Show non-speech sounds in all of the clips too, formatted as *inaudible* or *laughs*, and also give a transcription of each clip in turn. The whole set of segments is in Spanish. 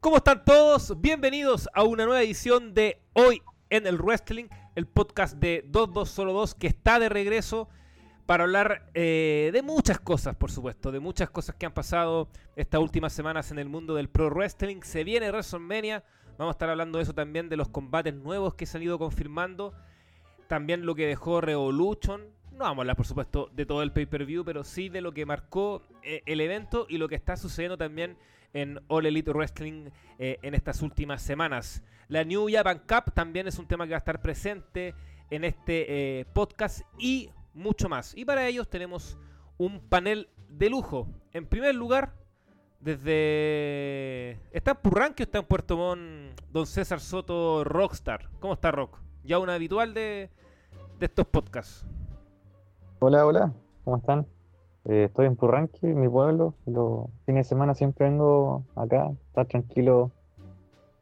¿Cómo están todos? Bienvenidos a una nueva edición de Hoy en el Wrestling, el podcast de 2202 que está de regreso para hablar eh, de muchas cosas, por supuesto, de muchas cosas que han pasado estas últimas semanas en el mundo del pro wrestling. Se viene WrestleMania, vamos a estar hablando de eso también, de los combates nuevos que se han ido confirmando, también lo que dejó Revolution. No vamos a hablar, por supuesto, de todo el pay-per-view, pero sí de lo que marcó eh, el evento y lo que está sucediendo también en All Elite Wrestling eh, en estas últimas semanas. La New Japan Cup también es un tema que va a estar presente en este podcast y mucho más. Y para ellos tenemos un panel de lujo. En primer lugar, desde... ¿Está en Purranque o está en Puerto Montt don César Soto Rockstar? ¿Cómo está Rock? Ya un habitual de estos podcasts. Hola, hola, ¿cómo están? Eh, estoy en Purranque, mi pueblo. Los fines de semana siempre vengo acá, estar tranquilo,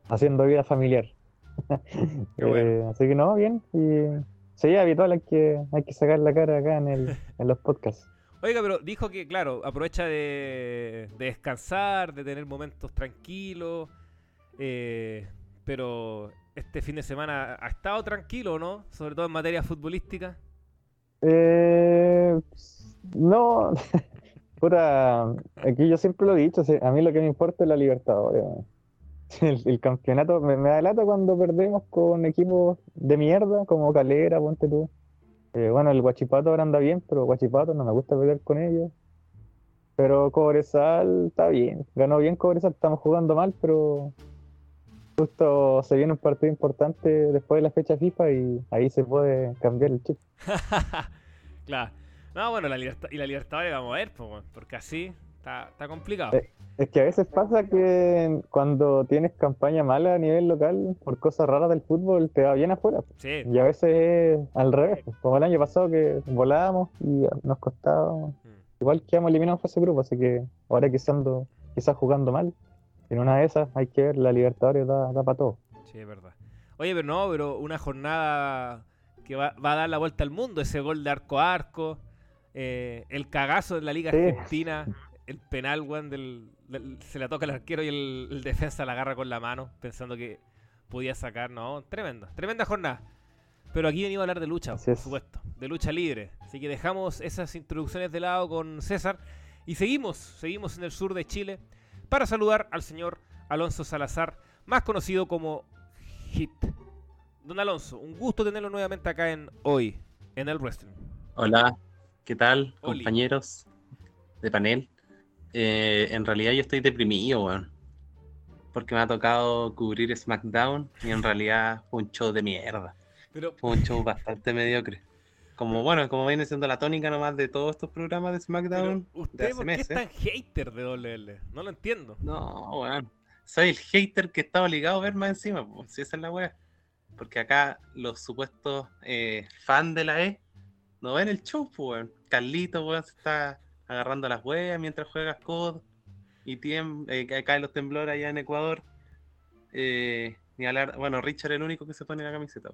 haciendo vida familiar. *laughs* eh, así que no, bien. Y Sí, habitual, hay que, hay que sacar la cara acá en, el, *laughs* en los podcasts. Oiga, pero dijo que, claro, aprovecha de, descansar, de tener momentos tranquilos, eh, pero este fin de semana ha estado tranquilo, ¿no? Sobre todo en materia futbolística. Eh, no, *laughs* pura, aquí yo siempre lo he dicho, a mí lo que me importa es la libertad. *laughs* El, campeonato me, me da cuando perdemos con equipos de mierda como Calera, ponte tú. Eh, bueno, el Guachipato ahora anda bien, pero Guachipato no me gusta pelear con ellos. Pero Cobresal está bien. Ganó bien Cobresal, estamos jugando mal, pero justo se viene un partido importante después de la fecha FIFA y ahí se puede cambiar el chip. *laughs* claro. No, bueno, la libertad, y la libertad vamos a ver, porque así está, está complicado. Eh, es que a veces pasa que cuando tienes campaña mala a nivel local, por cosas raras del fútbol, te va bien afuera. Sí. Y a veces es al revés, como el año pasado que volábamos y nos costaba. Mm. Igual quedamos eliminados ese grupo, así que ahora quizás, quizás jugando mal, en una de esas hay que ver, la Libertadores da, da para todo. Sí, es verdad. Oye, pero no, pero una jornada que va, va a dar la vuelta al mundo, ese gol de arco a arco, eh, el cagazo de la Liga Argentina, el penal, weón, del, se la toca el arquero y el, defensa la agarra con la mano, pensando que podía sacar. No, tremenda, tremenda jornada. Pero aquí venimos a hablar de lucha, por supuesto, de lucha libre. Así que dejamos esas introducciones de lado con César y seguimos, seguimos en el sur de Chile para saludar al señor Alonso Salazar, más conocido como Hit. Don Alonso, un gusto tenerlo nuevamente acá en Hoy, en el Wrestling. Hola, ¿qué tal, compañeros de panel? Eh, en realidad yo estoy deprimido, weón. Porque me ha tocado cubrir SmackDown y en realidad fue un show de mierda. Pero... Fue un show bastante mediocre. Como bueno, como viene siendo la tónica nomás de todos estos programas de SmackDown. ¿Usted por qué es tan hater de WL? No lo entiendo. No, weón. Soy el hater que está obligado a ver más encima, si esa es la weá. Porque acá los supuestos eh, fans de la E no ven el show, pues, weón. Carlito, weón, se está agarrando las huellas mientras juegas COD y eh, caen los temblores allá en Ecuador. Eh, bueno, Richard es el único que se pone la camiseta.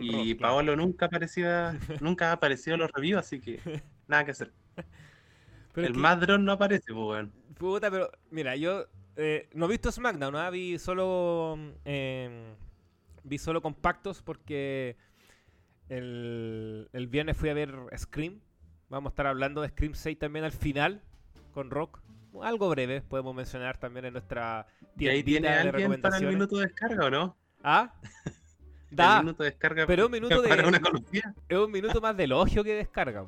y Paolo nunca aparecía, *laughs* nunca ha aparecido en los reviews, así que nada que hacer. *laughs* el Madron no aparece, pues Puta, pero mira, yo eh, no he visto SmackDown, ¿no? vi solo em, vi solo compactos porque el, el viernes fui a ver Scream Vamos a estar hablando de Scream 6 también al final con Rock. Algo breve, podemos mencionar también en nuestra tienda de recomendaciones. para el minuto de descarga o no? ¿Ah? *laughs* Da. minuto de descarga pero un minuto de, una *laughs* Es un minuto más de elogio que descarga,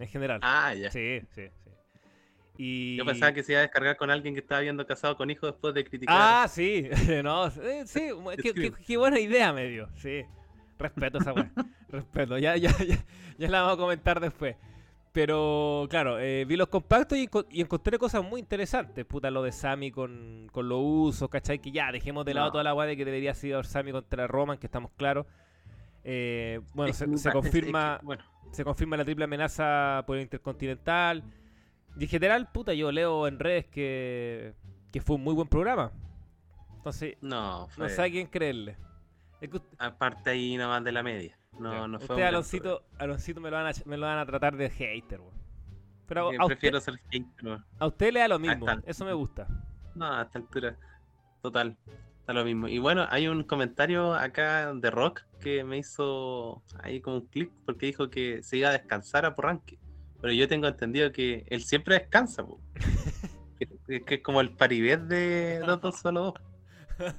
en general. Ah, ya. Sí, sí, sí. Y... Yo pensaba que se iba a descargar con alguien que estaba viendo casado con hijos después de criticar. Ah, sí. *laughs* no, eh, sí, qué, buena idea medio. Sí. Respeto esa weá. *laughs* Respeto. Ya, ya, ya, ya la vamos a comentar después. Pero claro, eh, vi los compactos y, encontré cosas muy interesantes. Puta, lo de Sammy con, con los usos, ¿cachai? Que ya, dejemos de lado toda la guay de que debería ser Sammy contra Roman, que estamos claros. Eh, bueno, se, confirma se confirma la triple amenaza por el Intercontinental. Y en general, puta, yo leo en redes que, que fue un muy buen programa. Entonces, no, no sé a quién creerle. Aparte ahí nomás de la media. No, no fue. Usted, Aloncito, Aloncito me, lo van a, me lo van a tratar de hater, weón. Pero a prefiero ser hater, A usted le da lo mismo, eso me gusta. No, a esta altura. total. Está lo mismo. Y bueno, hay un comentario acá de Rock que me hizo ahí como un clic porque dijo que se iba a descansar a Porranque. Pero yo tengo entendido que él siempre descansa, *laughs* que, que es como el paribés de dos, dos solo dos.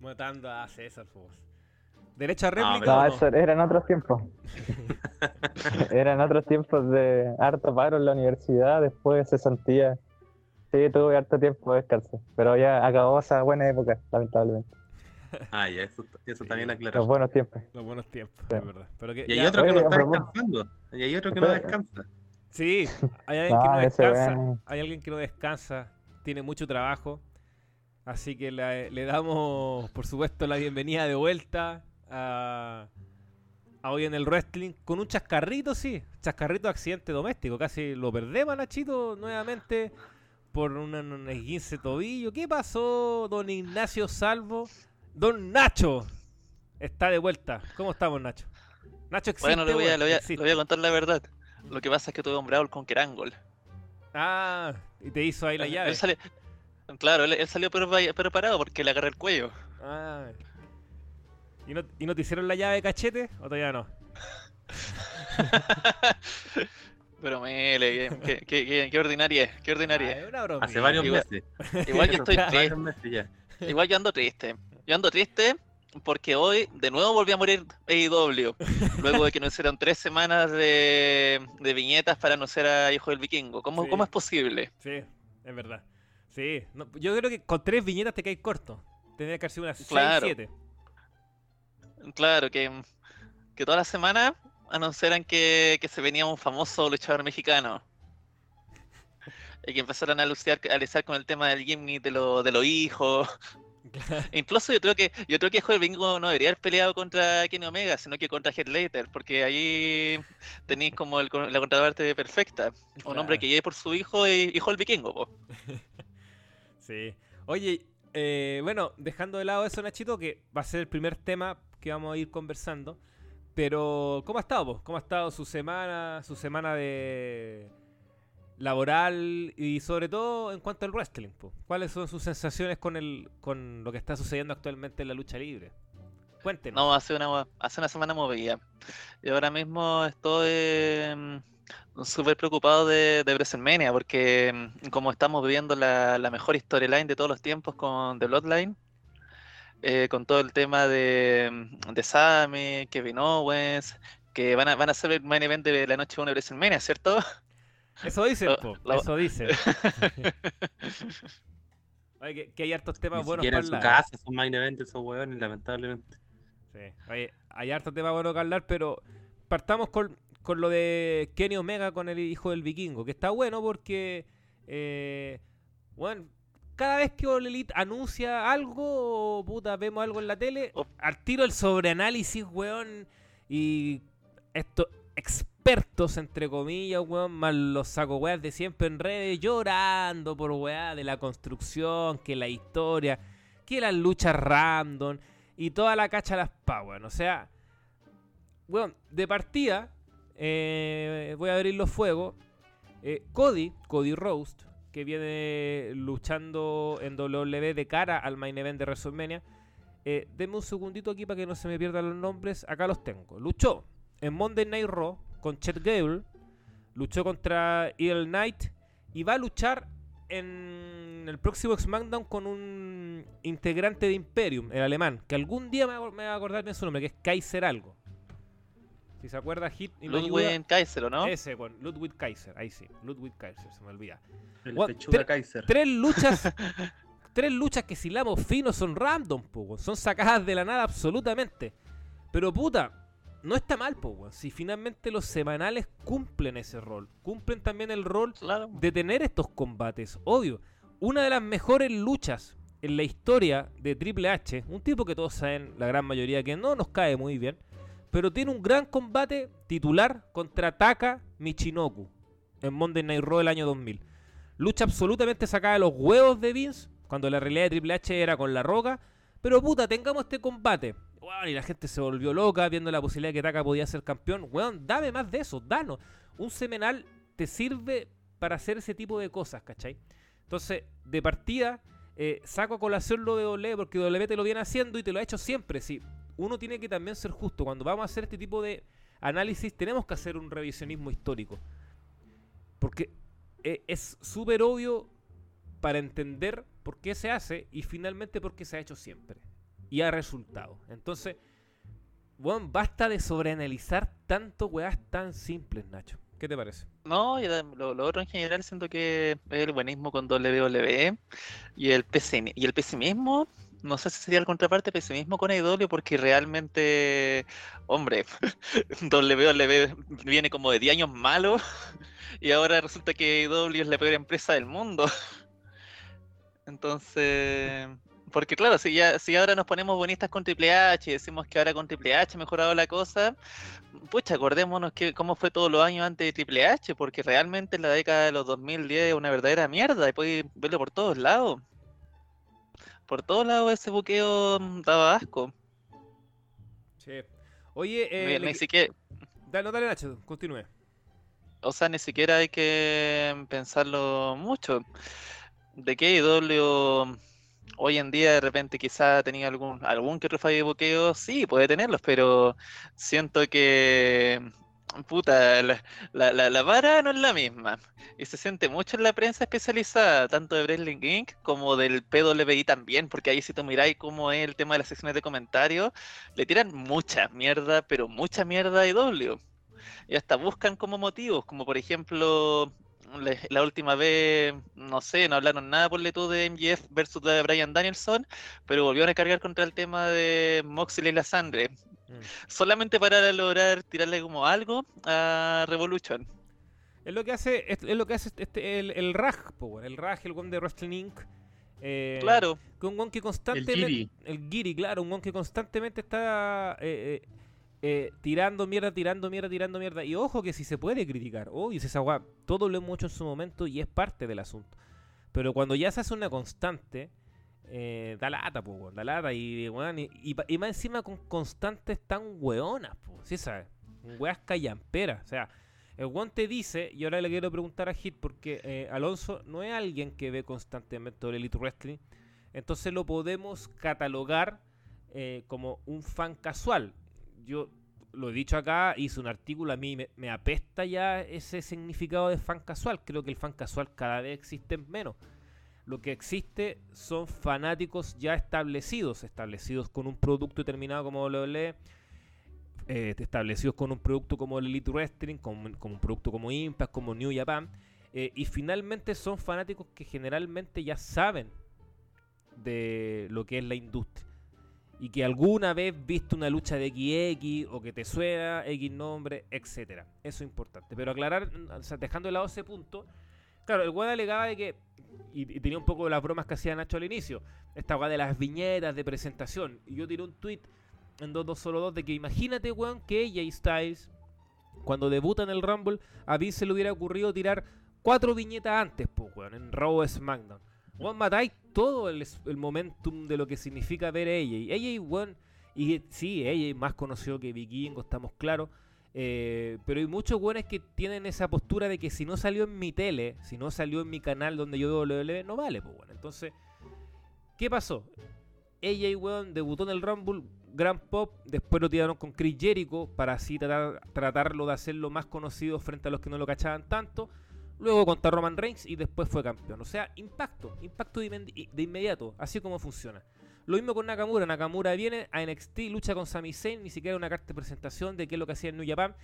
Matando a César, pues. ¿Derecha a No, réplica No, no? eso eran otros tiempos. *laughs* eran otros tiempos de harto paro en la universidad, después cesantía. Sí, tuve harto tiempo de descanso, pero ya acabó esa buena época, lamentablemente. Ah, ya, eso, eso también Los aclaró. buenos tiempos. Los buenos tiempos, Sí. es verdad. Pero que Y hay ya- otro que Oye, no está pero- descansando. Y hay otro que no descansa. Sí, hay alguien que No, descansa. Hay alguien que no descansa, tiene mucho trabajo. Así que le, le damos, por supuesto, la bienvenida de vuelta a, a hoy en el wrestling con un chascarrito, sí. Chascarrito de accidente doméstico. Casi lo perdemos a Nachito nuevamente por un, un esguince tobillo. ¿Qué pasó, don Ignacio Salvo? Don Nacho está de vuelta. ¿Cómo estamos, Nacho? Nacho existe, Bueno, le voy, a, weón, le, voy a, existe. le voy a contar la verdad. Lo que pasa es que tuve un Brawl con Kerangol. Ah, y te hizo ahí la Él- llave. Él salió, claro, él, él salió pero, pero parado porque le agarré el cuello. Ah. ¿Y no, ¿Y no te hicieron la llave de cachete? ¿O todavía no? *laughs* Pero mele, qué, qué, qué, qué ordinaria es, qué Ah, ordinaria. es una broma. Hace varios Igual- meses. Igual yo *laughs* estoy Hace triste, varios meses ya. igual yo ando triste. Yo ando triste porque hoy de nuevo volví a morir AEW. Luego de que nos hicieron tres semanas de, de viñetas para anunciar a Hijo del Vikingo. ¿Cómo, Sí. ¿Cómo es posible? Sí, es verdad. Sí, no, yo creo que con tres viñetas te caes corto. Tendría que haber sido unas 6, Claro. 7. Claro, que, que toda la semana anunciaran que, que se venía un famoso luchador mexicano. Y que empezaron a anunciar, a anunciar con el tema del gimmick de, lo- de los hijos. Incluso yo creo que yo creo que Hijo del Bingo no debería haber peleado contra Kenny Omega, sino que contra Heath Slater, porque ahí tenéis como el la contraparte perfecta. Un hombre que lleve por su hijo y hijo del vikingo, po. *laughs* Sí. Oye, eh, bueno, dejando de lado eso, Nachito, que va a ser el primer tema que vamos a ir conversando. Pero, ¿cómo ha estado? po? ¿Cómo ha estado su semana, su semana de laboral y sobre todo en cuanto al wrestling? ¿Cuáles son sus sensaciones con el con lo que está sucediendo actualmente en la lucha libre? Cuéntenos. No, hace una, hace una semana movía. Y ahora mismo estoy mm, súper preocupado de, de WrestleMania, porque mm, como estamos viviendo la, la mejor storyline de todos los tiempos con The Bloodline, eh, con todo el tema de, mm, de Sami, Kevin Owens, que van a, van a ser el main event de la noche 1 de WrestleMania, ¿cierto? Eso dicen, *laughs* po, la- eso dicen. *laughs* *laughs* Oye, que, que hay hartos temas Ni buenos para hablar. casa son main event esos hueones, lamentablemente. Sí, oye, hay hartos temas buenos que hablar, pero partamos con, con lo de Kenny Omega con el hijo del vikingo, que está bueno porque, eh, bueno, cada vez que All Elite anuncia algo, o puta, vemos algo en la tele, Oh. al tiro el sobreanálisis, weón, y estos expertos, entre comillas, weón, más los saco weas de siempre en redes, llorando por weá de la construcción, que la historia, que las luchas random, y toda la cacha a las power. O sea, bueno, de partida, eh, voy a abrir los fuegos. eh, Cody, Cody Roast, que viene luchando en WWE de cara al main event de WrestleMania. Eh, denme un segundito aquí para que no se me pierdan los nombres. Acá los tengo. Luchó en Monday Night Raw con Chet Gable. Luchó contra Evil Knight. Y va a luchar en el próximo SmackDown con un integrante de Imperium, el alemán, que algún día me me va a acordar bien su nombre, que es Kaiser algo. Si se acuerda, Hit y Ludwig Kaiser, ¿o ¿no? Ese, bueno, Ludwig Kaiser, ahí sí, Ludwig Kaiser, se me olvida. El pechuga Tre- Kaiser. Tres luchas, *laughs* tres luchas que si lamos fino son random, po, son sacadas de la nada absolutamente. Pero puta, no está mal, po, si finalmente los semanales cumplen ese rol, cumplen también el rol Claro. de tener estos combates. Obvio, una de las mejores luchas en la historia de Triple H, un tipo que todos saben, la gran mayoría, que no nos cae muy bien, pero tiene un gran combate titular contra Taka Michinoku en Monday Night Raw del año 2000. Lucha absolutamente sacada de los huevos de Vince, cuando la realidad de Triple H era con la roca, pero puta, tengamos este combate. Y la gente se volvió loca viendo la posibilidad de que Taka podía ser campeón. Weón, dame más de eso, danos. Un semanal te sirve para hacer ese tipo de cosas, ¿cachai? Entonces, de partida, eh, saco a colación lo de W porque W te lo viene haciendo y te lo ha hecho siempre. Sí, uno tiene que también ser justo. Cuando vamos a hacer este tipo de análisis, tenemos que hacer un revisionismo histórico. Porque eh, es súper obvio para entender por qué se hace y finalmente por qué se ha hecho siempre. Y ha resultado. Entonces, bueno, basta de sobreanalizar tanto weas tan simples, Nacho. ¿Qué te parece? No, lo, otro en general siento que el buenismo con WWE y el, y el pesimismo, no sé si sería el contraparte, pesimismo con AEW porque realmente, hombre, *laughs* WWE viene como de 10 años malos *laughs* y ahora resulta que AEW es la peor empresa del mundo. *laughs* Entonces, porque claro, si ya si ahora nos ponemos bonistas con Triple H y decimos que ahora con Triple H ha mejorado la cosa, pucha, acordémonos que cómo fue todos los años antes de Triple H, porque realmente en la década de los 2010 es una verdadera mierda y puedes verlo por todos lados. Por todos lados ese buqueo mm, daba asco. Sí. Oye, eh, Ni- le ni siquiera, dale, no, dale, Nacho, continúe. o sea, ni siquiera hay que pensarlo mucho. De que IW hoy en día de repente quizá tenía algún, algún que otro fallo de buqueo, sí, puede tenerlos, pero siento que puta, la, la, la, vara no es la misma. Y se siente mucho en la prensa especializada, tanto de Wrestling Inc. como del PWI también, porque ahí si tú miráis cómo es el tema de las secciones de comentarios, le tiran mucha mierda, pero mucha mierda a IW. Y hasta buscan como motivos, como por ejemplo, la última vez, no sé, no hablaron nada por tú de MJF versus de Brian Danielson, pero volvieron a cargar contra el tema de Moxley y la sangre, Mm. solamente para lograr tirarle como algo a Revolution. Es lo que hace, es, es lo que hace este, el, el Raj, el Raj, el one de Wrestling Inc. eh, Claro, Que un one que El constantemente. Giri. El Giri, claro, un one que constantemente está eh, eh, eh, tirando mierda, tirando mierda, tirando mierda. Y ojo que si se puede criticar, obvio, si esa todo lo hemos hecho en su momento y es parte del asunto. Pero cuando ya se hace una constante, eh, da lata, pues, da lata. Y, weón, y, y y más encima con constantes tan weonas, pues, ¿sí sabes? Weas callamperas. O sea, el weón te dice, y ahora le quiero preguntar a Hit, porque eh, Alonso no es alguien que ve constantemente el Elite Wrestling. Entonces lo podemos catalogar eh, como un fan casual. Yo lo he dicho acá, hice un artículo, a mí me, apesta ya ese significado de fan casual. Creo que el fan casual cada vez existe menos. Lo que existe son fanáticos ya establecidos, establecidos con un producto determinado como WWE, eh, establecidos con un producto como el Elite Wrestling, con, con un producto como Impact, como New Japan, eh, y finalmente son fanáticos que generalmente ya saben de lo que es la industria. Y que alguna vez viste una lucha de XX o que te suena X nombre, etcétera. Eso es importante. Pero aclarar, o sea, dejando de lado ese punto, claro, el weón alegaba de que, y, tenía un poco de las bromas que hacía Nacho al inicio, esta weá de las viñetas de presentación. Y yo tiré un tweet en 2202 de que imagínate, weón, que AJ Styles, cuando debuta en el Rumble, a Vince le hubiera ocurrido tirar cuatro viñetas antes, pues, weón, en Raw SmackDown. Weón, matáis todo el, momentum de lo que significa ver a AJ. AJ, weón, y sí, AJ más conocido que Vikingo, estamos claros. eh, pero hay muchos weones que tienen esa postura de que si no salió en mi tele, si no salió en mi canal donde yo veo WWE, no vale, pues, weón. Entonces, ¿qué pasó? AJ, weón, debutó en el Rumble, Grand Pop, después lo tiraron con Chris Jericho para así tratar, tratarlo de hacerlo más conocido frente a los que no lo cachaban tanto. Luego contra Roman Reigns y después fue campeón. O sea, impacto, impacto de, inmediato, así como funciona. Lo mismo con Nakamura. Nakamura viene a NXT, lucha con Sami Zayn, ni siquiera una carta de presentación de qué es lo que hacía en New Japan.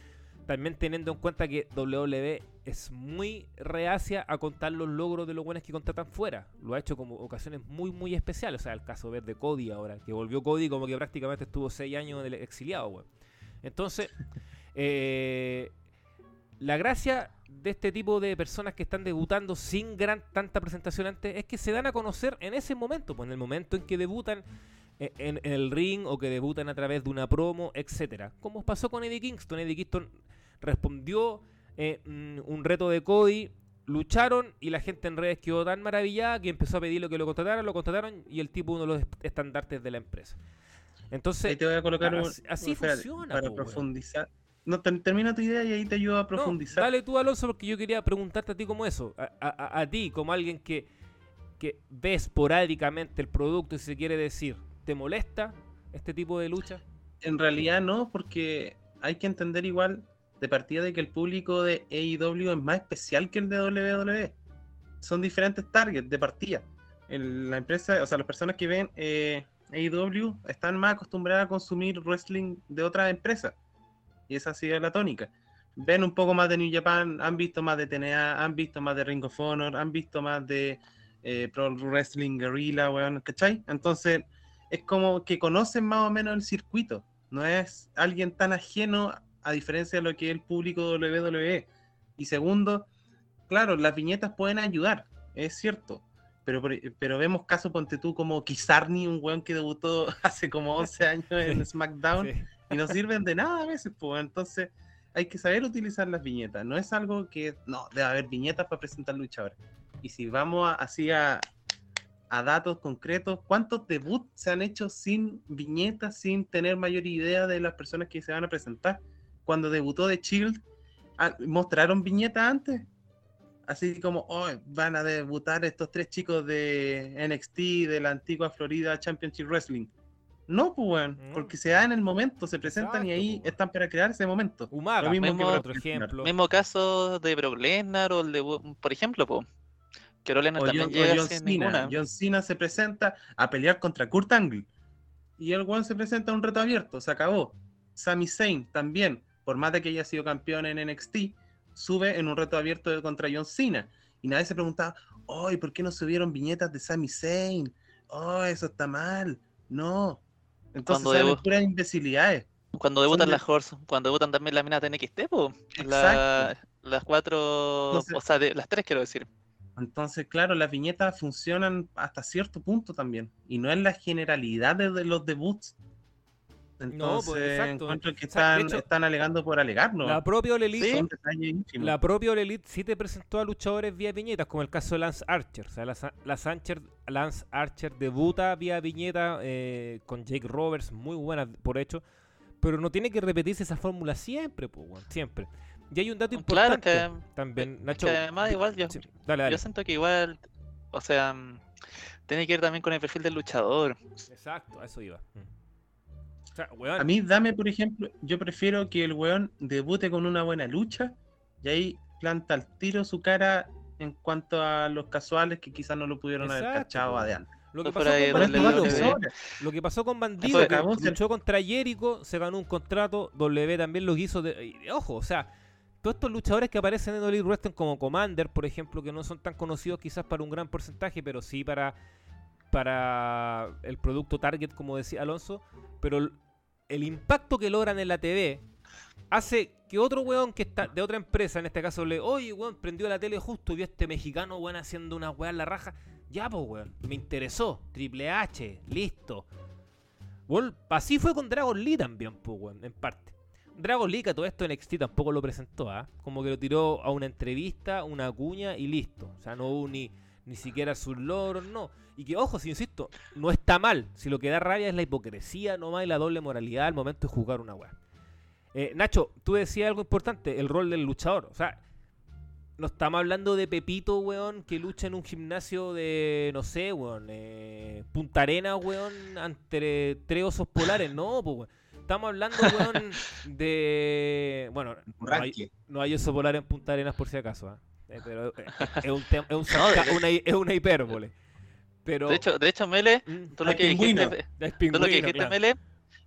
También teniendo en cuenta que WWE es muy reacia a contar los logros de los buenos que contratan fuera. Lo ha hecho como ocasiones muy, muy especiales. O sea, el caso de Cody ahora, que volvió Cody como que prácticamente estuvo seis años en el exiliado. Entonces, *laughs* eh, la gracia de este tipo de personas que están debutando sin gran tanta presentación antes es que se dan a conocer en ese momento, pues en el momento en que debutan eh, en, en el ring o que debutan a través de una promo, etcétera. Como pasó con Eddie Kingston. Eddie Kingston respondió eh, mm, un reto de Cody, lucharon y la gente en redes quedó tan maravillada que empezó a pedirle que lo contrataran, lo contrataron y el tipo uno de los est- estandartes de la empresa. Entonces, Ahí te voy a colocar un- así- funciona, para po, profundizar. No, ter- termina tu idea y ahí te ayudo a No, profundizar. dale tú, Alonso, porque yo quería preguntarte a ti como eso. A, a- ti, como alguien que, que ve esporádicamente el producto, si se quiere decir, ¿te molesta este tipo de lucha? En realidad no, porque hay que entender igual de partida de que el público de AEW es más especial que el de WWE. Son diferentes targets de partida. El- la empresa, o sea, las personas que ven eh, AEW están más acostumbradas a consumir wrestling de otras empresas. Y esa ha sido la tónica. Ven un poco más de New Japan, han visto más de TNA, han visto más de Ring of Honor, han visto más de eh, Pro Wrestling Guerrilla, weón, ¿cachai? Entonces, es como que conocen más o menos el circuito. No es alguien tan ajeno a diferencia de lo que es el público WWE. Y segundo, claro, las viñetas pueden ayudar, es cierto. Pero, por- pero vemos casos, ponte tú, como Kizarni, un weón que debutó *laughs* hace como 11 años en SmackDown Sí. Y no sirven de nada a veces, pues. Entonces, hay que saber utilizar las viñetas. No es algo que, no, debe haber viñetas para presentar luchadores. Y si vamos así a, a datos concretos, ¿cuántos debuts se han hecho sin viñetas, sin tener mayor idea de las personas que se van a presentar? Cuando debutó The Shield, ah, ¿mostraron viñetas antes? Así como, oh, van a debutar estos tres chicos de NXT, de la antigua Florida Championship Wrestling. No, pues, weón, No. porque se da en el momento, se presentan y ahí pues, están para crear ese momento. Umaga, Lo mismo mismo que por Brock otro Lesnar. ejemplo. Mismo caso de Brock Lesnar o el de, por ejemplo, po, que Brock Lesnar O también John, o llega John sin Cena. ninguna. John Cena se presenta a pelear contra Kurt Angle. Y el weón se presenta a un reto abierto, se acabó. Sami Zayn también, por más de que haya sido campeón en NXT, sube en un reto abierto contra John Cena. Y nadie se preguntaba, ¡ay, por qué no subieron viñetas de Sami Zayn! ¡Oh, eso está mal! No. Entonces salen puras imbecilidades. Cuando debutan de- las Horse, cuando debutan también las minas de NXT, la- las cuatro, Entonces- o sea, de, las tres quiero decir. Entonces, claro, las viñetas funcionan hasta cierto punto también. Y no es la generalidad de, de los debuts. Entonces, pues, exacto. encuentro que están, hecho, están alegando por alegar, ¿no? La propia All Elite, Sí. La propia Elite sí te presentó a luchadores vía viñetas, como el caso de Lance Archer. O sea, Lance, Lance Archer, Lance Archer debuta vía viñeta eh, con Jake Roberts, muy buena por hecho. Pero no tiene que repetirse esa fórmula siempre, pues, siempre. Y hay un dato Claro, importante que, también, Nacho. que además igual yo, sí, dale, dale. yo siento que igual, o sea, mm, tiene que ir también con el perfil del luchador. Exacto, a eso iba. Mm. O sea, weón, A mí, dame, por ejemplo, yo prefiero que el weón debute con una buena lucha y ahí planta al tiro su cara en cuanto a los casuales que quizás no lo pudieron haber Exacto, cachado po. adelante. lo que pasó con Bandido. Lo que pasó con Bandido, que acabó, luchó contra Jericho, se ganó un contrato, W también lo hizo. De, ojo, o sea, todos estos luchadores que aparecen en Elite Wrestling como Commander, por ejemplo, que no son tan conocidos quizás para un gran porcentaje, pero sí para, para el producto target, como decía Alonso, pero el, impacto que logran en la TV hace que otro weón que está de otra empresa, en este caso, le, oye, weón, prendió la tele justo y vio a este mexicano, weón, haciendo una weá en la raja. Ya, pues, weón, me interesó. Triple H, listo. Weón, así fue con Dragon Lee también, pues, weón, en parte. Dragon Lee, que todo esto en NXT tampoco lo presentó, ¿ah? Como que lo tiró a una entrevista, una cuña y listo. O sea, no hubo ni, ni siquiera sus logros, no. Y que, ojo, si insisto, no está mal. Si lo que da rabia es la hipocresía nomás y la doble moralidad al momento de jugar una weá. Eh, Nacho, tú decías algo importante, el rol del luchador. O sea, no estamos hablando de Pepito, weón, que lucha en un gimnasio de, no sé, weón, eh, Punta Arena, weón, ante tres osos polares. No, pues, weón. Estamos hablando, weón, *laughs* de... Bueno, no hay, no hay oso polar en Punta Arenas por si acaso, ¿ah? Eh, pero eh, *laughs* es, un es, un una, es una hipérbole. Pero... De hecho, de hecho, Mele, Mm, tú lo que dijiste, es tú pingüino, lo que dijiste, claro. Mele,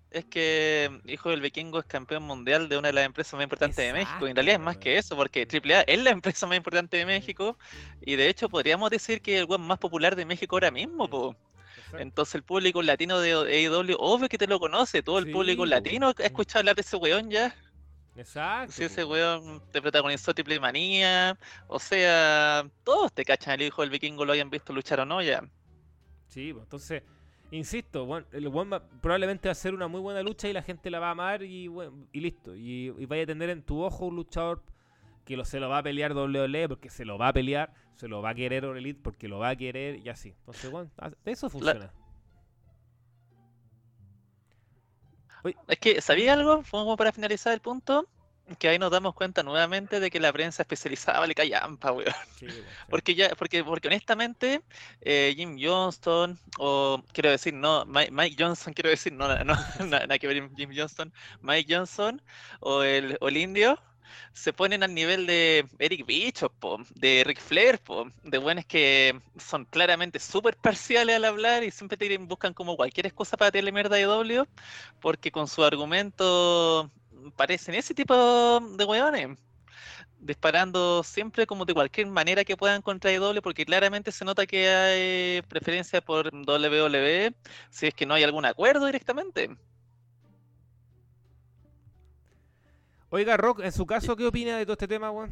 es que Hijo del Vikingo es campeón mundial de una de las empresas más importantes de México. Y en realidad es más que eso, porque AAA es la empresa más importante de México. Y de hecho, podríamos decir que es el web más popular de México ahora mismo, po. Entonces el público latino de AEW, obvio que te lo conoce, todo el Sí, público latino ha escuchado hablar de ese weón ya. Exacto. Si ese weón te protagonizó Triple Manía, o sea, todos te cachan el hijo del vikingo, lo hayan visto luchar o no ya. Sí, pues, entonces, insisto, el weón va- probablemente va a ser una muy buena lucha y la gente la va a amar y, weón, y listo. Y, y vaya a tener en tu ojo un luchador que lo, se lo va a pelear WWE porque se lo va a pelear, se lo va a querer Elite porque lo va a querer y así. Entonces, de eso Es que, ¿sabía algo? Como para finalizar el punto. que ahí nos damos cuenta nuevamente de que la prensa especializada vale callampa, weón. Sí, weón, sí. Porque ya, porque, porque honestamente, eh, Jim Johnston, o quiero decir, no, Mike, Mike Johnson, quiero decir, no, no, no, nada, *laughs* nada que ver Jim Johnston, Mike Johnson o el, o el indio, se ponen al nivel de Eric Bichos, de Ric Flair, po, de buenos que son claramente súper parciales al hablar y siempre buscan como cualquier excusa para tirarle mierda a W, porque con su argumento parecen ese tipo de weones disparando siempre como de cualquier manera que puedan contra IW, porque claramente se nota que hay preferencia por WWE si es que no hay algún acuerdo directamente. Oiga, Rock, en su caso, ¿qué opina de todo este tema, weón?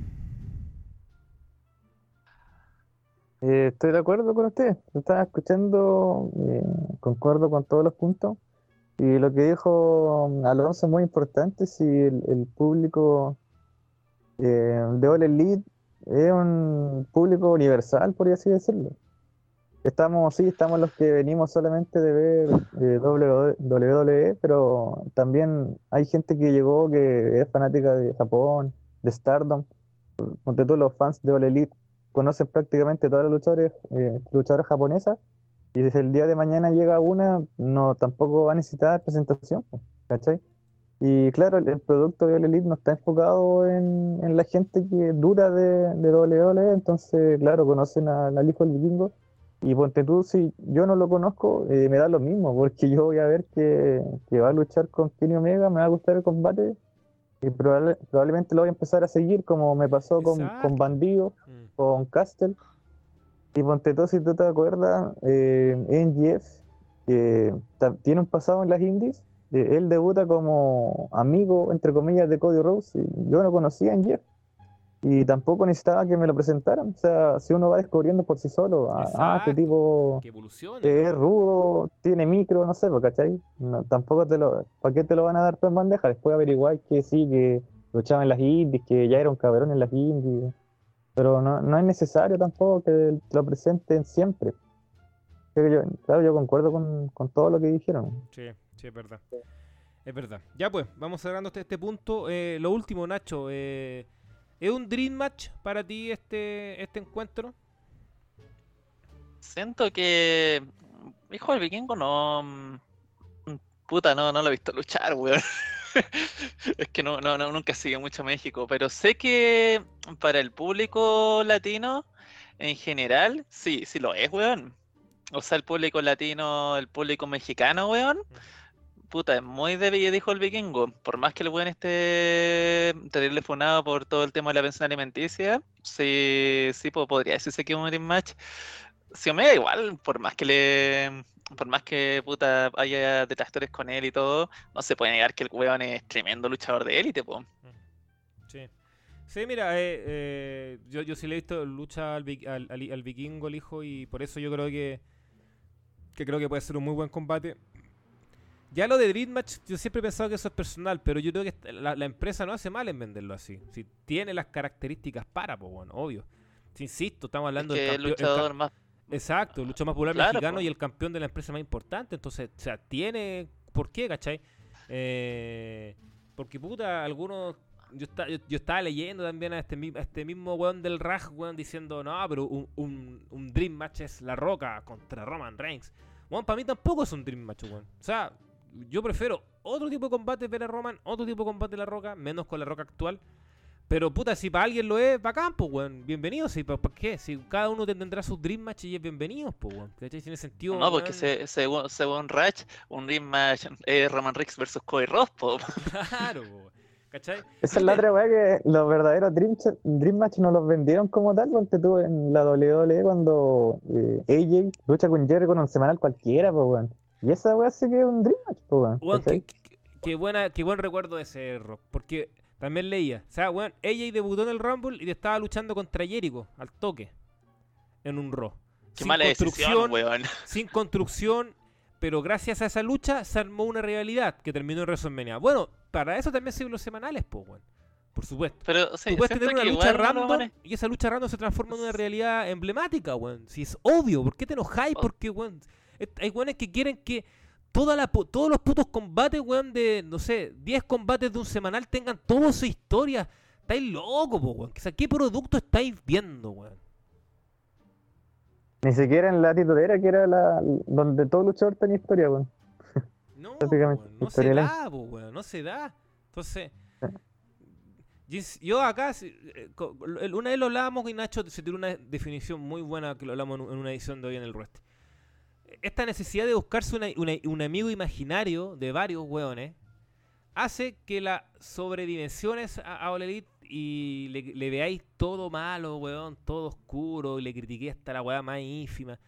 Eh, estoy de acuerdo con usted. Estaba escuchando, eh, concuerdo con todos los puntos. Y lo que dijo Alonso es muy importante. Si el, el público eh, de All Elite es un público universal, por así decirlo. Estamos, sí, estamos los que venimos solamente de ver eh, WWE, pero también hay gente que llegó que es fanática de Japón, de Stardom. Ponte tú, los fans de All Elite conocen prácticamente todas las luchadores, eh, luchadoras japonesas y desde el día de mañana llega una, no tampoco va a necesitar presentación, ¿cachai? Y claro, el, el producto de All Elite no está enfocado en, en la gente que dura de, de WWE, entonces, claro, conocen a la hijo del vikingo. Y ponte tú, si yo no lo conozco, eh, me da lo mismo, porque yo voy a ver que, que va a luchar con Kenny Omega, me va a gustar el combate, y probable- probablemente lo voy a empezar a seguir, como me pasó con, con Bandido, Mm. con Castle. Y ponte tú, si tú te acuerdas, eh, NGF que ta- tiene un pasado en las indies. eh, él debuta como amigo, entre comillas, de Cody Rhodes. y yo no conocía a NGF. Y tampoco necesitaba que me lo presentaran. O sea, si uno va descubriendo por sí solo, ah, ah, este tipo Que es rudo, tiene micro, no sé, ¿cachai? No, tampoco te lo, ¿para qué te lo van a dar todo en bandeja? Después averiguar que sí, que luchaba en las indies, que ya era un cabrón en las indies. Pero no, no es necesario tampoco que te lo presenten siempre. Pero yo, claro, yo concuerdo con, con todo lo que dijeron. Sí, sí, es verdad. Es verdad. Ya pues, vamos cerrando este, este punto. Eh, lo último, Nacho. eh, ¿Es un Dream Match para ti este, este encuentro? Siento que hijo del vikingo no mm, puta no, no lo he visto luchar, weón. *laughs* Es que no, no, no, nunca sigue mucho México, pero sé que para el público latino en general, sí, sí lo es, weón. O sea, el público latino, el público mexicano, weón, puta, es muy de dijo el vikingo. Por más que el weón esté terrible funado por todo el tema de la pensión alimenticia, sí, sí po- podría decirse que un match. Si Omega igual, por más que le. Por más que puta haya detractores con él y todo, no se puede negar que el weón es tremendo luchador de élite, po. Sí. Sí, mira, eh, eh, yo, yo sí le he visto lucha al- al vikingo, el hijo, y por eso yo creo que, que creo que puede ser un muy buen combate. Ya lo de Dream Match, yo siempre he pensado que eso es personal, pero yo creo que la, la empresa no hace mal en venderlo así. Si tiene las características para, pues bueno, obvio. Si insisto, estamos Es hablando que del el campeón. luchador más. Exacto, el luchador más popular Claro, mexicano po. y el campeón de la empresa más importante. Entonces, o sea, tiene. ¿Por qué, cachai? Eh, porque, puta, algunos. Yo, esta- yo, yo estaba leyendo también a este, a este mismo weón del Raj, weón, diciendo, no, pero un, un, un Dream Match es La Roca contra Roman Reigns. Weón, para mí tampoco es un Dream Match, weón. O sea, yo prefiero otro tipo de combate ver a Roman, otro tipo de combate La Roca, menos con La Roca actual. Pero puta, si para alguien lo es, bacán, pues, weón. Bienvenido, si ¿para qué? Si cada uno tendrá sus Dream Match y es bienvenido, pues, weón. ¿Cachai? Tiene sentido. No, porque weón. se- según, según Ratch, un dream match es Roman Reigns versus Cody Ross, po. *laughs* *laughs* Claro, weón. ¿Cachai? Esa es la otra weá que los verdaderos Dream, Dream Match no los vendieron como tal, porque tú en la WWE cuando eh, AJ lucha con Jerry con un semanal cualquiera, pues weón. Y esa weá sí que es un Dream Match, weón. Qué, qué- qué buena, qué buen recuerdo de ese rock. Porque también leía. O sea, weón, ella debutó en el Rumble y estaba luchando contra Jericho al toque. En un Raw. Qué Sin mala construcción, decisión, weón. sin construcción, pero gracias a esa lucha se armó una rivalidad que terminó en WrestleMania. Bueno, para eso también sirven los semanales, pues, weón. Por supuesto. Pero sí, Tú puedes tener una lucha no random y esa lucha random se transforma en una realidad emblemática, weón. Si es obvio, ¿por qué te enojáis? Oh. Porque, weón, hay weones que quieren que toda la, todos los putos combates, weón, de, no sé, 10 combates de un semanal tengan toda su historia. Estáis locos, po, weón. O sea, ¿qué producto estáis viendo, weón? Ni siquiera en la titulera, que era la donde todo luchador tenía historia, weón. No, *laughs* weón, no se da, po, weón, no se da. Entonces, Jins- yo acá, eh, una vez lo hablábamos y Nacho se tiró una definición muy buena que lo hablamos en, una edición de hoy en el Wrestling. Esta necesidad de buscarse un amigo imaginario de varios weones hace que la sobredimensiones a, a y le, le veáis todo malo, weón, todo oscuro, y le critiqué hasta la weá más ínfima.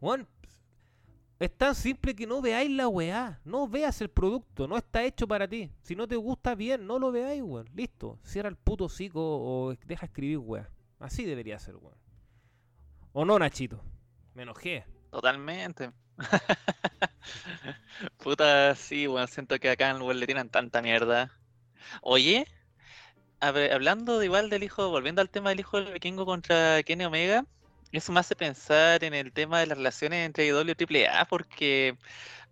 Weón, es tan simple que no veáis la weá. No veas el producto. No está hecho para ti. Si no te gusta bien, no lo veáis, weón. Listo. Cierra el puto hocico o deja escribir weá. Así debería ser, weón. ¿O no, Nachito? Me enojé. Totalmente. *laughs* Puta, sí, bueno, siento que acá en el le tiran tanta mierda. Oye, hablando de igual del hijo, volviendo al tema del hijo del vikingo contra Kenny Omega, eso me hace pensar en el tema de las relaciones entre IW y AAA, porque,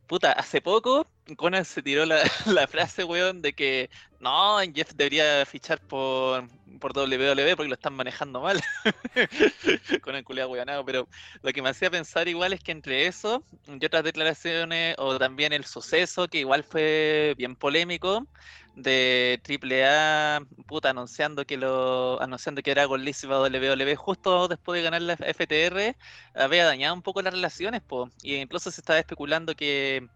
puta, hace poco Conan se tiró la *laughs* frase, weón, de que no, Jeff debería fichar por, por WWE porque lo están manejando mal. *laughs* Con el culiado weonado, pero lo que me hacía pensar igual es que entre eso y otras declaraciones, o también el suceso, que igual fue bien polémico, de AAA, puta, anunciando que lo anunciando que era Gold Leaf para WWE justo después de ganar la FTR, había dañado un poco las relaciones, po, y incluso se estaba especulando que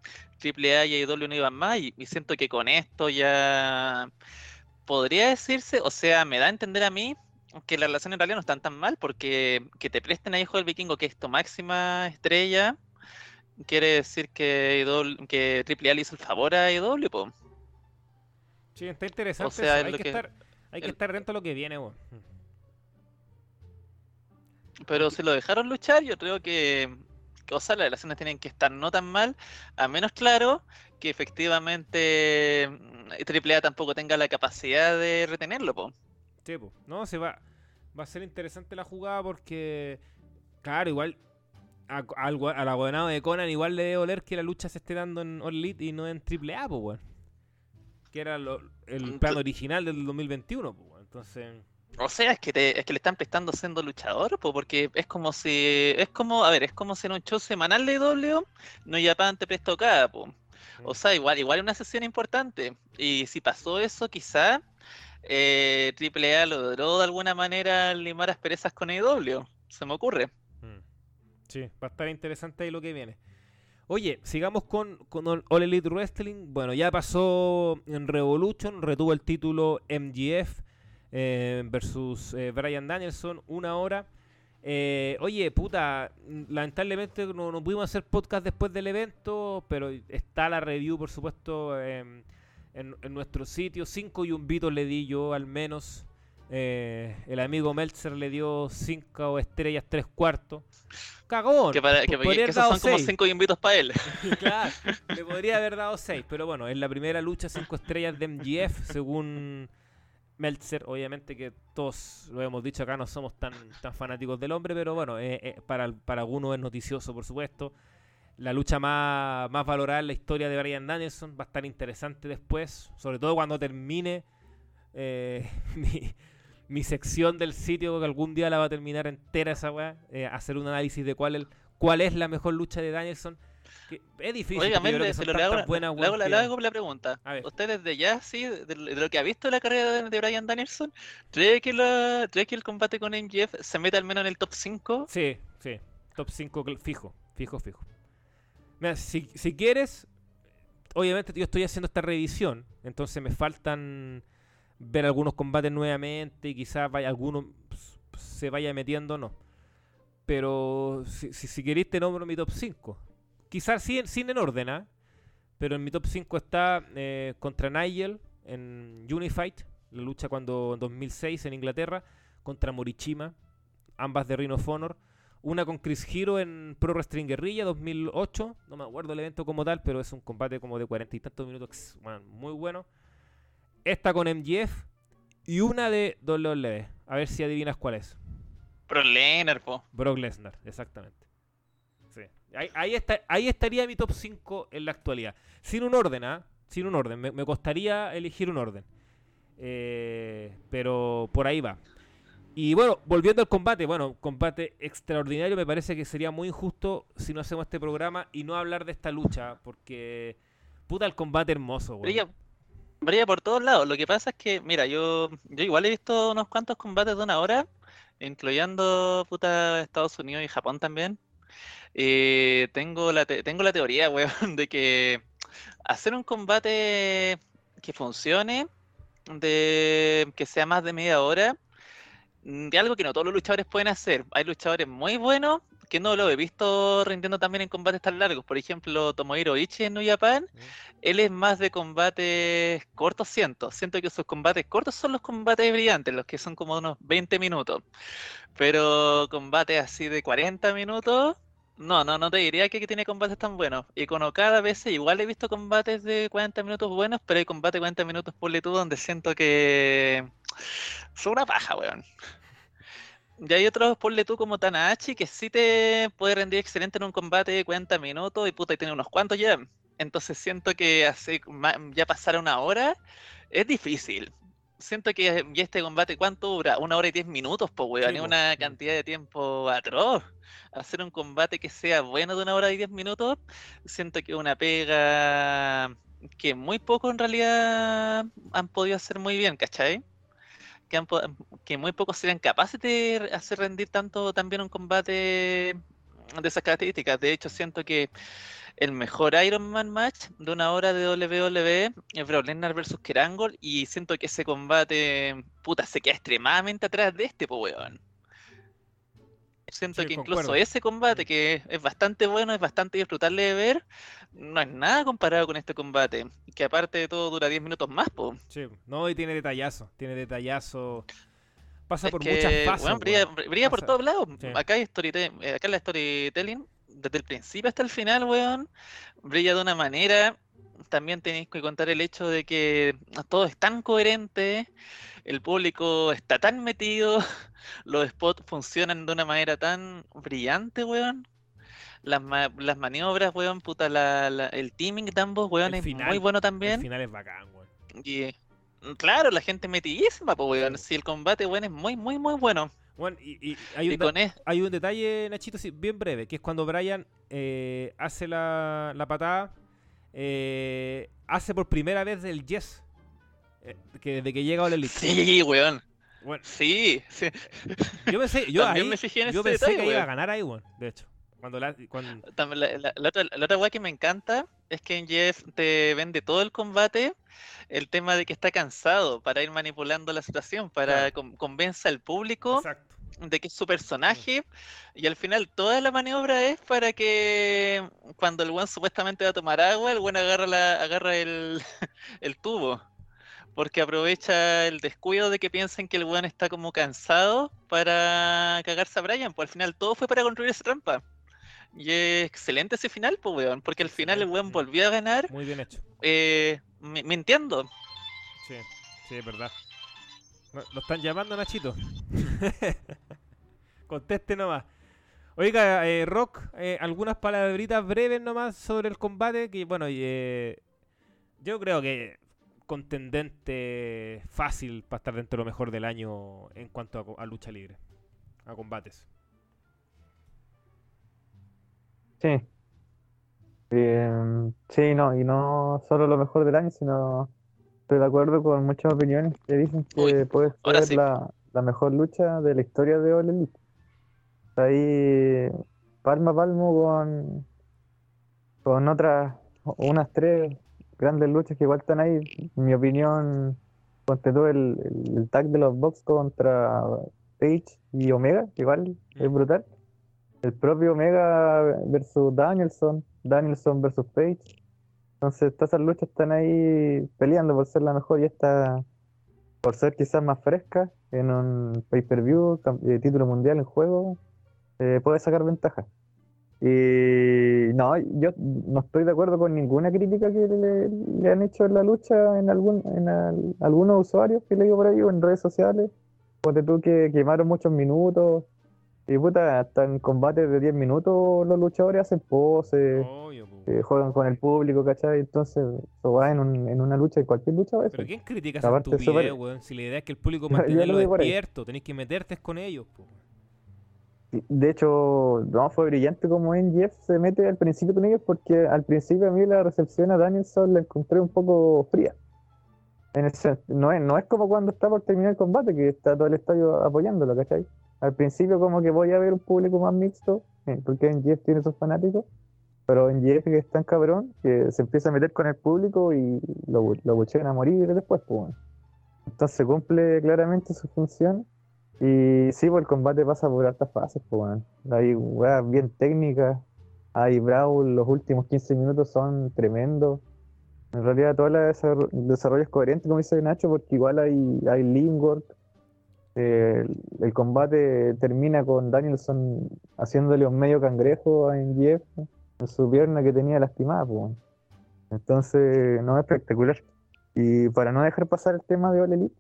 AAA y AEW no iban más, y siento que con esto ya podría decirse, o sea, me da a entender a mí que las relaciones en realidad no están tan mal, porque que te presten a Hijo del Vikingo, que es tu máxima estrella, quiere decir que, AEW que AAA le hizo el favor a AEW, po. Sí, está interesante. sea, Hay que, que- estar, hay que estar dentro de lo que viene, weón. Pero si lo dejaron luchar, yo creo que, que, o sea, las relaciones tienen que estar no tan mal, a menos claro que efectivamente mm, AAA tampoco tenga la capacidad de retenerlo, po. Sí, po. No, se va. Va a ser interesante la jugada porque. Claro, igual. A, al, al abonado de Conan igual le debe oler que la lucha se esté dando en All Elite y no en AAA, pues, weón. Que era lo- el Mm, plan original del 2021, pues, weón. Entonces. O sea, es que te- es que le están prestando siendo luchador, po, porque es como si, es como, a ver, es como si en un show semanal de W, no Japan te prestó cada, po. O sea, igual, igual una sesión importante. Y si pasó eso, quizá eh, AAA logró de alguna manera limar asperezas con AEW. Se me ocurre. Mm. Sí, va a estar interesante ahí lo que viene. Oye, sigamos con, con All All Elite Wrestling. Bueno, ya pasó en Revolution, retuvo el título MGF eh, versus eh, Brian Danielson, una hora. Eh, oye, puta, mm, lamentablemente no, no pudimos hacer podcast después del evento, pero está la review, por supuesto, em, en, en nuestro sitio. Cinco yumbitos le di yo al menos. Eh, el amigo Meltzer le dio cinco estrellas, tres cuartos. Cagón. Que, para, que, que esos son como seis. cinco invitos para él. *laughs* Claro, *laughs* le podría haber dado 6, pero bueno, es la primera lucha 5 estrellas de MGF, según Meltzer. Obviamente que todos lo hemos dicho acá, no somos tan, tan fanáticos del hombre, pero bueno, eh, eh, para, para algunos es noticioso, por supuesto. La lucha más, más valorada en la historia de Brian Danielson va a estar interesante después, sobre todo cuando termine eh, *laughs* mi, sección del sitio, que algún día la va a terminar entera esa weá, hacer un análisis de cuál, el, cuál es la mejor lucha de Danielson. Es difícil, Oiga, Mende, se lo le hago, buenas, le hago le hago la pregunta. A ver. ¿Usted desde ya, sí, de, de lo que ha visto de la carrera de, de Brian Danielson, cree que, la, cree que el combate con MJF se mete al menos en el top 5? Sí, sí. Top 5 fijo, fijo, fijo. Mira, si, si quieres, obviamente yo estoy haciendo esta revisión, entonces me faltan ver algunos combates nuevamente y quizás vaya alguno se vaya metiendo no. Pero si, si, si queréis te nombro mi top 5. Quizás sí, sin en orden, ¿ah? Pero en mi top 5 está eh, contra Nigel en Unified, la lucha cuando en 2006 en Inglaterra, contra Morichima, ambas de Ring of Honor. Una con Chris Hero en Pro Wrestling Guerrilla 2008. No me acuerdo el evento como tal, pero es un combate como de cuarenta y tantos minutos. muy bueno. Esta con MGF. Y una de WWE. A ver si adivinas cuál es. Pro Lesnar, po. Brock Lesnar, exactamente. Ahí, está, ahí estaría mi top 5 en la actualidad. Sin un orden, ¿ah? Sin un orden. Me, me costaría elegir un orden. Eh, pero por ahí va. Y bueno, volviendo al combate, bueno, combate extraordinario, me parece que sería muy injusto si no hacemos este programa y no hablar de esta lucha, porque puta el combate hermoso, güey. Brilla, brilla por todos lados. Lo que pasa es que, mira, yo, yo igual he visto unos cuantos combates de una hora, incluyendo puta Estados Unidos y Japón también. Eh, tengo la te- tengo la teoría, *laughs* weón, de que hacer un combate que funcione, de que sea más de media hora, mm, de algo que no todos los luchadores pueden hacer. Hay luchadores muy buenos que no lo he visto rindiendo también en combates tan largos. Por ejemplo, Tomohiro Ishii en New Japan, él es más de combates cortos, siento. Siento que sus combates cortos son los combates brillantes, los que son como unos 20 minutos. Pero combates así de 40 minutos, no, no, no te diría que, tiene combates tan buenos. Y con Okada a veces igual he visto combates de 40 minutos buenos, pero hay combates de 40 minutos por tú donde siento que son una paja, weón. Y hay otros por tú como Tanahashi que sí te puede rendir excelente en un combate de 40 minutos y puta, y tiene unos cuantos ya. Entonces siento que ma- ya pasar una hora es difícil. Siento que ya este combate, ¿cuánto dura? Una hora y diez minutos, pues, weón. Sí, Es una sí. cantidad de tiempo atroz. Hacer un combate que sea bueno de una hora y diez minutos, siento que es una pega que muy poco en realidad han podido hacer muy bien, ¿cachai? Que, han que muy pocos serían capaces de hacer rendir tanto también un combate de esas características. De hecho, siento que el mejor Iron Man match de una hora de WWE es Brock Lesnar versus Kerangol y siento que ese combate, puta, se queda extremadamente atrás de este, pues, weón. Siento Sí, que incluso concuerdo. ese combate, que es bastante bueno, es bastante disfrutable de ver, no es nada comparado con este combate, que aparte de todo dura 10 minutos más, pues. Sí, no, y tiene detallazo, tiene detallazo. Pasa Es por que, muchas fases. weón, brilla, por todos lados. sí. Acá hay eh, acá la storytelling, desde el principio hasta el final, weón, brilla de una manera. También tenéis que contar el hecho de que todo es tan coherente, el público está tan metido, *laughs* los spots funcionan de una manera tan brillante, weón. Las, ma- las maniobras, weón, puta, la- la- el teaming de ambos, weón, El es final, muy bueno El también. final es bacán, weón. Y claro, la gente metidísima, pues, weón. Sí. Si el combate, weón, es muy, muy, muy bueno. Bueno, y, y hay, un da- e- hay un detalle, Nachito, sí, bien breve, que es cuando Brian eh, hace la, la patada, eh, hace por primera vez el yes. eh, que desde que llega a la Elite. Sí, weón. Bueno, Sí, sí. yo pensé, yo ahí, me fijé en yo pensé detalle, que iba a ganar ahí, weón, de hecho. Cuando la, cuando, También La, la- la otra, la otra weá que me encanta es que en Jeff te vende todo el combate el tema de que está cansado para ir manipulando la situación, para Claro. con- convenza al público exacto. De que es su personaje y al final toda la maniobra es para que cuando el buen supuestamente va a tomar agua, el buen agarra, la, agarra el, *laughs* el tubo. Porque aprovecha el descuido de que piensen que el weón está como cansado para cagarse a Brian. Pues al final todo fue para construir esa trampa. Y es excelente ese final, pues weón. Porque al final el weón volvió a ganar Muy bien hecho. eh, mi- mintiendo. Sí, sí, es verdad. Lo están llamando, Nachito. *laughs* Conteste nomás. Oiga, eh, Rock, eh, algunas palabritas breves nomás sobre el combate. Que bueno, eh, yo creo que contendente fácil para estar dentro de lo mejor del año en cuanto a, a lucha libre, a combates. Sí. Em, sí, no, y no solo lo mejor del año, sino estoy de acuerdo con muchas opiniones que dicen que Uy, puede ser sí. la, la mejor lucha de la historia de All Elite. Ahí palmo a palmo con, con otras, unas tres grandes luchas que igual están ahí. En mi opinión, ponte tú el, el, tag de los Bucks contra Page y Omega, que igual es Mm. brutal. El propio Omega versus Danielson, Danielson versus Page. Entonces, todas esas luchas están ahí peleando por ser la mejor y esta por ser quizás más fresca en un pay-per-view, eh, título mundial en juego, eh, puede sacar ventaja. Y no, yo no estoy de acuerdo con ninguna crítica que le, le han hecho en la lucha en algún en al- algunos usuarios que leí por ahí o en redes sociales. Ponte tú que quemaron muchos minutos Y puta, hasta en combates de 10 minutos los luchadores hacen poses, Obvio. Eh, juegan con el público, ¿cachai? Entonces, eso va en, un- en una lucha, en cualquier lucha, eso. Pero ¿quién critica esa estupidez, súper- weón? Si la idea es que el *laughs* público Yo- yo mantenga lo vi por ahí. despierto, tenés que meterte con ellos, po. De hecho, no, fue brillante como Jeff se mete al principio con ellos porque al principio a mí la recepción a Danielson la encontré un poco fría. En el sen- no, es, no es como cuando está por terminar el combate, que está todo el estadio apoyándolo, ¿cachai? Al principio como que voy a ver un público más mixto, eh, porque Jeff tiene sus fanáticos, pero Jeff que es tan cabrón que se empieza a meter con el público y lo, lo a morir después, pues. Entonces cumple claramente su función y sí, pues el combate pasa por altas fases, pues. Hay weas bien técnicas, hay Brawl, los últimos 15 minutos son tremendos. En realidad, todo el desarrollo, es coherente, como dice Nacho, porque igual hay, hay el, combate termina con Danielson haciéndole un medio cangrejo a Jeff en su pierna que tenía lastimada, pues. Entonces, no es espectacular. Y para no dejar pasar el tema de Elite,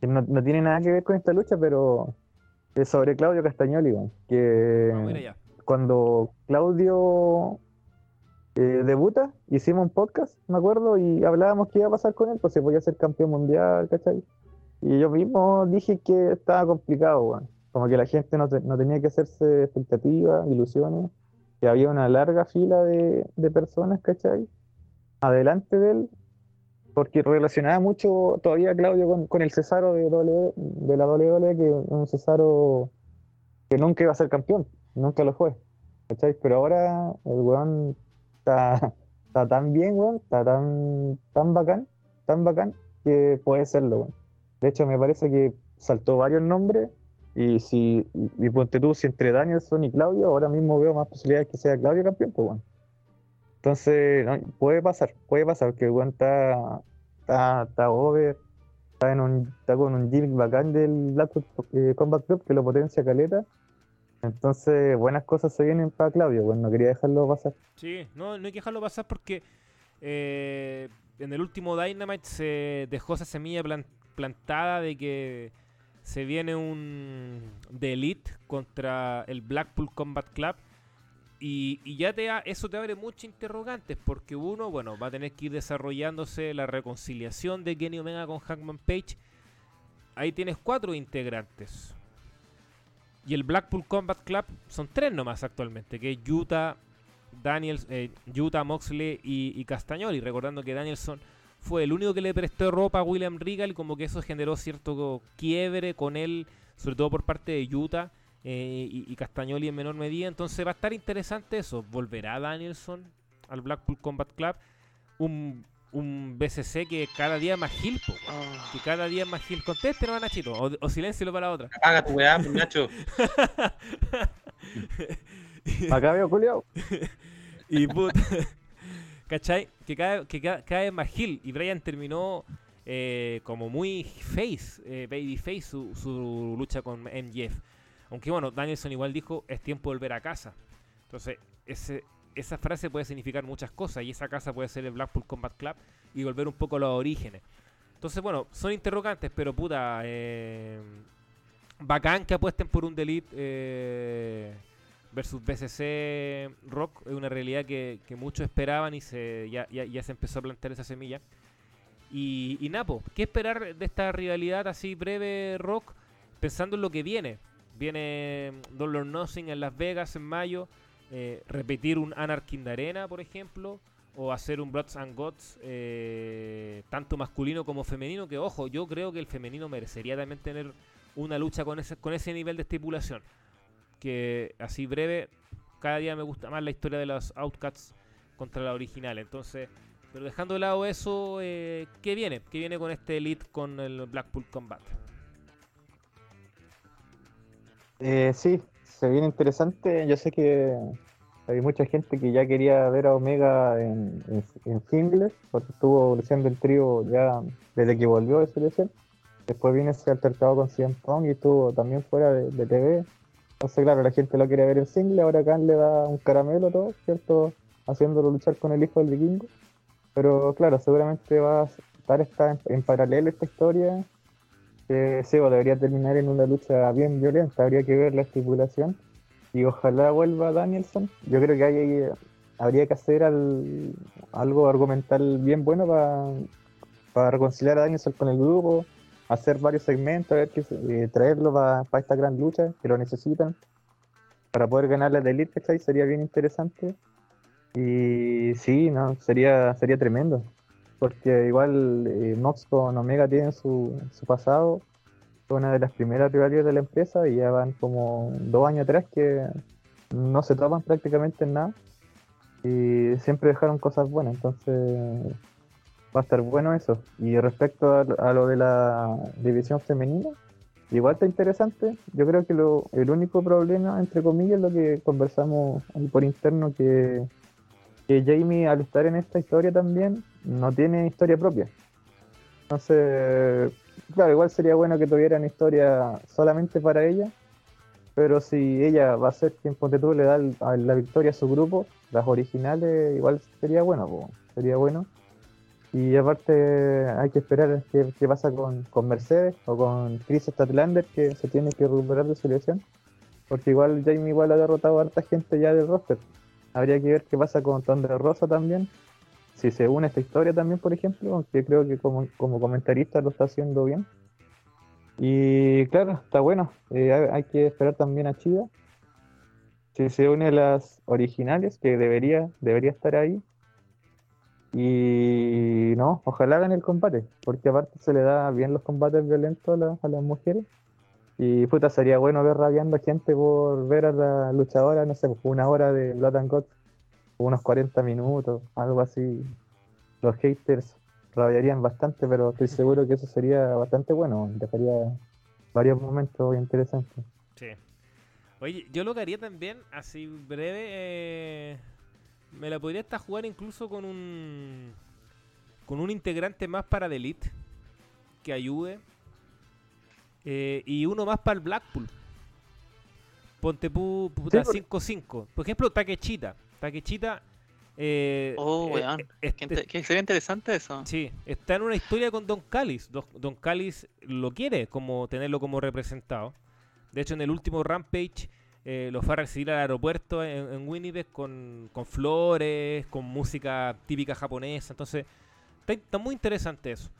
que no, no tiene nada que ver con esta lucha, pero es sobre Claudio Castagnoli, weón, que Vamos a ir allá. cuando Claudio eh, debuta, hicimos un podcast, me acuerdo, y hablábamos qué iba a pasar con él, pues si podía ser campeón mundial, ¿cachai? Y yo mismo dije que estaba complicado. Como que la gente no, te- no tenía que hacerse expectativas, ilusiones, que había una larga fila de, de personas, ¿cachai? Adelante de él, porque relacionaba mucho todavía Claudio con, con el Cesaro de, W de la WWE, que un Cesaro que nunca iba a ser campeón, nunca lo fue. ¿Cachai? Pero ahora el weón está, está tan bien, weón, está tan, tan bacán, tan bacán, que puede serlo, weón. De hecho, me parece que saltó varios nombres, y si, y, y ponte tú, si entre Danielson y Claudio, ahora mismo veo más posibilidades que sea Claudio campeón, pues weón. Entonces, no, puede pasar, puede pasar, que el weón está, está, está over, está, en un, está con un gimmick bacán del Blackpool eh, Combat Club que lo potencia caleta. Entonces, buenas cosas se vienen para Claudio, bueno, no quería dejarlo pasar. Sí, no, no hay que dejarlo pasar porque eh, en el último Dynamite se dejó esa semilla plan- plantada de que se viene un The Elite contra el Blackpool Combat Club y, y ya te ha- eso te abre muchos interrogantes porque uno, bueno, va a tener que ir desarrollándose la reconciliación de Kenny Omega con Hackman Page. Ahí tienes cuatro integrantes. Y el Blackpool Combat Club son tres nomás actualmente, que es Utah, Daniels, eh, Utah, Moxley y, y Castagnoli. Recordando que Danielson fue el único que le prestó ropa a William Regal, como que eso generó cierto quiebre con él, sobre todo por parte de Utah eh, y, y Castagnoli en menor medida. Entonces va a estar interesante eso. ¿Volverá Danielson al Blackpool Combat Club? Un, un BCC que cada día es más gil, po, weón. que cada día es más gil. Contéstenos, Nachito, o, o siléncielo para la otra. Apaga tu weá, pues, Nacho. *laughs* Acá veo culiao. *laughs* y puta, ¿cachai? Que cada, que cada vez más Hill. Y Brian terminó eh, como muy face, eh, baby face, su, su lucha con MJF. Aunque bueno, Danielson igual dijo, es tiempo de volver a casa. Entonces, ese, esa frase puede significar muchas cosas. Y esa casa puede ser el Blackpool Combat Club y volver un poco a los orígenes. Entonces, bueno, son interrogantes, pero puta, eh, bacán que apuesten por un Delete eh, versus BCC Rock. Es una realidad que, muchos esperaban y se, ya, ya, se empezó a plantar esa semilla. Y, Napo, ¿qué esperar de esta rivalidad así breve Rock? Pensando en lo que viene. Viene Dollar Nothing en Las Vegas en mayo. eh, repetir un Anarchy the Arena, por ejemplo. O hacer un Bloods and Gods eh, tanto masculino como femenino. Que ojo, yo creo que el femenino merecería también tener una lucha con ese, con ese nivel de estipulación. Que así breve, cada día me gusta más la historia de los Outcats contra la original. Entonces, pero dejando de lado eso, eh, ¿qué viene? ¿Qué viene con este Elite con el Blackpool Combat? Eh, sí, se viene interesante. Yo sé que hay mucha gente que ya quería ver a Omega en, en, en singles, porque estuvo luchando el trío ya desde que volvió de su lesión. Después viene ese altercado con CM Punk y estuvo también fuera de, de TV. Entonces, claro, la gente lo quiere ver en single. Ahora Khan le da un caramelo todo, ¿cierto? Haciéndolo luchar con el hijo del vikingo. Pero claro, seguramente va a estar esta, en, paralelo esta historia. Sebo debería terminar en una lucha bien violenta, habría que ver la estipulación. Y ojalá vuelva Danielson. Yo creo que hay, habría que hacer al- algo argumental bien bueno para reconciliar a Danielson con el grupo, hacer varios segmentos, a ver qué se- eh, traerlo para esta gran lucha que lo necesitan para poder ganarle de Elite, ¿cachai? Sería bien interesante. Y sí, no, sería, sería tremendo. Porque igual eh, Mox con Omega tienen su, su pasado. Una de las primeras rivalidades de la empresa y ya van como dos años atrás que no se toman prácticamente en nada. Y siempre dejaron cosas buenas, entonces va a estar bueno eso. Y respecto a, a lo de la división femenina, igual está interesante. Yo creo que lo, el único problema, entre comillas, es lo que conversamos por interno, que, Jamie al estar en esta historia también no tiene historia propia. Entonces, claro, igual sería bueno que tuvieran historia solamente para ella, pero si ella va a ser quien ponte tú le da la victoria a su grupo, las originales, igual sería bueno, sería bueno. Y aparte hay que esperar qué, qué pasa con, con Mercedes o con Chris Statlander que se tiene que recuperar de su lesión. Porque igual Jamie igual ha derrotado a harta gente ya del roster. Habría que ver qué pasa con Thunder Rosa también. Si se une esta historia también, por ejemplo, aunque creo que como, como comentarista lo está haciendo bien. Y claro, está bueno. Eh, hay, hay que esperar también a Chida. Si se une a las originales, que debería, debería estar ahí. Y no, ojalá hagan el combate, porque aparte se le da bien los combates violentos a, la- a las mujeres. Y puta, sería bueno ver rabiando gente por ver a la luchadora, no sé, una hora de Blood and Guts, unos 40 minutos, algo así. Los haters rabiarían bastante, pero estoy seguro que eso sería bastante bueno, dejaría varios momentos interesantes. Sí. Oye, yo lo que haría también, así breve, eh, me la podría estar jugar incluso con un con un integrante más para The Elite que ayude eh, y uno más para el Blackpool. Ponte pu, puta, por- 5-5. Por ejemplo, Takechita. Takechita. Eh, Oh, eh, weón. eh, este- que sería interesante eso. Sí, está en una historia con Don Callis. Don, Don Callis lo quiere como tenerlo como representado. De hecho, en el último Rampage eh, lo fue a recibir al aeropuerto en, en Winnipeg con, con flores, con música típica japonesa. Entonces, está, está muy interesante eso.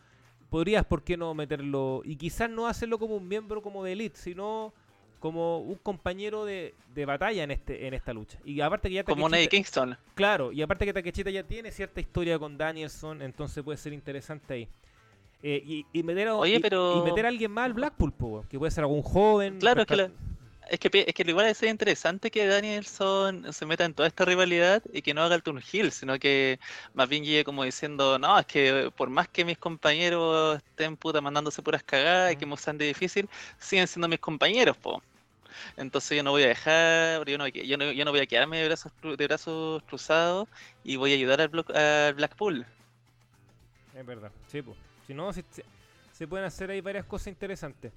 Podrías, ¿por qué no meterlo? Y quizás no hacerlo como un miembro como de Elite, sino como un compañero de, de batalla en este en esta lucha. Y aparte que ya Como Eddie Kingston. Claro, y aparte que Takechita ya tiene cierta historia con Danielson, entonces puede ser interesante ahí. Eh, y, y meter a, Oye, y- pero- y meter a alguien más al Blackpool, po, que puede ser algún joven. Claro, es que rescat- Es que, es que igual sería interesante que Danielson se meta en toda esta rivalidad y que no haga el turn heel, sino que más bien llegue como diciendo, no, es que por más que mis compañeros estén puta mandándose puras cagadas y que me sean de difícil, siguen siendo mis compañeros, po. Entonces yo no voy a dejar, yo no, yo no, yo no voy a quedarme de brazos, de brazos cruzados y voy a ayudar al, Block- al Blackpool. Es verdad, sí, po. Si no, se pueden hacer ahí varias cosas interesantes.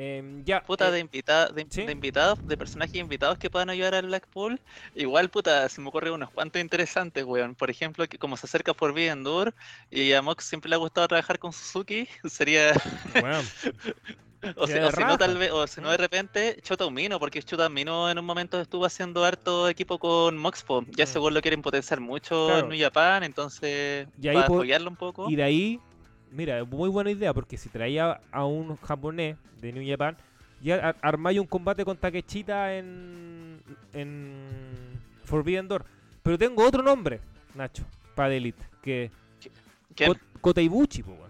Em, ya, Puta, eh, de, invita- de, ¿sí? de invitados, de personajes invitados que puedan ayudar al Blackpool. Igual, puta, se me ocurre unos cuantos interesantes, weón. Por ejemplo, que como se acerca Forbidden Door y a Mox siempre le ha gustado trabajar con Suzuki, *laughs* sería. *laughs* bueno, *laughs* O, si, de o si no, tal vez, o si no, de repente, Chota Umino, porque Chota Umino en un momento estuvo haciendo harto equipo con Moxpo. Ya Mm. según lo quieren potenciar mucho Claro. en New Japan, entonces, Y ahí para po- apoyarlo un poco. y de ahí, mira, muy buena idea, porque si traía a un japonés de New Japan, ya ar- armáis un combate con Takechita en, en Forbidden Door. Pero tengo otro nombre, Nacho, para Elite, que ¿Quién? Ko- Kota Ibuchi, po, weón.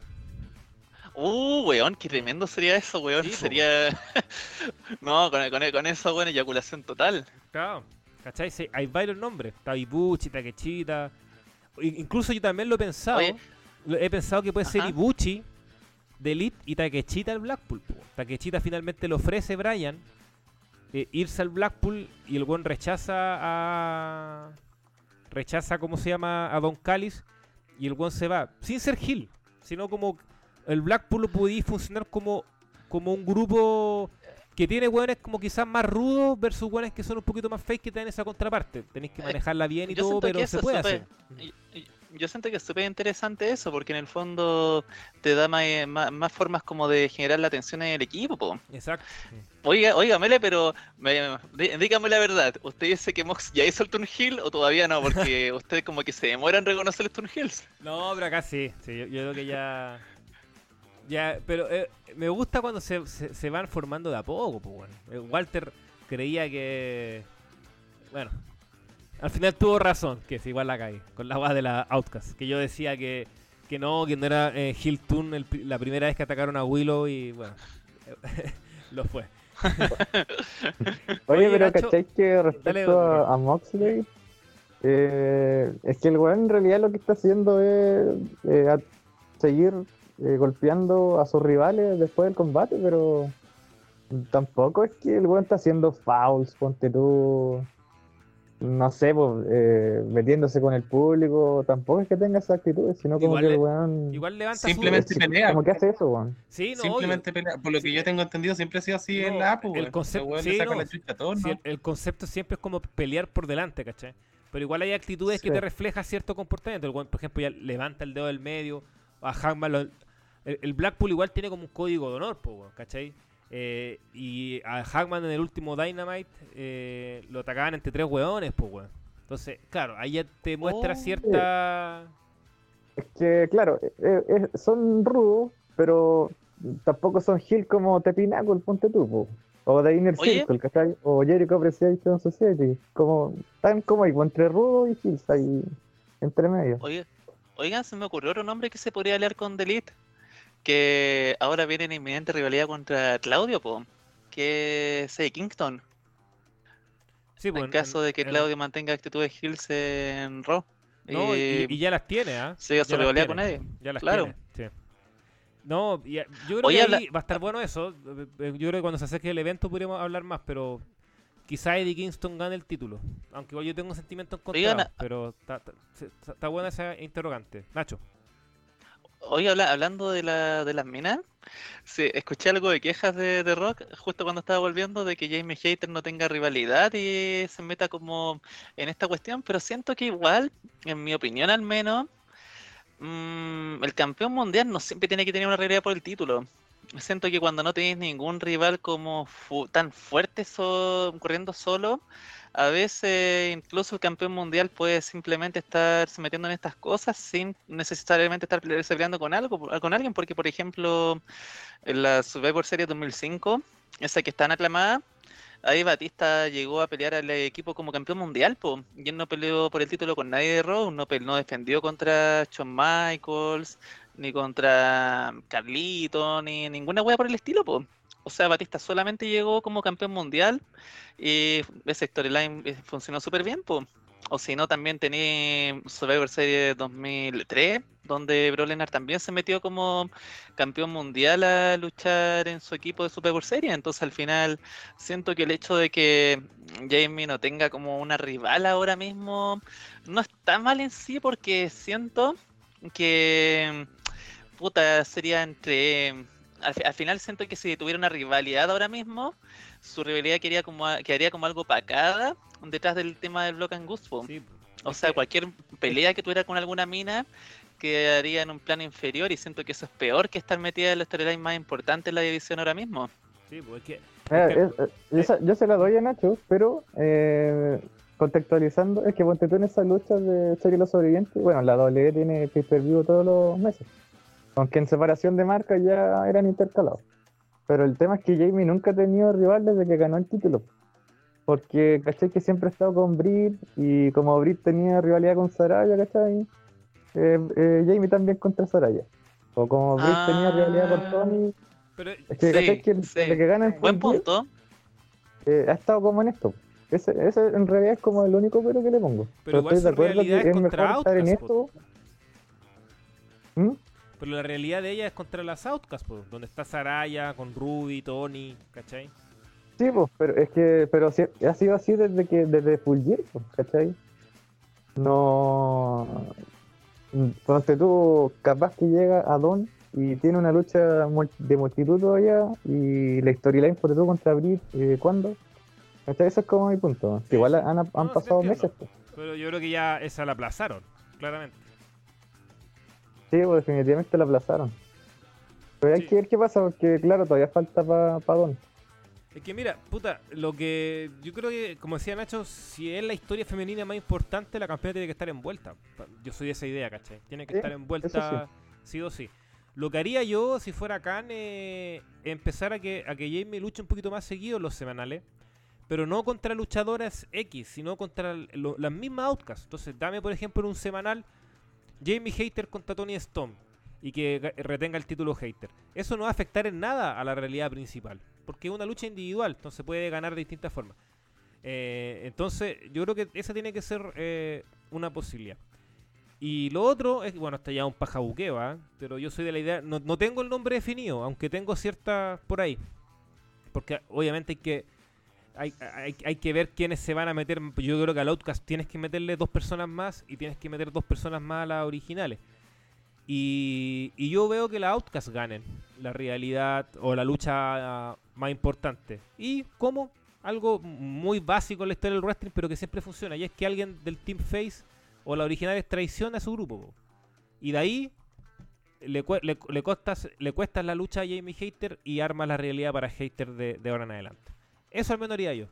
Uh, weón, qué tremendo sería eso, weón. Sí, sería. *laughs* no, con, con, con eso, weón, eyaculación total. Claro, ¿cachai? Sí, hay varios nombres. Está Ibuchi, Takechita. Incluso yo también lo he pensado. Oye. He pensado que puede ser. Ibuchi de Elite y Takechita al Blackpool. po. Takechita finalmente le ofrece Brian eh, irse al Blackpool y el buen rechaza a. Rechaza, ¿cómo se llama? A Don Callis y el buen se va. Sin ser Hill, sino como el Blackpool lo podía funcionar como, como un grupo que tiene hueones como quizás más rudos versus hueones que son un poquito más fake que tienen esa contraparte. Tenéis que Eh, manejarla bien y yo todo, que pero se puede hacer. Yo siento que es súper interesante eso, porque en el fondo te da más, eh, más, más formas como de generar la atención en el equipo, po. Exacto. Oiga, oiga, Mele, pero me- dí- dígame la verdad, ¿usted dice que Mox ya hizo el Turn Hill o todavía no? Porque *laughs* usted como que se demora en reconocer los Turn Hills. No, pero acá sí. sí yo, yo creo que ya. Ya, pero eh, me gusta cuando se, se, se van formando de a poco, pues bueno. Walter creía que. Bueno. Al final tuvo razón, que es igual la calle, con la voz de la Outcast. Que yo decía que, que no, que no era eh, Hill Toon el la primera vez que atacaron a Willow y bueno. *laughs* lo fue. *laughs* Oye, pero Nacho, ¿cachai que respecto a, a Moxley? eh, es que el weón en realidad lo que está haciendo es eh, a- seguir eh, golpeando a sus rivales después del combate, pero tampoco es que el weón está haciendo fouls, ponte tú, no sé, pues, eh, metiéndose con el público, tampoco es que tenga esa actitud, sino como Igual que le- el weón Igual levanta Simplemente su... pelea. como que hace eso, weón. Sí, no, Simplemente pelea. Por lo que yo tengo entendido, siempre ha sido así No, en la APU, el concepto- Los weones sí, le sacan no, la chucha a todos, Sí, ¿no? el, el concepto siempre es como pelear por delante, ¿cachai? Pero igual hay actitudes que te reflejan cierto comportamiento. El weón, por ejemplo, ya levanta el dedo del medio. A Hackman lo- el, el Blackpool igual tiene como un código de honor, po, weón, ¿cachai? Eh, y a Hackman en el último Dynamite eh, lo atacaban entre tres weones, pues, weón. Entonces, claro, ahí ya te muestra Oh. cierta... Es que, claro, eh, eh, son rudos, pero tampoco son Hill como Tepinaco, el ponte tú, po. o de Inner Oye. Circle, ¿cachai? O Jericho Appreciation Society, como, tan como ahí, entre rudo y Hills ahí, entre medio. Oiga, oigan, se me ocurrió otro nombre que se podría aliar con Delete, que ahora viene en inminente rivalidad contra Claudio, po, que es Eddie Kingston. Sí, pues, en caso de que en- Claudio mantenga actitudes Hills en Raw. No, y, Eh, y ya las tiene, ¿ah? siga su rivalidad con. Eddie. Ya las Claro. tiene, sí. No, y, eh, yo creo Oye, que habla- va a estar bueno eso. eh, eh, Yo creo que cuando se acerque el evento podríamos hablar más, pero quizá Eddie Kingston gane el título. Aunque igual yo tengo sentimientos Oigan, encontrados, pero está, está- está buena esa interrogante. Nacho. Oye, habla- hablando de, la, de las minas, sí, escuché algo de quejas de, Rock justo cuando estaba volviendo de que Jamie Hater no tenga rivalidad y se meta como en esta cuestión, pero siento que igual, en mi opinión al menos, mm, el campeón mundial no siempre tiene que tener una rivalidad por el título. Siento que cuando no tenéis ningún rival como fu- tan fuerte corriendo solo, a veces incluso el campeón mundial puede simplemente estarse metiendo en estas cosas sin necesariamente estar pele- peleando con algo, con alguien, porque por ejemplo en la Survivor Series 2005, esa que es tan aclamada, ahí Batista llegó a pelear al equipo como campeón mundial, po, y él no peleó por el título con nadie de Raw, no defendió contra Shawn Michaels, ni contra Carlito, ni ninguna wea por el estilo, po. O sea, Batista solamente llegó como campeón mundial y esa storyline eh, funcionó súper bien, po. O si no, también tenía Survivor Series 2003, donde Brock Lesnar también se metió como campeón mundial a luchar en su equipo de Survivor Series. Entonces, al final, siento que el hecho de que Jamie no tenga como una rival ahora mismo no está mal en sí, porque siento que puta sería entre. Al, fi- al final siento que si tuviera una rivalidad ahora mismo, su rivalidad quedaría como, quedaría como algo pacada detrás del tema del Block and Goose. po. Sí, O sea, que- cualquier pelea que tuviera con alguna mina quedaría en un plano inferior y siento que eso es peor que estar metida en la storyline más importante en la división ahora mismo. sí, pues es que Mira, Es que- es- eh, yo, se, yo se la doy a Nacho, pero eh, contextualizando, es que ponte tú en esas luchas de Serie los Sobrevivientes, bueno, la W tiene pay per view todos los meses, aunque en separación de marcas ya eran intercalados. Pero el tema es que Jamie nunca ha tenido rival desde que ganó el título. Porque, ¿cachai? Que siempre ha estado con Britt y como Britt tenía rivalidad con Saraya, ¿cachai? Eh, eh, Jamie también contra Saraya. O como Britt tenía rivalidad con Ah. Tony, pero es que, Sí, ¿cachai? Que sí. desde que gana el Buen punto. eh, ha estado como en esto. Ese, ese en realidad es como el único pero que le pongo. Pero igual estoy de acuerdo que es mejor estar en esto. ¿Mm? Pero la realidad de ella es contra las Outcasts, po, donde está Saraya con Ruby, Tony, ¿cachai? Sí, pues, pero es que pero sí- ha sido así desde que desde Full Gear, pues, ¿cachai? No. Entonces tú, capaz que llega a Don y tiene una lucha de multitud todavía y la storyline por tú contra Brit, eh, ¿cuándo? ¿Cachai? Eso es como mi punto. Que igual han, han No, sí pasado meses. pues. Pero yo creo que ya esa la aplazaron, claramente. Sí, pues definitivamente la aplazaron. Pero hay Sí. que ver qué pasa, porque claro, todavía falta para Don. Es que mira, puta, lo que yo creo que, como decía Nacho, si es la historia femenina más importante, la campeona tiene que estar envuelta. Pa- Yo soy de esa idea, ¿cachai? Tiene que Sí, estar envuelta sí o sí. Lo que haría yo, si fuera Khan, eh, empezar a que, a que Jamie luche un poquito más seguido en los semanales, pero no contra luchadoras X, sino contra lo- las mismas Outcasts. Entonces, dame, por ejemplo, en un semanal Jamie Hater contra Tony Storm y que ga- retenga el título Hater. Eso no va a afectar en nada a la realidad principal, porque es una lucha individual, entonces puede ganar de distintas formas. Eh, entonces, yo creo que esa tiene que ser eh, una posibilidad. Y lo otro es, bueno, está ya un pajabuqueo, ¿ah? pero yo soy de la idea, no, no tengo el nombre definido, aunque tengo ciertas por ahí. Porque obviamente hay que hay, que ver quiénes se van a meter. Yo creo que al Outcast tienes que meterle dos personas más y tienes que meter dos personas más a las originales. Y, y yo veo que las Outcast ganen la realidad o la lucha ah, más importante. ¿Y cómo? Algo muy básico en la historia del wrestling, pero que siempre funciona. Y es que alguien del Team Face o la original traiciona a su grupo. po. Y de ahí le, le, le costas, le cuestas la lucha a Jamie Hater y armas la realidad para Hater de ahora en adelante. Eso al menos haría yo.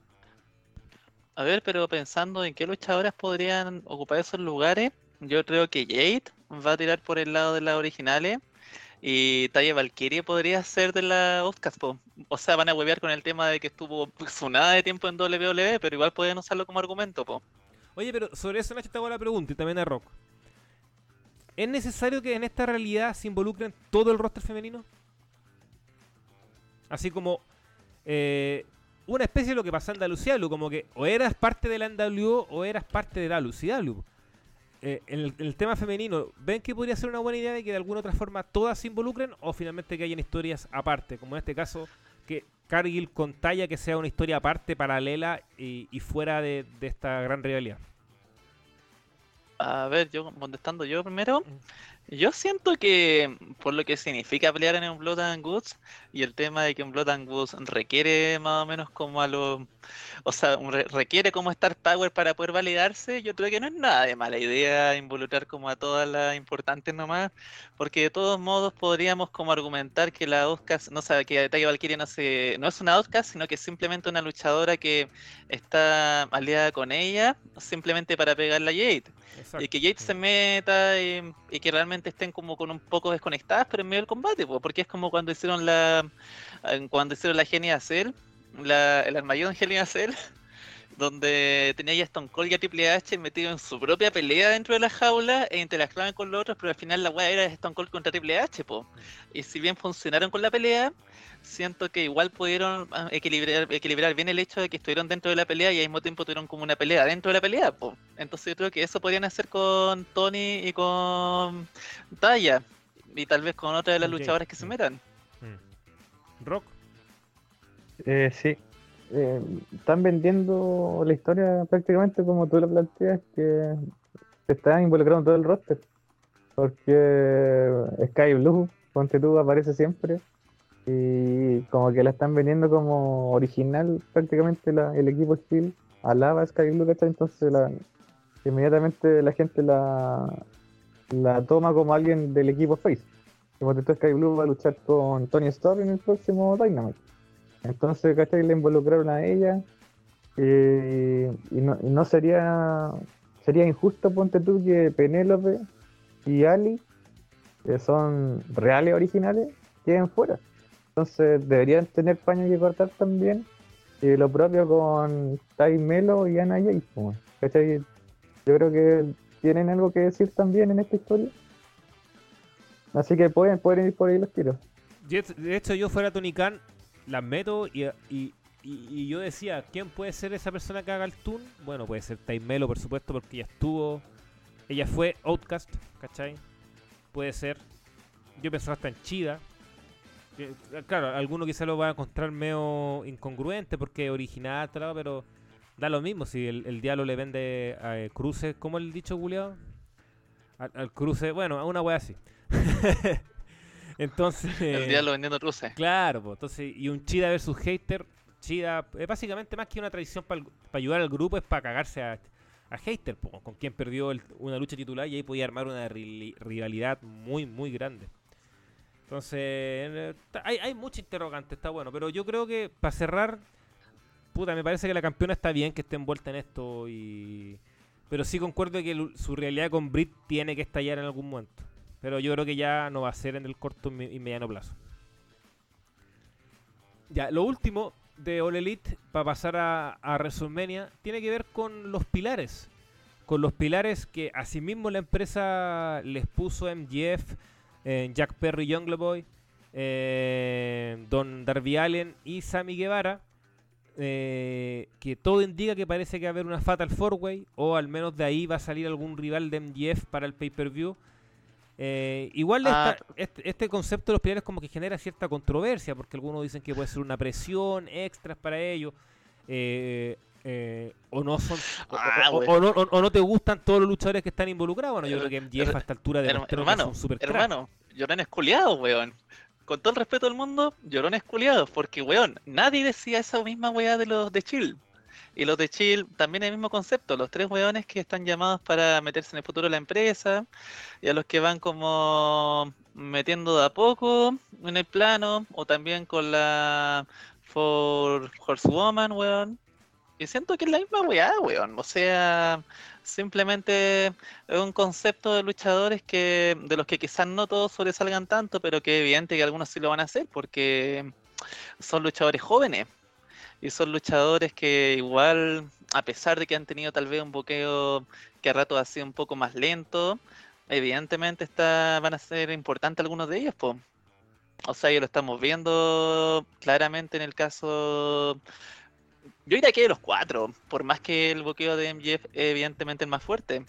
A ver, pero pensando en qué luchadoras podrían ocupar esos lugares, yo creo que Jade va a tirar por el lado de las originales y Taya Valkyrie podría ser de la Outcast. po. O sea, van a huevear con el tema de que estuvo sonada de tiempo en WWE, pero igual pueden usarlo como argumento. Po. Oye, pero sobre eso Nacho te hago la pregunta y también a Rock. ¿Es necesario que en esta realidad se involucren todo el roster femenino? Así como eh, una especie de lo que pasa en WCW, como que o eras parte de la NWO o eras parte de la WCW. Eh, en, el, en el tema femenino, ¿ven que podría ser una buena idea de que de alguna otra forma todas se involucren o finalmente que hayan historias aparte? Como en este caso, que Cargill con Taya que sea una historia aparte, paralela y, y fuera de, de esta gran rivalidad. A ver, yo contestando yo primero. Yo siento que por lo que significa pelear en un Blood and Goods y el tema de que un Blood and Goods requiere más o menos como a lo, o sea, requiere como Star Power para poder validarse, yo creo que no es nada de mala idea involucrar como a todas las importantes nomás, porque de todos modos podríamos como argumentar que la Outcast, no sabe que Taya Valkyrie no se, no es una Outcast, sino que es simplemente una luchadora que está aliada con ella simplemente para pegarle a Jade. Exacto. Y que Jade se meta y, y que realmente estén como con un poco desconectadas, pero en medio del combate, po, porque es como cuando hicieron la cuando hicieron la Genia Cell, la, el Armageddon Genia Cell, *laughs* donde tenía ya Stone Cold y a Triple H metido en su propia pelea dentro de la jaula e interactuaban con los otros, pero al final la weá era Stone Cold contra Triple H, po. Y si bien funcionaron con la pelea, siento que igual pudieron ah, equilibrar, equilibrar bien el hecho de que estuvieron dentro de la pelea y al mismo tiempo tuvieron como una pelea dentro de la pelea, po. Entonces yo creo que eso podrían hacer con Tony y con Taya. Y tal vez con otra de las luchadoras que se metan. Mm. Rock. Eh, sí. Eh, están vendiendo la historia prácticamente como tú lo planteas, que se está involucrando todo el roster. Porque Sky Blue, ponte tú, aparece siempre. Y como que la están vendiendo como original prácticamente la- el equipo Steel. Alaba Sky Blue, ¿cachai? Entonces la, inmediatamente la gente la, la toma como alguien del equipo Face. Como tú, Sky Blue va a luchar con Tony Storm en el próximo Dynamite. Entonces, ¿cachai? Le involucraron a ella. eh, y, no, no sería sería injusto, ponte tú, que Penélope y Ali, que son reales originales, queden fuera. Entonces, deberían tener paño que cortar también. Y lo propio con Ty Melo y Ana Jay. ¿cachai? Yo creo que tienen algo que decir también en esta historia. Así que pueden, pueden ir por ahí los tiros. De hecho, yo fuera Tony las meto y, y, y- yo decía, ¿quién puede ser esa persona que haga el tune? Bueno, puede ser Time Melo, por supuesto, porque ella estuvo. Ella fue Outcast, ¿cachai? Puede ser. Yo pensaba hasta en Chida. Que, Claro, alguno quizá lo va a encontrar medio incongruente porque original, pero da lo mismo si el, diablo le vende a eh, cruces, ¿cómo el dicho culiado? Al, al cruce, bueno, a una wea así. *laughs* Entonces. *laughs* El diablo vendiendo cruces. Claro, pues, entonces, y un Chida versus Hater, Chida, es básicamente más que una tradición para ayudar al grupo, es para cagarse a, a po, con quien perdió el- una lucha titular y ahí podía armar una ri- rivalidad muy, muy grande. Entonces, eh, hay, hay mucha interrogante, está bueno, pero yo creo que para cerrar, puta, me parece que la campeona está bien que esté envuelta en esto y... Pero sí concuerdo que su realidad con Brit tiene que estallar en algún momento. Pero yo creo que ya no va a ser en el corto y me- y mediano plazo. Ya, lo último de All Elite, para pasar a, a WrestleMania, tiene que ver con los pilares. Con los pilares que asimismo la empresa les puso MGF, eh, Jack Perry, Jungle Boy, eh, Don Darby Allen y Sammy Guevara. eh, que todo indica que parece que va a haber una Fatal Four Way, o al menos de ahí va a salir algún rival de MGF para el pay-per-view. Eh, igual Ah, esta- este, este concepto de los pilares como que genera cierta controversia, porque algunos dicen que puede ser una presión extras para ellos, eh, eh, o no son, o, Ah, o- no, o- o no te gustan todos los luchadores que están involucrados. Bueno, yo Her- creo que MJF a esta altura Her- que es hermano, super hermano, Llorón es culiado, weón. Con todo el respeto del mundo, Llorón es culiado, porque, weón, nadie decía esa misma weá de los de Chill. Y los de Chill también el mismo concepto, los tres weones que están llamados para meterse en el futuro de la empresa, y a los que van como metiendo de a poco en el plano, o también con la For Horsewoman, weón. Y siento que es la misma weá, weón. O sea, simplemente es un concepto de luchadores que de los que quizás no todos sobresalgan tanto, pero que es evidente que algunos sí lo van a hacer porque son luchadores jóvenes y son luchadores que igual, a pesar de que han tenido tal vez un boqueo que a rato ha sido un poco más lento, evidentemente está, van a ser importantes algunos de ellos, po. O sea, ya lo estamos viendo claramente en el caso. Yo diría que de los cuatro, por más que el boqueo de MJF es evidentemente el más fuerte.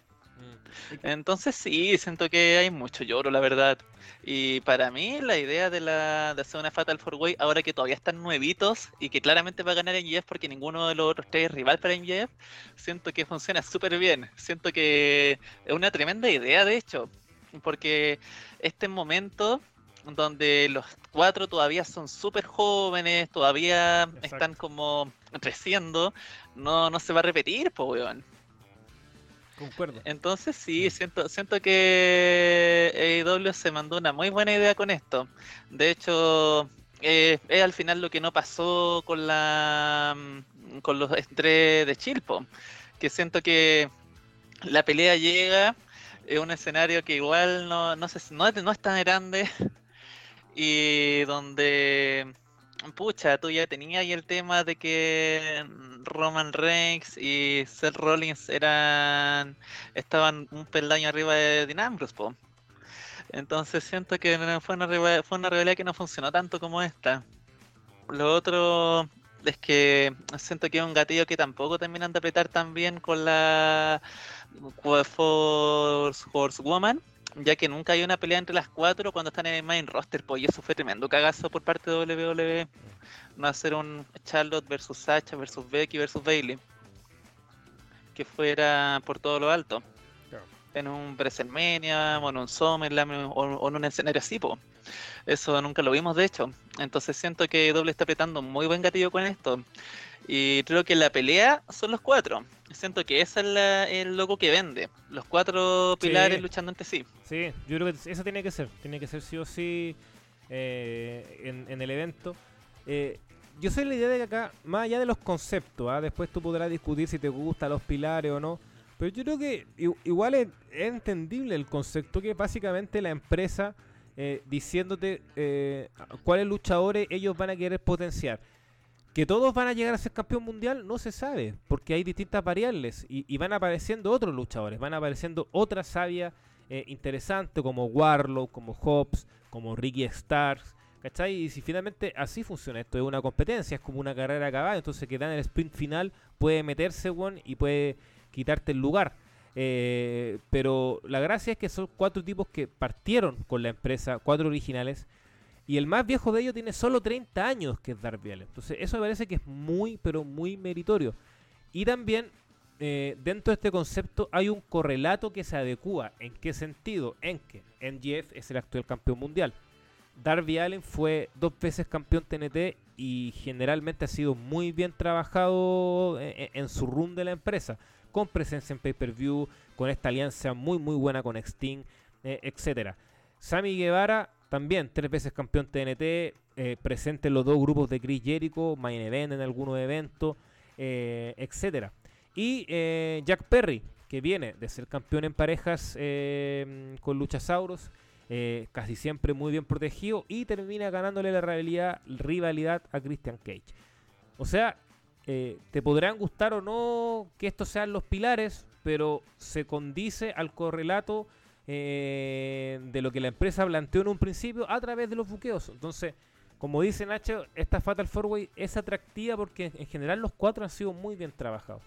Entonces sí, siento que hay mucho lloro, la verdad. Y para mí la idea de, la, de hacer una Fatal Four Way, ahora que todavía están nuevitos y que claramente va a ganar MJF porque ninguno de los otros tres es rival para MJF, siento que funciona súper bien. Siento que es una tremenda idea, de hecho, porque este momento donde los cuatro todavía son súper jóvenes, todavía Exacto. están como creciendo, no, no se va a repetir, pues, weón. Concuerdo. Entonces sí, siento, siento que AEW se mandó una muy buena idea con esto. De hecho, eh, es al final lo que no pasó con la mm, con los tres de Chilpo. Que siento que la pelea llega, es un escenario que igual no, no, sé, si- no, es- no es tan grande. *laughs* Y donde Pucha, tú ya tenías ahí el tema de que Roman Reigns y Seth Rollins eran estaban un peldaño arriba de Dean Ambrose, po. Entonces siento que fue una fue una rivalidad que no funcionó tanto como esta. Lo otro es que siento que es un gatillo que tampoco terminan de apretar tan bien con la Force Horsewoman, ya que nunca hay una pelea entre las cuatro cuando están en el main roster, pues y eso fue tremendo cagazo por parte de WWE. No hacer un Charlotte versus Sacha versus Becky versus Bailey, que fuera por todo lo alto. Claro. En un WrestleMania, o en un SummerSlam, o, o en un escenario así, po. Eso nunca lo vimos, de hecho. Entonces siento que doble está apretando muy buen gatillo con esto. Y creo que la pelea son los cuatro. Siento que ese es la- el logo que vende. Los cuatro Sí. pilares luchando entre sí. Sí, yo creo que eso tiene que ser. Tiene que ser sí o sí eh, en, en el evento. Eh, yo soy la idea de que acá, más allá de los conceptos, ¿ah? después tú podrás discutir si te gustan los pilares o no. Pero yo creo que igual es, es entendible el concepto que básicamente la empresa eh, diciéndote eh, cuáles luchadores ellos van a querer potenciar. Que todos van a llegar a ser campeón mundial no se sabe, porque hay distintas variables y, y van apareciendo otros luchadores, van apareciendo otras sabias eh, interesantes como Warlock, como Hobbs, como Ricky Starks, ¿cachai? Y si finalmente así funciona, esto es una competencia, es como una carrera acabada, entonces que en el sprint final puede meterse, weón, y puede quitarte el lugar. Eh, pero la gracia es que son cuatro tipos que partieron con la empresa, cuatro originales, y el más viejo de ellos tiene solo 30 años, que es Darby Allin. Entonces, eso me parece que es muy, pero muy meritorio. Y también, eh, dentro de este concepto, hay un correlato que se adecua. ¿En qué sentido? En que MGF es el actual campeón mundial. Darby Allen fue dos veces campeón TNT y generalmente ha sido muy bien trabajado en, en su run de la empresa. con presencia en pay-per-view, con esta alianza muy muy buena con Sting, eh, etcétera. Sammy Guevara también tres veces campeón TNT, eh, presente en los dos grupos de Chris Jericho, Main Event en algunos eventos, eh, etcétera. Y eh, Jack Perry, que viene de ser campeón en parejas eh, con Luchasauros, eh, casi siempre muy bien protegido y termina ganándole la rivalidad, rivalidad a Christian Cage. O sea, eh, te podrán gustar o no que estos sean los pilares, pero se condice al correlato eh, de lo que la empresa planteó en un principio a través de los buqueos. Entonces, como dice Nacho, esta Fatal Four Way es atractiva porque en general los cuatro han sido muy bien trabajados.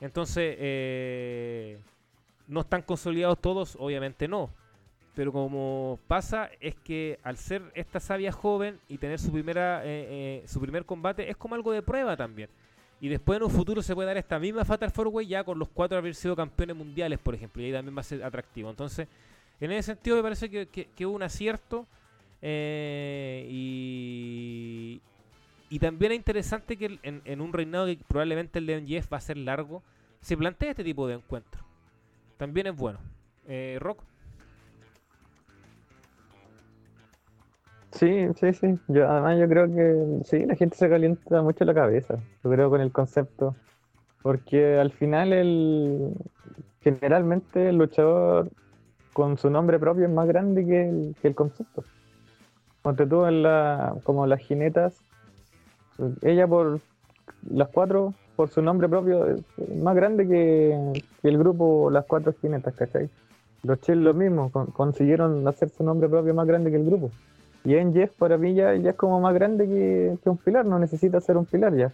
Entonces, no están consolidados todos, obviamente no. Pero como pasa es que al ser esta sabia joven y tener su primera eh, eh, su primer combate es como algo de prueba también. Y después en un futuro se puede dar esta misma Fatal Four Way ya con los cuatro haber sido campeones mundiales, por ejemplo, y ahí también va a ser atractivo. Entonces, en ese sentido me parece que, que, hubo un acierto. eh, y, y también es interesante que en, en un reinado que probablemente el de MJF va a ser largo, se plantea este tipo de encuentro. También es bueno. Eh, Rock. Sí, sí, sí. Yo, además yo creo que sí, la gente se calienta mucho la cabeza, yo creo con el concepto. Porque al final el generalmente el luchador con su nombre propio es más grande que el, que el concepto. Ponte tú en la, como las jinetas, ella por las cuatro, por su nombre propio, es más grande que, el grupo Las Cuatro Jinetas, ¿cachai? Los Chill lo mismo, con- consiguieron hacer su nombre propio más grande que el grupo. Y en Jeff para mí ya, es como más grande que, un pilar, no necesita ser un pilar ya.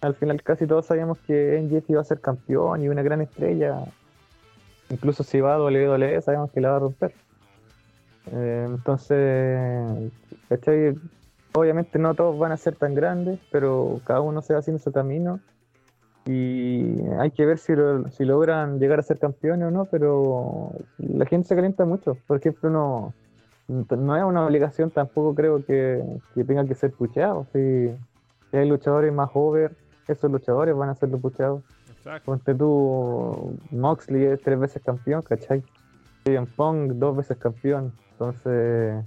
Al final casi todos sabíamos que en Jeff iba a ser campeón y una gran estrella. Incluso si va a WWE sabemos que la va a romper. Eh, entonces. Obviamente no todos van a ser tan grandes, pero cada uno se va haciendo su camino. Y hay que ver si, si logran llegar a ser campeones o no, pero la gente se calienta mucho. Por ejemplo, no, no es una obligación tampoco creo que, que tenga que ser pucheado. Si, si hay luchadores más over, esos luchadores van a ser los pucheados. Exacto. Ponte tú, Moxley es tres veces campeón, ¿cachai? CM Punk dos veces campeón. Entonces,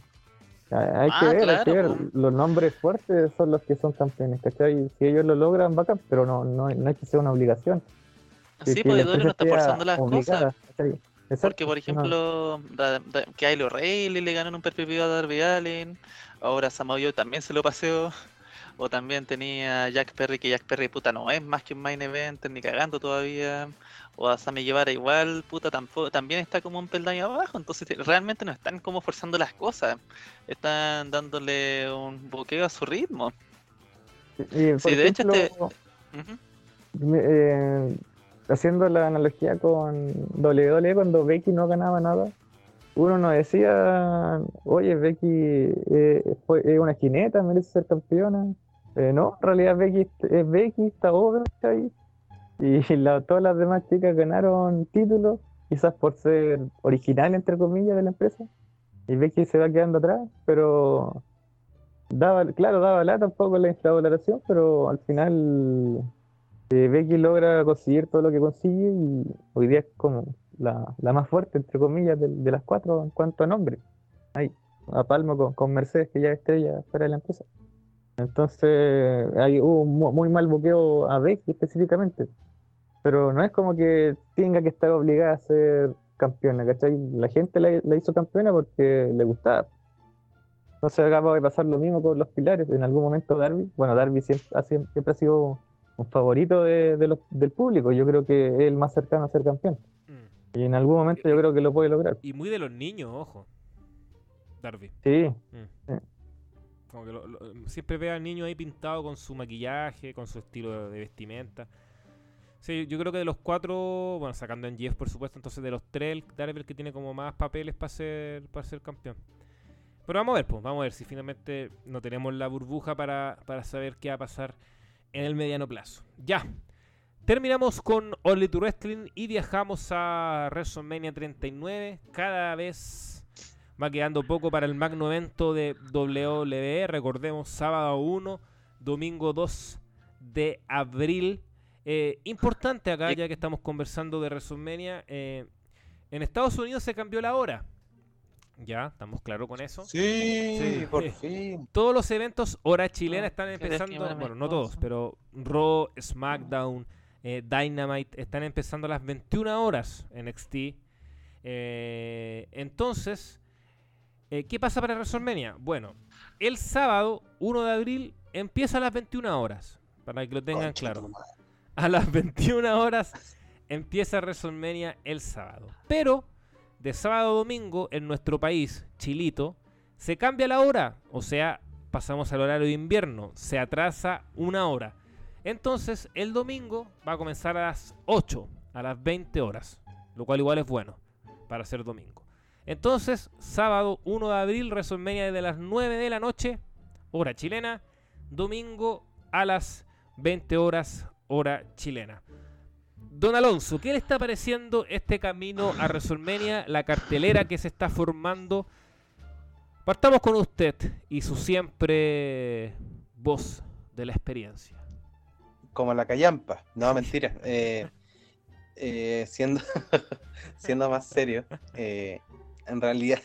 hay que Ah, ver, hay que ver. Los nombres fuertes son los que son campeones, ¿cachai? Si ellos lo logran, bacán, pero no, no, no hay que ser una obligación. Sí, que porque no está forzando las obligada, cosas. ¿cachai? Exacto, Porque, por no. ejemplo, que Kylo O'Reilly le ganó en un perpetuo a Darby Allin. Ahora Samoa Joe también se lo paseó. O también tenía Jack Perry, que Jack Perry, puta, no es más que un main event, ni cagando todavía. O a Sammy Guevara igual, puta, tampoco, también está como un peldaño abajo. Entonces, te- realmente no están como forzando las cosas. Están dándole un buqueo a su ritmo. Y, Sí, de hecho, este- eh, haciendo la analogía con WWE cuando Becky no ganaba nada, uno no decía, oye, Becky eh, es una jineta, merece ser campeona. Eh, no, en realidad Becky es Becky, está over, ¿cachai? Y *laughs* todas las demás chicas ganaron títulos, quizás por ser original, entre comillas, de la empresa. Y Becky se va quedando atrás, pero daba, claro, daba lata un poco la instauración, pero al final Becky logra conseguir todo lo que consigue y hoy día es como la, la más fuerte, entre comillas, de, de las cuatro en cuanto a nombre. Ahí, a palmo con, Mercedes, que ya es estrella fuera de la empresa. Entonces, hay hubo un mu- muy mal boqueo a Becky específicamente. Pero no es como que tenga que estar obligada a ser campeona, ¿cachai? La gente la, hizo campeona porque le gustaba. Entonces acaba de pasar lo mismo con los pilares. En algún momento Darby, bueno, Darby siempre ha sido un favorito de, de los- del público. Yo creo que es el más cercano a ser campeón. Mm. Y en algún momento yo creo que lo puede lograr. Y muy de los niños, ojo. Darby. Sí, Como que lo- lo- siempre ve al niño ahí pintado con su maquillaje, con su estilo de vestimenta. Sí, yo creo que de los cuatro, bueno, sacando en Jeff por supuesto, entonces de los tres, el Darby es el que tiene como más papeles para ser, para ser campeón. Pero vamos a ver, pues, vamos a ver si finalmente no tenemos la burbuja para, para saber qué va a pasar en el mediano plazo. Ya. Terminamos con All Elite Wrestling y viajamos a WrestleMania 39. Cada vez va quedando poco para el magno evento de WWE. Recordemos, sábado 1, domingo 2 de abril. Eh, importante acá, ya que estamos conversando de WrestleMania, eh, en Estados Unidos se cambió la hora. Ya, estamos claros con eso. Sí, Sí. por fin. Todos los eventos hora chilena Ah, están empezando, bueno, no todos, pero Raw, SmackDown, eh, Dynamite están empezando a las 21 horas en NXT. Eh, entonces, eh, ¿qué pasa para WrestleMania? Bueno, el sábado 1 de abril empieza a las 21 horas, para que lo tengan Concha claro. A las 21 horas empieza WrestleMania el sábado. Pero de sábado a domingo en nuestro país, Chilito, se cambia la hora. O sea, pasamos al horario de invierno. Se atrasa una hora. Entonces el domingo va a comenzar a las 8, a las 20 horas. Lo cual igual es bueno para ser domingo. Entonces, sábado 1 de abril, WrestleMania desde las 9 de la noche, hora chilena. Domingo a las 20 horas, hora chilena. Don Alonso, ¿qué le está pareciendo este camino a WrestleMania, la cartelera que se está formando? Partamos con usted y su siempre voz de la experiencia. Como la callampa. No, mentira. Eh, eh, siendo, *laughs* siendo más serio, eh, en realidad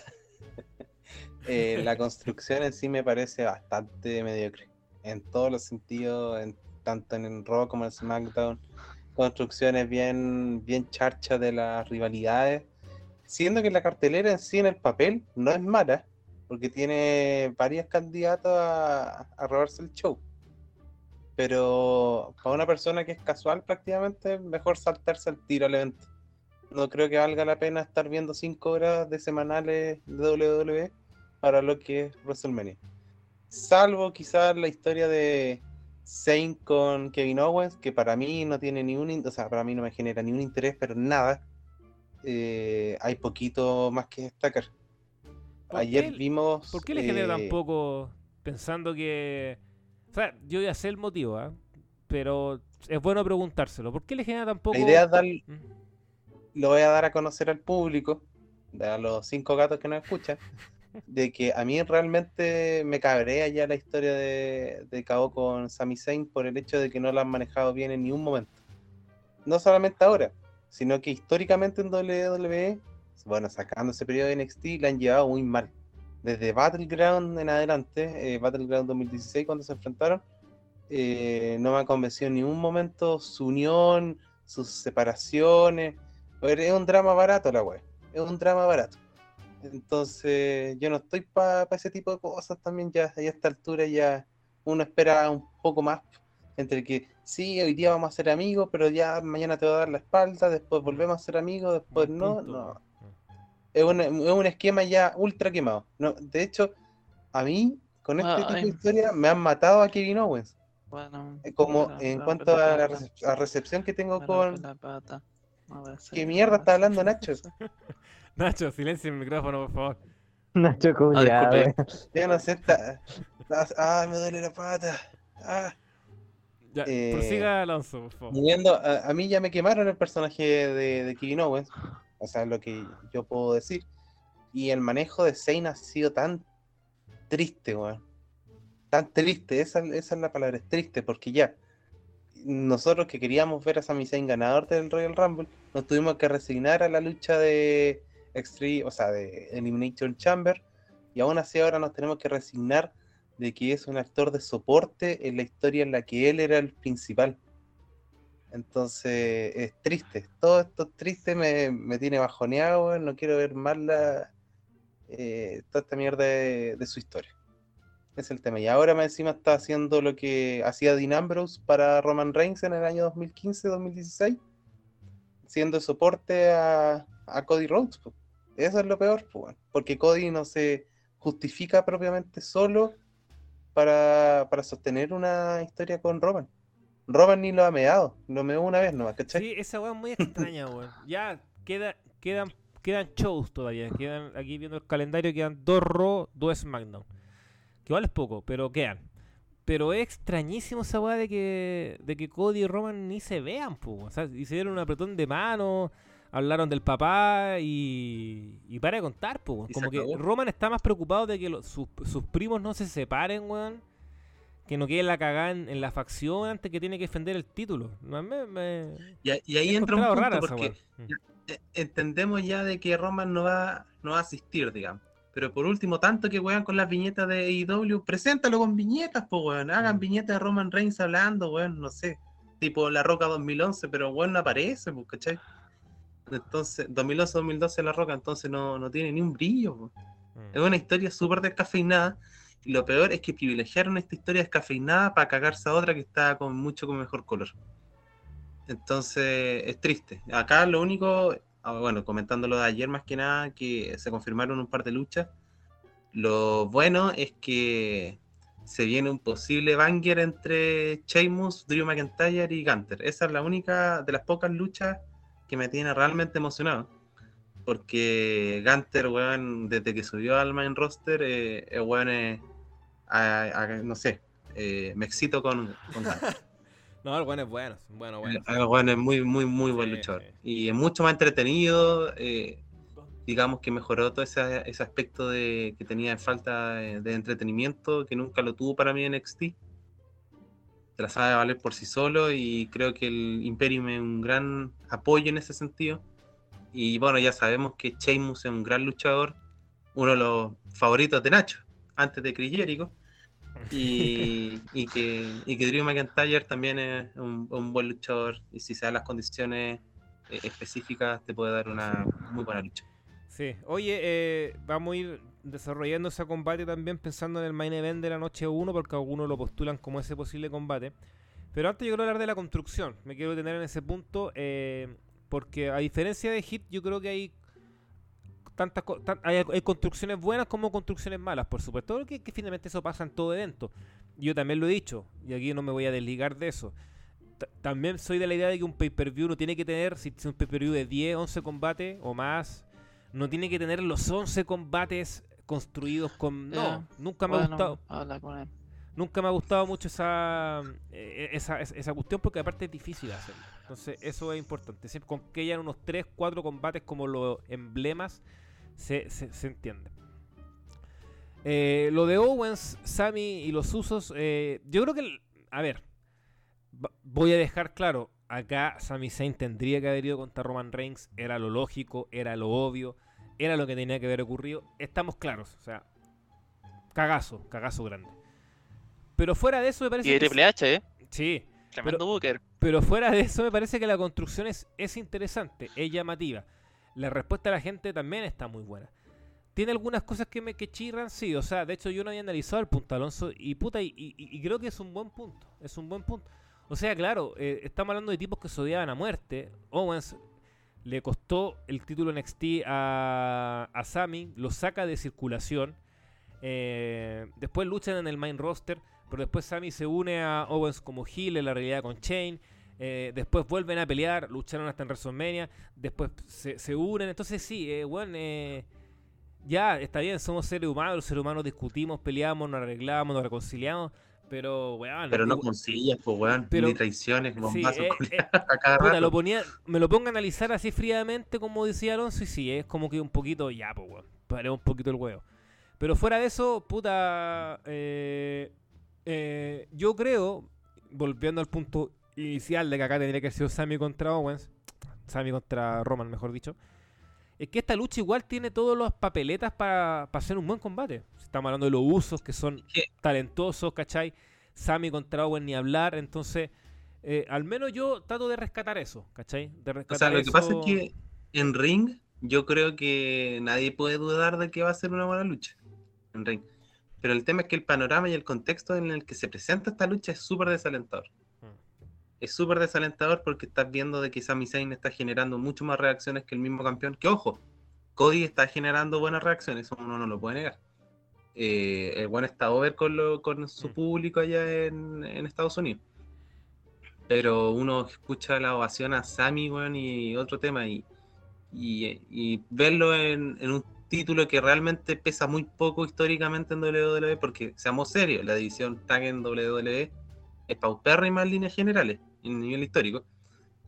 *laughs* la construcción en sí me parece bastante mediocre. En todos los sentidos, en, tanto en el Raw como en SmackDown. Construcciones bien, bien charchas de las rivalidades. Siendo que la cartelera en sí en el papel no es mala, porque tiene varios candidatos a, a robarse el show. Pero para una persona que es casual prácticamente, mejor saltarse al tiro al evento. No creo que valga la pena estar viendo 5 horas de semanales de WWE para lo que es WrestleMania. Salvo quizás la historia de Zayn con Kevin Owens, que para mí no tiene ni un, o sea, para mí no me genera ni un interés, pero nada. Eh, hay poquito más que destacar. ¿Por Ayer qué- vimos. ¿Por qué le genera tan eh, poco pensando que... O sea, yo ya sé el motivo, ¿ah? pero es bueno preguntárselo. ¿Por qué le genera tan poco... La idea es dar, Mm. lo voy a dar a conocer al público, a los cinco gatos que nos escuchan, *laughs* de que a mí realmente me cabrea ya la historia de, de Cabo con Sami Zayn por el hecho de que no la han manejado bien en ningún momento. No solamente ahora, sino que históricamente en WWE, bueno, sacando ese periodo de NXT, la han llevado muy mal. Desde Battleground en adelante, eh, Battleground 2016, cuando se enfrentaron, eh, no me ha convencido en ningún momento su unión, sus separaciones. Es un drama barato la web. Es un drama barato. Entonces, yo no estoy para ese tipo de cosas también. Ya a esta altura ya uno espera un poco más. Entre que sí, hoy día vamos a ser amigos, pero ya mañana te voy a dar la espalda, después volvemos a ser amigos, después no, no. Es un, es un esquema ya ultra quemado. No, de hecho, a mí, con este tipo de historia, me han matado a Kevin Owens. Bueno, Eh, Como en cuanto a la, a recepción que tengo con, la pata. A ver, sí, ¿Qué mierda está hablando Nacho? *laughs* Nacho, silencia el micrófono, por favor. *laughs* Nacho culiado, weón. Ya no sé, ah, me duele la pata. Ah. Ya, Eh, prosiga Alonso, por favor. A, a mí ya me quemaron el personaje de, de Kevin Owens, o sea, lo que yo puedo decir. Y el manejo de Zayn ha sido tan triste, weón. Tan triste, esa, esa es la palabra, es triste, porque ya nosotros que queríamos ver a Sami Zayn ganador del Royal Rumble, nos tuvimos que resignar a la lucha de Extreme, o sea, de Elimination Chamber, y aún así ahora nos tenemos que resignar de que es un actor de soporte en la historia en la que él era el principal. Entonces es triste, todo esto es triste, me, me tiene bajoneado, no quiero ver más la, eh, toda esta mierda de, su historia. Es el tema. Y ahora más encima está haciendo lo que hacía Dean Ambrose para Roman Reigns en el año 2015-2016, siendo soporte a Cody Rhodes. Eso es lo peor, weón, porque Cody no se justifica propiamente solo para, para sostener una historia con Roman. Roman ni lo ha meado, lo meó una vez nomás, ¿cachai? Sí, esa weá es muy extraña, *laughs* weón. Ya queda, quedan, quedan shows todavía. Quedan, aquí viendo el calendario, quedan dos Raw, dos SmackDown. Que igual es poco, pero quedan. Pero es extrañísimo esa weá de que, de que Cody y Roman ni se vean, po. O sea, y se dieron un apretón de mano, hablaron del papá y. Y para de contar, se Como que acabó. Roman está más preocupado de que sus, sus primos no se separen, weón. que no quede la cagada en, en la facción antes que tiene que defender el título. Me- me- Y, a- y ahí entra un punto rara porque weá. eh, entendemos ya de que Roman no va, no va a asistir, digamos. Pero por último, tanto que weón con las viñetas de AEW, preséntalo con viñetas, pues weón. Hagan Mm. viñetas de Roman Reigns hablando, weón, no sé. Tipo La Roca 2011, pero weón no aparece, pues, ¿cachai? Entonces, 2011-2012 La Roca, entonces no, no tiene ni un brillo. Mm. Es una historia súper descafeinada. Y lo peor es que privilegiaron esta historia descafeinada para cagarse a otra que está con mucho con mejor color. Entonces, es triste. Acá lo único, ah, bueno, comentando lo de ayer más que nada, que se confirmaron un par de luchas. Lo bueno es que se viene un posible banger entre Sheamus, Drew McIntyre y Gunter. Esa es la única de las pocas luchas que me tiene realmente emocionado. Porque Gunter, weón, desde que subió al main roster, eh, weón a- a- no sé, eh, me excito con, con Gunter. *laughs* No, el bueno es bueno. Bueno, bueno. El es muy, muy, muy buen Sí, luchador. sí. Y es mucho más entretenido. eh, digamos que mejoró todo ese, ese aspecto de, que tenía en falta de, de entretenimiento, que nunca lo tuvo para mí en NXT. La sabe valer por sí solo y creo que el Imperium es un gran apoyo en ese sentido. Y bueno, ya sabemos que Sheamus es un gran luchador, uno de los favoritos de Nacho, antes de Chris Jericho. Y, *laughs* y que, y que Drew McIntyre también es un, un buen luchador y si se dan las condiciones eh, específicas te puede dar una muy buena lucha. Sí, oye, eh, vamos a ir desarrollando ese combate también pensando en el main event de la noche 1 porque algunos lo postulan como ese posible combate. Pero antes yo quiero hablar de la construcción, me quiero detener en ese punto eh, porque a diferencia de Hit yo creo que hay tantas tan- hay, construcciones buenas como construcciones malas, por supuesto, que, finalmente eso pasa en todo evento. Yo también lo he dicho y aquí no me voy a desligar de eso. Ta- También soy de la idea de que un pay-per-view no tiene que tener, si es un pay-per-view de 10, 11 combates o más, no tiene que tener los 11 combates construidos con... No, nunca me ha gustado. habla con él. Nunca me ha gustado mucho esa, eh, esa, esa, esa cuestión porque aparte es difícil hacerlo. Entonces eso es importante. Siempre con que hayan unos 3, 4 combates como los emblemas se, se, se entiende. Eh, lo de Owens, Sammy y los usos, eh, yo creo que, a ver, voy a dejar claro, acá Sami Zayn tendría que haber ido contra Roman Reigns, era lo lógico, era lo obvio, era lo que tenía que haber ocurrido, estamos claros, o sea, cagazo, cagazo grande. Pero fuera de eso me parece Y de Triple H, ¿eh? sí, Tremendo Booker. pero fuera de eso me parece que la construcción es, es interesante, es llamativa. La respuesta de la gente también está muy buena. Tiene algunas cosas que me que chirran, sí. O sea, de hecho yo no había analizado el punto Alonso y puta, y, y- y creo que es un buen punto. Es un buen punto. O sea, claro, eh, estamos hablando de tipos que se odiaban a muerte. Owens le costó el título NXT a, a Sami, lo saca de circulación. Eh, después luchan en el main roster, pero después Sami se une a Owens como heel en la realidad con Chain. Eh, después vuelven a pelear, lucharon hasta en WrestleMania. Después se, unen. Entonces, sí, bueno, eh, ya está bien, somos seres humanos. Los seres humanos discutimos, peleamos, nos arreglamos, nos reconciliamos. Pero, weón, Pero no igual- con sillas, pues weón, Pero- ni traiciones, sí, bombazos eh, culiados *laughs* a cada Puta, rato. lo ponía, me lo pongo a analizar así fríamente como decía Alonso y sí, es como que un poquito, ya, pues, weón, paré un poquito el huevo. Pero fuera de eso, puta, eh, eh, yo creo, volviendo al punto inicial de que acá tendría que haber sido Sammy contra Owens, Sammy contra Roman, mejor dicho, es que esta lucha igual tiene todas las papeletas para hacer un buen combate. Estamos hablando de los usos que son talentosos, ¿cachai? Sammy contra Owen ni hablar, entonces eh, al menos yo trato de rescatar eso, ¿cachai? De O sea, lo que pasa es que en ring, yo creo que nadie puede dudar de que va a ser una buena lucha. En ring. Pero el tema es que el panorama y el contexto en el que se presenta esta lucha es súper desalentador. Es súper desalentador porque estás viendo de que Sami Zayn está generando mucho más reacciones que el mismo campeón. Que ojo, Cody está generando buenas reacciones, eso uno no lo puede negar. Eh, el buen está over con, lo- con su Mm. público allá en, en Estados Unidos. Pero uno escucha la ovación a Sami, weón, y otro tema, y, y, y verlo en, en un título que realmente pesa muy poco históricamente en WWE, porque seamos serios, la división tag en WWE es paupérrima en líneas generales, en nivel histórico,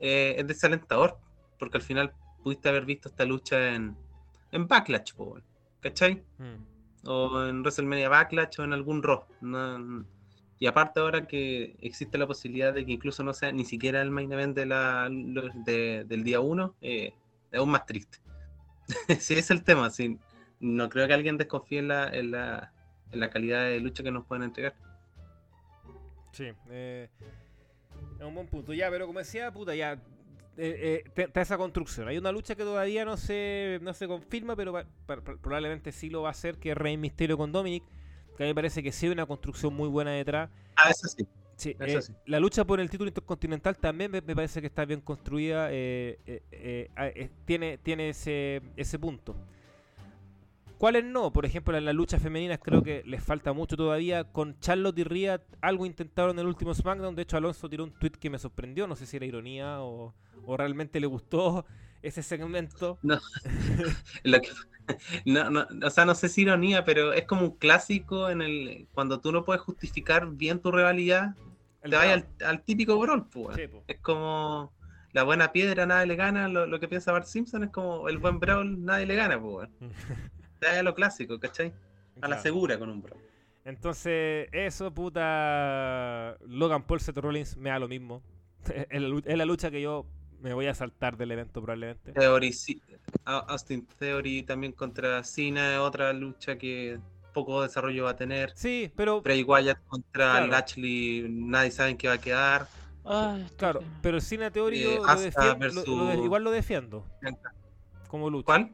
eh, es desalentador, porque al final pudiste haber visto esta lucha en, en Backlash, ¿cachai? Mm. o en WrestleMania Backlash o en algún Raw. No, Y aparte ahora que existe la posibilidad de que incluso no sea ni siquiera el main event de la, de- del día 1, es aún más triste. *laughs* sí, es el tema. Sí. No creo que alguien desconfíe en la, en, la, en la calidad de lucha que nos pueden entregar. Sí, eh, es un buen punto. Ya, pero como decía, puta, ya. eh, eh, está esa construcción. Hay una lucha que todavía no se, no se confirma, pero pa- pa- pa- probablemente sí lo va a hacer, que es Rey Misterio con Dominic. Que a mí me parece que sí hay una construcción muy buena detrás. Ah, eso sí. Sí, eh, sí. La lucha por el título intercontinental también me, me parece que está bien construida. eh, eh, eh, ah, eh, tiene tiene ese, ese punto. ¿Cuáles no? Por ejemplo, en las luchas femeninas creo que les falta mucho todavía. Con Charlotte y Rhea algo intentaron en el último SmackDown. De hecho, Alonso tiró un tweet que me sorprendió. No sé si era ironía o, o realmente le gustó *laughs* ese segmento. *laughs* Lo que- *laughs* no, no, o sea, no sé si ironía, pero es como un clásico en el cuando tú no puedes justificar bien tu rivalidad, El te vas al, típico brawl, pues. Sí. Es como la buena piedra, nadie le gana. Lo, lo que piensa Bart Simpson es como el buen brawl, nadie le gana, pues, a lo clásico, ¿cachai? A la Claro. segura con un brawl. Entonces, eso, puta. Logan Paul, Seth Rollins, me da lo mismo. *laughs* Es la, la lucha que yo me voy a saltar del evento, probablemente. Theory, sí- Austin Theory también contra Cena, otra lucha que poco desarrollo va a tener. Sí, pero. Bray Wyatt contra Claro. Lashley, nadie sabe en qué va a quedar. Ay, Claro, pero el cine Theory Eh, yo lo lo- lo igual lo defiendo como lucha. ¿Cuál?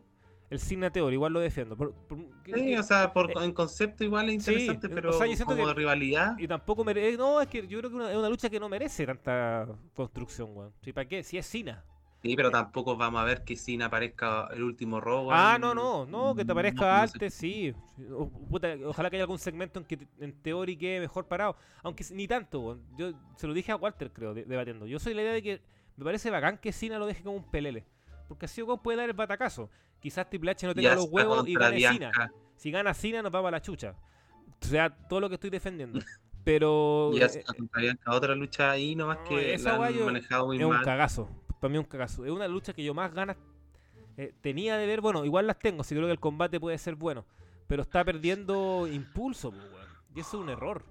El cine Theory igual lo defiendo. por- por- que- Sí, que- o sea, por, eh, en concepto igual es sí, interesante, o pero sea, yo siento como que- rivalidad, y tampoco merece. No, es que yo creo que una- es una lucha que no merece tanta construcción, weón. ¿Sí, ¿Para qué? Si es Cena. sí, pero tampoco vamos a ver que Cena aparezca el último robo. Ah, en- no, no, no, que te aparezca no, no sé. antes, sí. O- puta, ojalá que haya algún segmento en que te- en teoría quede mejor parado. Aunque ni tanto, weón. Yo se lo dije a Walter, creo, de- debatiendo. Yo soy la idea de que me parece bacán que Cena lo deje como un pelele. Porque así weón puede dar el batacazo. Quizás Triple H no tenga los huevos y gane. Bianca, Si gana Cena nos vamos a la chucha. O sea, todo lo que estoy defendiendo. *laughs* Pero Y eh, hasta contra Bianca, otra lucha ahí nomás No, que esa la weá han yo- manejado muy es un mal. cagazo. Para mí es un cagazo. Es una lucha que yo más ganas eh, tenía de ver. Bueno, igual las tengo, sí creo que el combate puede ser bueno. Pero está perdiendo impulso, weón. Y eso es un error.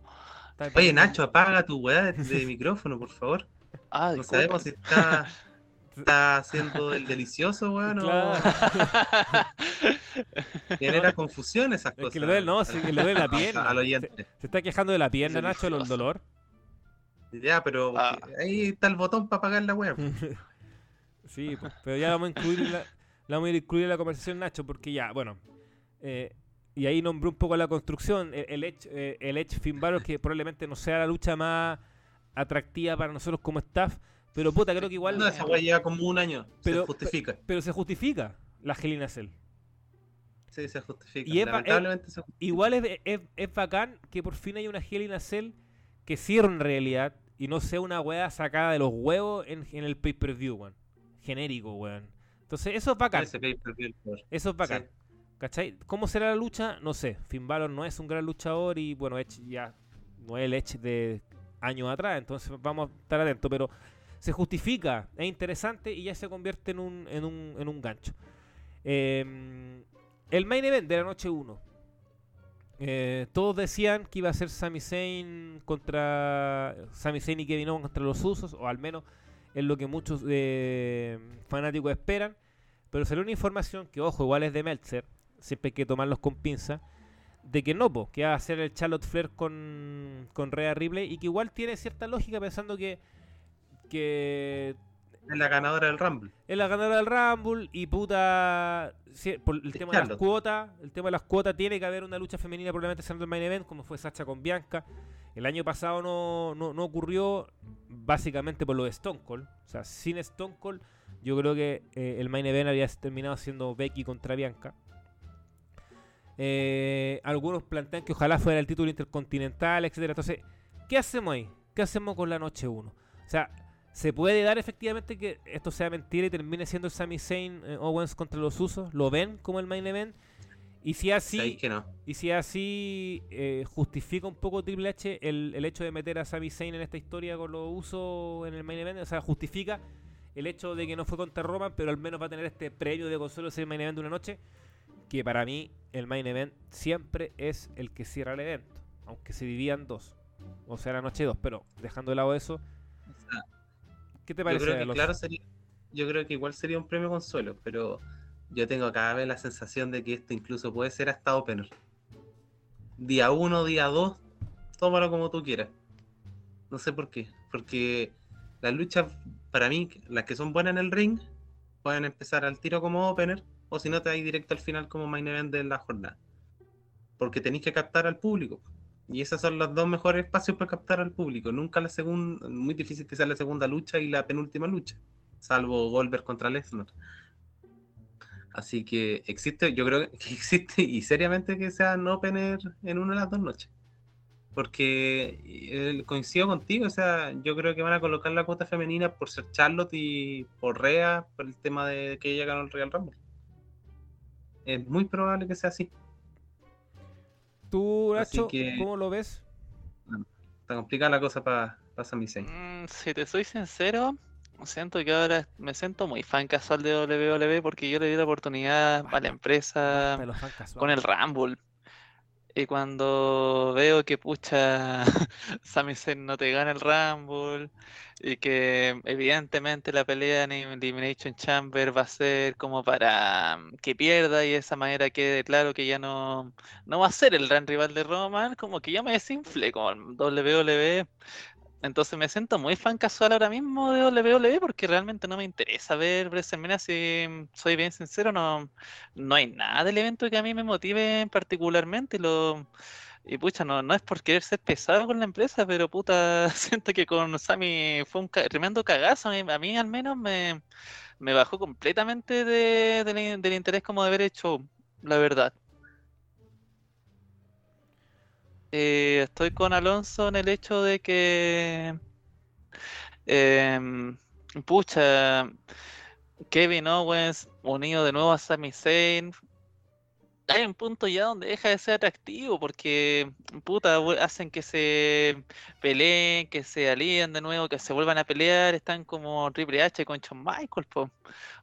Está Oye, Nacho, apaga tu weá de, de micrófono, por favor. *laughs* Ah, No sabemos si está, *laughs* está haciendo el delicioso, weón, Claro. genera confusión esas Es cosas. que le duele, no, sí, que le duele la *laughs* pierna. Al oyente. Se está quejando de la pierna, Nacho, el dolor. Ya, pero Ah. ahí está el botón para apagar la weá. *laughs* sí, pues, pero ya vamos a incluir la, la vamos a incluir en la conversación, Nacho, porque ya, bueno. eh, y ahí nombré un poco la construcción. El, el Edge, eh, el Edge Finn Balor, que probablemente no sea la lucha más atractiva para nosotros como staff. Pero puta, creo que igual. No, esa weá lleva como un año. Pero- se justifica. Pero se justifica la Hell in a Cell. Sí, se justifica. Y es Lamentablemente se justifica. Igual es, es, es bacán que por fin hay una Hell in a Cell que cierre en realidad y no sea una weá sacada de los huevos en, en el pay-per-view, weón. Genérico, weón. Entonces, eso es bacán. Ese por- Eso es bacán. Sí. ¿Cachai? ¿Cómo será la lucha? No sé. Finn Balor no es un gran luchador y bueno, Edge ya no es el Edge de años atrás, entonces vamos a estar atentos, pero se justifica, es interesante y ya se convierte en un, en un, en un gancho. Eh, el main event de la noche 1. Eh, todos decían que iba a ser Sami Zayn contra Sami Zayn y Kevin Owens contra los Usos, o al menos es lo que muchos eh, fanáticos esperan. Pero salió una información que, ojo, igual es de Meltzer, siempre hay que tomarlos con pinza, de que no, que va a hacer el Charlotte Flair con, con Rhea Ripley y que igual tiene cierta lógica pensando que, Es la ganadora del Rumble. es la ganadora del Rumble y puta sí, por el tema de las cuotas, el tema de las cuotas tiene que haber una lucha femenina probablemente siendo el main event como fue Sacha con Bianca. El año pasado no, no, no ocurrió básicamente por lo de Stone Cold. O sea, sin Stone Cold yo creo que eh, el main event había terminado siendo Becky contra Bianca. Eh, algunos plantean que ojalá fuera el título intercontinental, etcétera. Entonces, ¿qué hacemos ahí? ¿Qué hacemos con la noche 1? O sea, ¿se puede dar efectivamente que esto sea mentira y termine siendo Sami Zayn eh, Owens contra los usos? ¿Lo ven como el main event? Y si así, no. y si así eh, justifica un poco Triple H el, el hecho de meter a Sami Zayn en esta historia con los usos en el main event, o sea, justifica el hecho de que no fue contra Roman, pero al menos va a tener este premio de consuelo de ser el main event de una noche, que para mí el main event siempre es el que cierra el evento, aunque se dividan dos. o sea, la noche 2, pero dejando de lado eso, ¿qué te yo parece? creo que claro sería, yo creo que igual sería un premio consuelo, pero yo tengo cada vez la sensación de que esto incluso puede ser hasta opener. Día 1, día 2, tómalo como tú quieras. No sé por qué, porque las luchas, para mí, las que son buenas en el ring, pueden empezar al tiro como opener, o si no te vas directo al final como main event de la jornada. Porque tenéis que captar al público. Y esos son los dos mejores espacios para captar al público. Nunca la segunda, muy difícil que sea la segunda lucha y la penúltima lucha, salvo Goldberg contra Lesnar. Así que existe, yo creo que *laughs* existe y seriamente que sean opener en una de las dos noches. Porque eh, coincido contigo, o sea, yo creo que van a colocar la cuota femenina por ser Charlotte y por Rhea, por el tema de que ella ganó el Real Rumble. Es muy probable que sea así. ¿Tú, así Nacho, que- cómo lo ves? Está complicada la cosa para Sami Zayn. Mm, si te soy sincero, siento que ahora me siento muy fan casual de WWE porque yo le di la oportunidad a la empresa con el Rumble. Y cuando veo que pucha *laughs* Sami Zayn no te gana el Rumble y que evidentemente la pelea en Elimination Chamber va a ser como para mm, que pierda y de esa manera quede claro que ya no, no va a ser el gran rival de Roman, como que ya me desinflé con WWE. Entonces me siento muy fan casual ahora mismo de WWE porque realmente no me interesa ver WrestleMania, si soy bien sincero, no, no hay nada del evento que a mí me motive particularmente lo y pucha, no, no es por querer ser pesado con la empresa, pero puta, *laughs* siento que con Sammy fue un ca- tremendo cagazo, a mí, al menos me, me bajó completamente de- del interés como de haber hecho, la verdad. Eh, estoy con Alonso en el hecho de que, em, pucha, Kevin Owens unido de nuevo a Sami Zayn, hay un punto ya donde deja de ser atractivo porque, puta, hacen que se peleen, que se alíen de nuevo, que se vuelvan a pelear, están como Triple H con Shawn Michaels, po,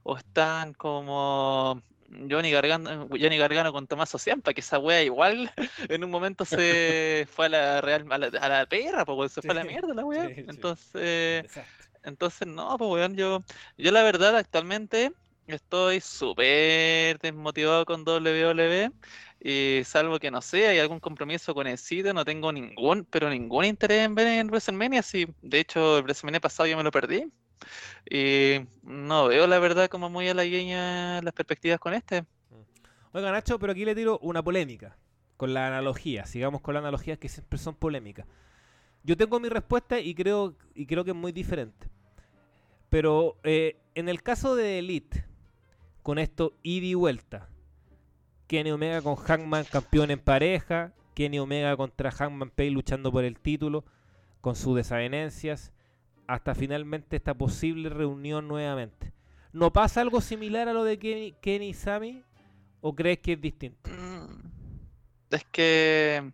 o están como Johnny Gargano, Johnny Gargano con Tommaso Ciampa, que esa wea igual *laughs* en un momento se *laughs* fue a la Real, a la, a la perra, weón, se fue a la mierda la wea, sí, entonces... Entonces, no, pues weón, yo, yo la verdad actualmente estoy súper desmotivado con WWE y salvo que no sé, hay algún compromiso con el sitio, no tengo ningún, pero ningún interés en ver en WrestleMania, sí, de hecho el WrestleMania pasado yo me lo perdí y no veo la verdad como muy halagüeña las perspectivas con este. Oiga, Nacho, pero aquí le tiro una polémica con la analogía. Sigamos con las analogías que siempre son polémicas. Yo tengo mi respuesta y creo, y creo que es muy diferente. Pero eh, en el caso de Elite, con esto ida y vuelta, Kenny Omega con Hangman campeón en pareja, Kenny Omega contra Hangman Page luchando por el título, con sus desavenencias, hasta finalmente esta posible reunión nuevamente. ¿No pasa algo similar a lo de Kenny, Kenny y Sammy? ¿O crees que es distinto? Mm, Es que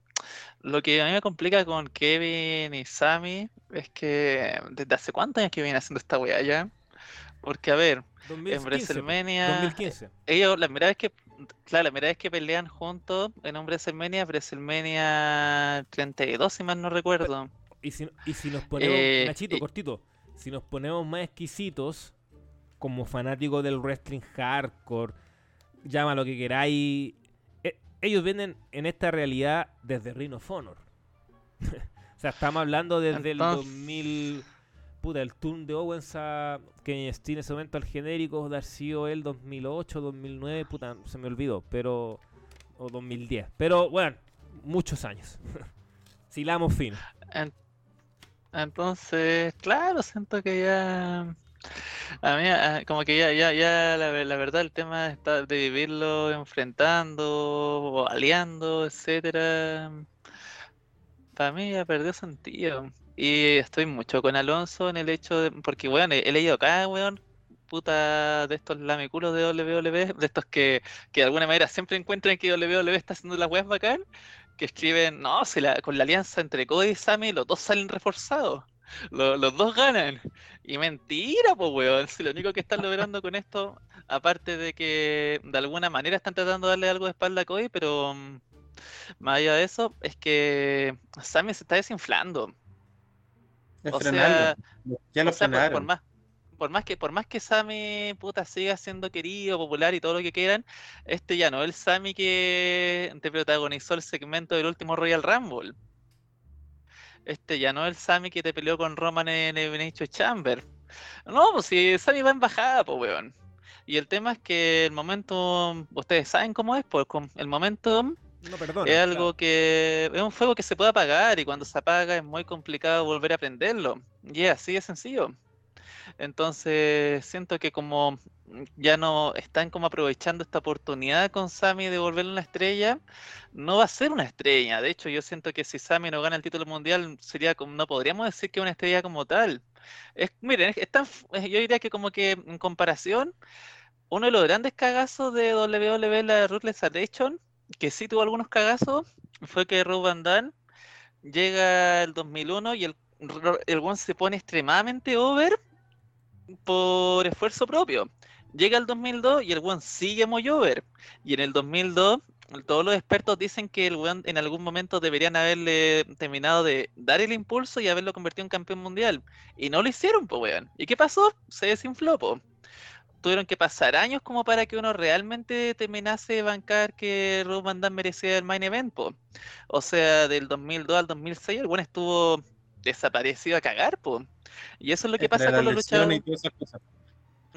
lo que a mí me complica con Kevin y Sammy es que desde hace cuántos años que vienen haciendo esta weá ya. Porque, a ver, en 2015, po, WrestleMania, 2015. ellos, la primera vez que, claro, la primera vez que pelean juntos en un WrestleMania, WrestleMania 32, si mal no recuerdo. Y si, y si nos ponemos, Eh, Nachito, y- cortito, si nos ponemos más exquisitos, como fanáticos del wrestling hardcore, llama lo que queráis, eh, ellos vienen en esta realidad desde Ring of Honor. *laughs* o sea, estamos hablando desde Entonces- el 2000, puta, el turn de Owens a Kenny en ese momento al genérico, de sido el 2008, 2009, puta, se me olvidó, pero, o 2010. Pero bueno, muchos años. *laughs* Silamos fino. En- Entonces, claro, siento que ya. A mí, como que ya, ya, ya, la, ve- la verdad, el tema de vivirlo enfrentando, o aliando, etcétera. Para mí ya perdió sentido. Y estoy mucho con Alonso en el hecho de. Porque, weón, he, he leído acá, weón, puta de estos lamiculos de WWE, de estos que, que de alguna manera siempre encuentran que WWE está haciendo las weas bacán que escriben, no, si la, con la alianza entre Cody y Sammy los dos salen reforzados. Lo- los dos ganan. Y mentira, pues, weón. Si lo único que están logrando con esto, aparte de que de alguna manera están tratando de darle algo de espalda a Cody, pero mm, más allá de eso, es que Sammy se está desinflando. Es O sea, ya lo O sea, por, por frenaron. más, por más que por más que Sammy puta siga siendo querido, popular y todo lo que quieran, este ya no es el Sammy que te protagonizó el segmento del último Royal Rumble. Este ya no es el Sammy que te peleó con Roman en Elimination Chamber. No, pues si Sammy va en bajada, pues weón. Y el tema es que el momento, ustedes saben cómo es, pues el momento No, es algo que es un fuego que se puede apagar y cuando se apaga es muy complicado volver a prenderlo. Y es así de sencillo. Entonces siento que como ya no están como aprovechando esta oportunidad con Sami de volverlo una estrella, no va a ser una estrella. De hecho, yo siento que si Sami no gana el título mundial, sería como, no podríamos decir que una estrella como tal. Es, miren, es, tan yo diría que como que en comparación, uno de los grandes cagazos de WWE, la Ruthless Aggression, que sí tuvo algunos cagazos, fue que Rob Van Dam llega el 2001 y el, el one se pone extremadamente over por esfuerzo propio. Llega el 2002 y el one sigue muy over. Y en el 2002 todos los expertos dicen que el weón en algún momento deberían haberle terminado de dar el impulso y haberlo convertido en campeón mundial. Y no lo hicieron, pues weón. ¿Y qué pasó? Se desinfló, po. Tuvieron que pasar años como para que uno realmente terminase de bancar que Rob Van merecía el main event, po. O sea, del 2002 al 2006 el weón estuvo desaparecido a cagar, po. Y eso es lo que pasa con los luchadores.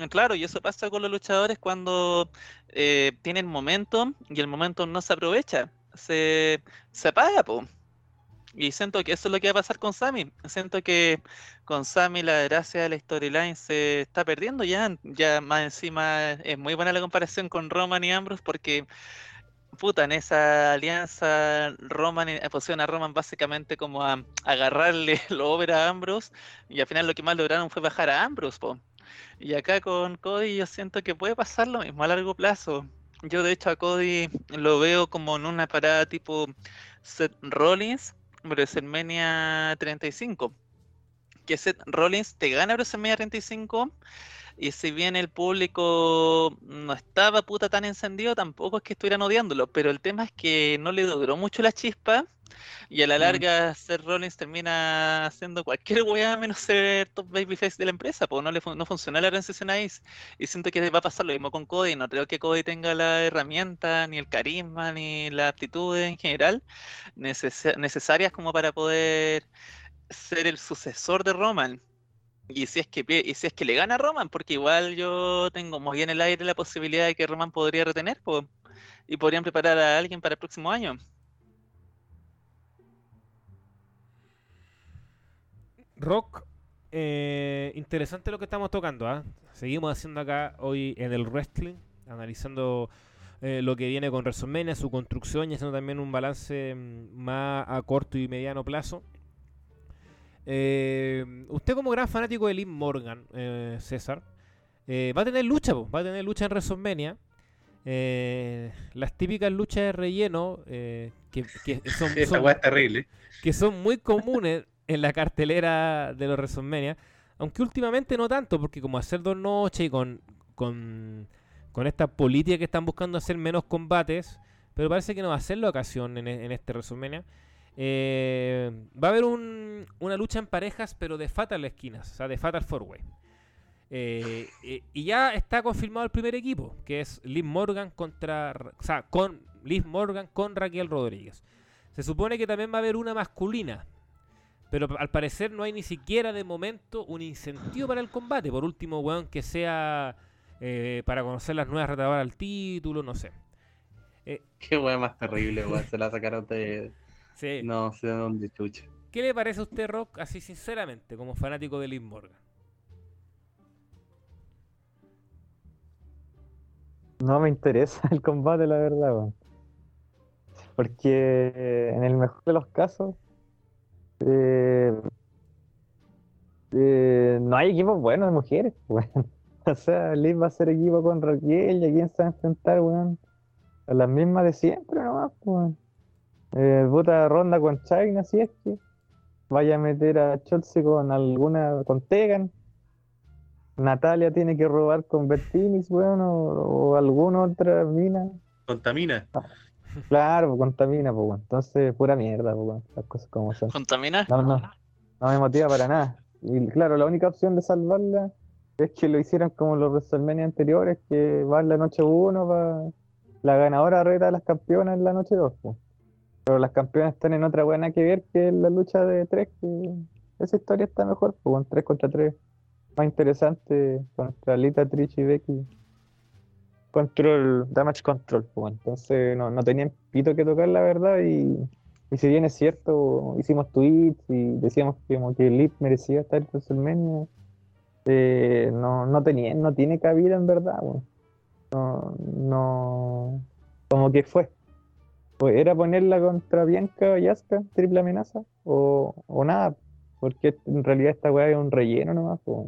Claro, y eso pasa con los luchadores cuando eh, tienen momentum y el momentum no se aprovecha, se, se apaga, po. Y siento que eso es lo que va a pasar con Sammy. Siento que con Sammy la gracia de la storyline se está perdiendo ya. Ya más encima es muy buena la comparación con Roman y Ambrose porque, puta, en esa alianza Roman eh, pusieron a Roman básicamente como a agarrarle *laughs* lo over a Ambrose y al final lo que más lograron fue bajar a Ambrose, po. Y acá con Cody yo siento que puede pasar lo mismo a largo plazo. Yo de hecho a Cody lo veo como en una parada tipo Seth Rollins, WrestleMania 35. Que Seth Rollins te gana WrestleMania 35 y si bien el público no estaba puta tan encendido, tampoco es que estuvieran odiándolo, pero el tema es que no le duró mucho la chispa y a la Mm. larga Seth Rollins termina haciendo cualquier weá menos ser top babyface de la empresa, pues no le fun- no funcionó la transición ahí y siento que va a pasar lo mismo con Cody, no creo que Cody tenga la herramienta, ni el carisma, ni la aptitud en general necesa- necesarias como para poder ser el sucesor de Roman. Y si es que y si es que le gana a Roman, porque igual yo tengo muy en el aire la posibilidad de que Roman podría retener, y podrían preparar a alguien para el próximo año. Rock, eh, interesante lo que estamos tocando. ¿ah? Seguimos haciendo acá hoy en el wrestling, analizando eh, lo que viene con WrestleMania, su construcción y haciendo también un balance mm, más a corto y mediano plazo. Eh, usted como gran fanático de Liv Morgan, eh, César, eh, va a tener lucha, po, va a tener lucha en WrestleMania. Las típicas luchas de relleno que, que *laughs* son, son- terrible. que son muy comunes en la cartelera de los WrestleMania, aunque últimamente no tanto, porque como hacer dos noches y con, con, con esta política que están buscando hacer menos combates, pero parece que no va a ser la ocasión en, en este WrestleMania. Eh, va a haber un- una lucha en parejas, pero de Fatal esquinas, o sea, de Fatal Four Way. Eh, y ya está confirmado el primer equipo, que es Liv Morgan contra, Ra- o sea, con Liv Morgan con Raquel Rodríguez. Se supone que también va a haber una masculina. Pero al parecer no hay ni siquiera de momento un incentivo para el combate. Por último, weón, que sea eh, para conocer las nuevas retadoras al título, no sé. Qué weá más terrible, weón. Se la sacaron de. Sí. No sé de dónde chucha. ¿Qué le parece a usted, Rock, así sinceramente, como fanático de Liv Morgan? No me interesa *laughs* el combate, la verdad, weón. Porque eh, en el mejor de los casos, eh, eh, no hay equipos buenos de mujeres, *laughs* weón. O sea, Liv va a ser equipo con Raquel y a quién se va a enfrentar, weón. A las mismas de siempre nomás, weón. Eh, puta ronda con China, si es que vaya a meter a Chelsea con alguna, con Tegan. Natalia tiene que robar con Bertinis, weón, o, o alguna otra mina. Contamina. Claro, pues, contamina, pues, weón. Entonces, pura mierda, pues, weón. Las cosas como son. ¿Contamina? No, no, no me motiva para nada. Y claro, la única opción de salvarla es que lo hicieran como los WrestleMania anteriores, que va en la noche 1, va la ganadora reta a las campeonas en la noche 2. pues. Pero las campeonas están en otra buena que ver que la lucha de 3, que esa historia está mejor, pues, con 3 contra 3. Más interesante contra Lita, Trish y Becky. Control, Damage Control, pues, entonces no, no tenían pito que tocar la verdad y, y si bien es cierto, hicimos tweets y decíamos que como que Elite merecía estar en WrestleMania, eh, no, no tenía, no tiene cabida en verdad, weón. No, no, como que fue. Pues era ponerla contra Bianca y Asuka, triple amenaza, o, o nada, porque en realidad esta weá es un relleno nomás, pues.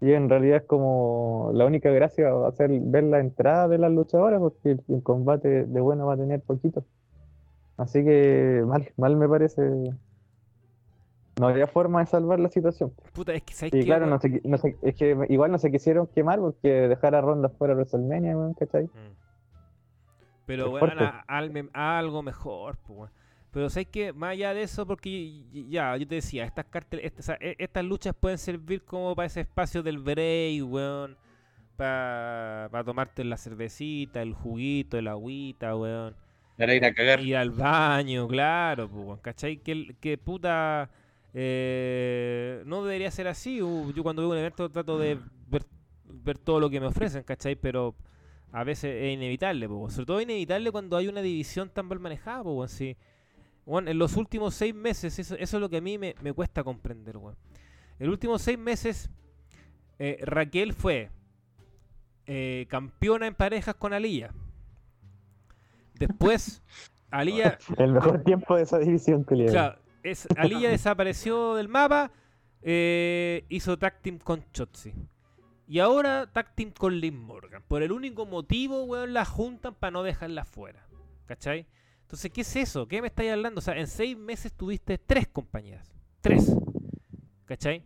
Y en realidad es como la única gracia va a ser ver la entrada de las luchadoras, porque el, el combate de bueno va a tener poquito. Así que mal, mal me parece. No había forma de salvar la situación. Puta, es que ¿sabes Y claro, no se, no se- es que igual no se quisieron quemar porque dejar a Ronda fuera de WrestleMania, ¿cachai? Mm. Pero bueno, a- a algo mejor, pues. Pero sabes que más allá de eso, porque ya, yo te decía, estas cartel, estas, sea, e- estas luchas pueden servir como para ese espacio del break, weón. Para tomarte la cervecita, el juguito, el agüita, weón. Para ir a cagar. Ir al baño, claro, pues, weón, ¿cachai? Que, que puta. eh, no debería ser así. uh, Yo cuando veo un evento trato de ver, ver todo lo que me ofrecen, ¿cachai? Pero a veces es inevitable, sobre todo es inevitable cuando hay una división tan mal manejada, pues, weón, sí. Weón, en los últimos seis meses, eso, eso es lo que a mí me, me cuesta comprender, weón. En los últimos seis meses, eh, Raquel fue eh, campeona en parejas con Aliyah. Después, *laughs* Aliyah El mejor tiempo de esa división, culiao. Claro, es, Aliyah desapareció del mapa, eh, hizo tag team con Chotzi. Y ahora tag con Liv Morgan. Por el único motivo, weón, la juntan para no dejarla fuera. ¿Cachai? Entonces, ¿qué es eso? ¿Qué me estáis hablando? O sea, en seis meses tuviste tres compañeras. Tres. ¿Cachai?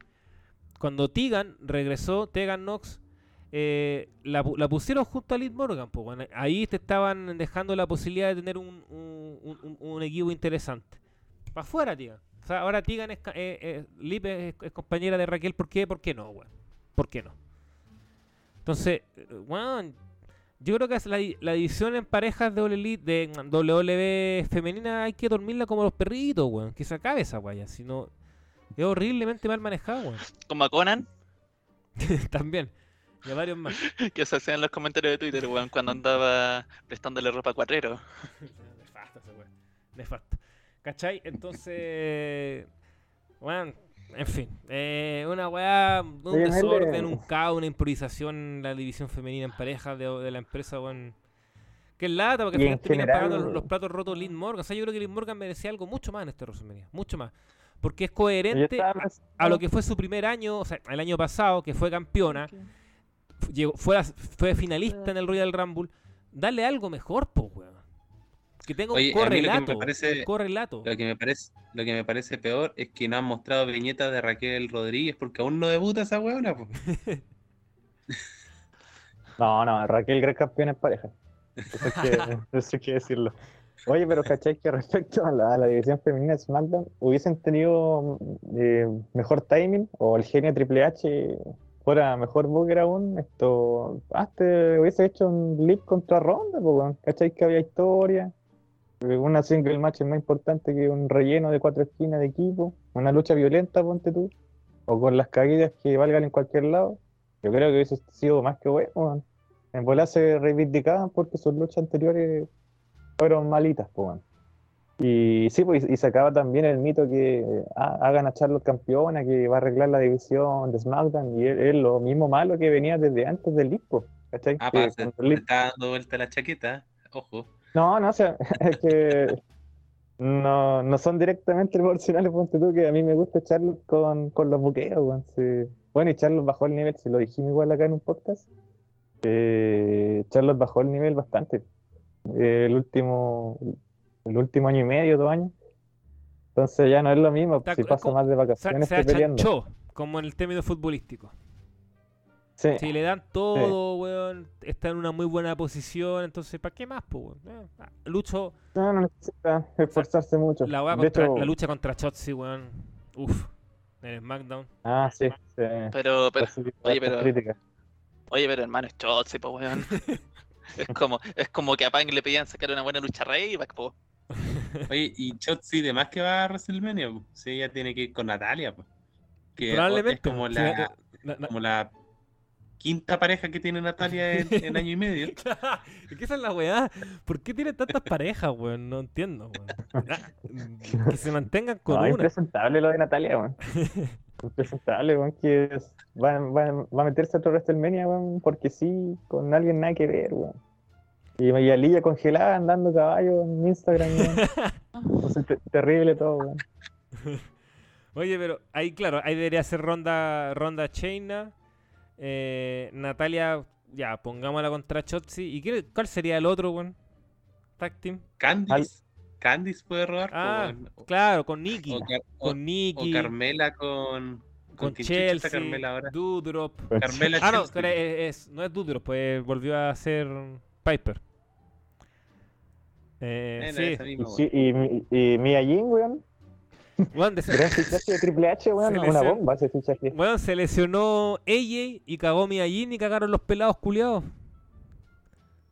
Cuando Tegan regresó, Tegan Knox, eh, la, pu- la pusieron junto a Liv Morgan. Pues, ahí te estaban dejando la posibilidad de tener un, equipo interesante. Para afuera, Tegan. O sea, ahora Tegan es, eh, eh, es compañera de Raquel. ¿Por qué? ¿Por qué no, weón? ¿Por qué no? Entonces, weón, yo creo que es la, la división en parejas de, WWE de WWE femenina hay que dormirla como los perritos, weón. Que se acabe esa guaya. Si no, es horriblemente mal manejada, weón. Como a Conan, *laughs* También. Y a varios más. *laughs* que se hacían los comentarios de Twitter, weón, cuando andaba prestándole ropa a cuatrero. Nefasto ese weón. Nefasto. ¿Cachai? Entonces. Bueno, en fin. eh, una weá, un Oye, Mele. desorden, un caos, una improvisación en la división femenina en pareja de, de la empresa, weón. Que es lata, porque al final terminan pagando los, los platos rotos Lynn Morgan. O sea, yo creo que Lynn Morgan merecía algo mucho más en este WrestleMania. Mucho más. Porque es coherente a, lo que fue su primer año, o sea, el año pasado, que fue campeona, fu- llegó, fue, la- fue finalista en el Royal Rumble. Dale algo mejor, pues, weón. Que tenga un Oye, a mí lo que me correlato. parece- Un correlato. Lo que me parece, lo que me parece peor es que no han mostrado viñetas de Raquel Rodríguez porque aún no debuta esa weona. po. *laughs* No, no, Raquel gran campeona en pareja. Eso hay que, *laughs* eso hay que decirlo. Oye, pero ¿cachai que respecto a la, a la división femenina de SmackDown hubiesen tenido eh, mejor timing o el genio Triple H fuera mejor booker aún? Esto, antes hubiese hecho un lip contra Ronda. ¿cachai que había historia? Eh, Una single match es más importante que un relleno de cuatro esquinas de equipo, una lucha violenta, ponte tú, o con las caídas que valgan en cualquier lado. Yo creo que hubiese sido más que bueno. En bola se reivindicaban porque sus luchas anteriores fueron malitas, pues. Y sí, pues, y sacaba también el mito que ah, hagan a Charlotte campeona, que va a arreglar la división de SmackDown, y es, lo mismo malo que venía desde antes del disco, ¿cachai? Ah, Que pa, se, cuando se el Leap- está dando vuelta la chaqueta. Ojo. No, no, o sea, *laughs* es que no, no son directamente proporcionales, ponte tú, que a mí me gusta Charlotte con, con los buqueos, weón, sí. Bueno, y Charlotte bajó el nivel, si lo dijimos igual acá en un podcast, eh, bajó el nivel bastante. Eh, el último, el último año y medio, dos años. Entonces ya no es lo mismo, Está si como- más de Se, vacaciones se que peleando. como en el término futbolístico. Sí. Si le dan todo, weón, está en una muy buena posición, entonces, ¿para qué más, po, weón? Eh, ah, Lucho, No, no necesita esforzarse mucho. la, weá de contra- hecho, la lucha contra Chotzi, weón. Uf, en SmackDown. Ah, sí, sí. Pero, pero, oye, pero- críticas. oye, pero hermano, es Chotzi, po, weón. *laughs* Es como, es como que a Pang le pedían sacar una buena lucha rey, po. *laughs* Oye, y Chotzi, de más que va a WrestleMania, po. sí, ella tiene que ir con Natalia, po. que Probablemente. es como sí, la, eh, como la quinta pareja que tiene Natalia en, en año y medio. *laughs* Es que esa es la weá. ¿Por qué tienen tantas parejas, weón? No entiendo, weón. Ah, Que se mantengan con No, una. impresentable lo de Natalia, weón. *laughs* impresentable, weón, que es- va, va- va a meterse a otro WrestleMania, weón, porque sí, con alguien nada que ver, weón. Y, Alilla congelada andando caballo en Instagram, weón. *laughs* Entonces, te- terrible todo, weón. Oye, pero ahí, claro, ahí debería ser ronda, ronda Chaina. Eh, Natalia, ya, pongámosla contra Chotzi. ¿Y qué- cuál sería el otro, weón? Tag team. Candice. Candice puede robar. Ah, claro, con Nikki. o, Car- o- Con o Nikki. Carmela con. Con Chelsea. Carmela ahora? Doudrop. Carmela Ah, no, es, es- no es Doudrop, pues volvió a ser Piper. Eh, sí, misma, Y, sí, y, mi- y Mia Jin, weón. Weón, des- *laughs* Gran fichaje de Triple H, weón. Una lesionó. bomba ese fichaje. weón, se lesionó AJ y cagó Miyajin y cagaron los pelados culiados.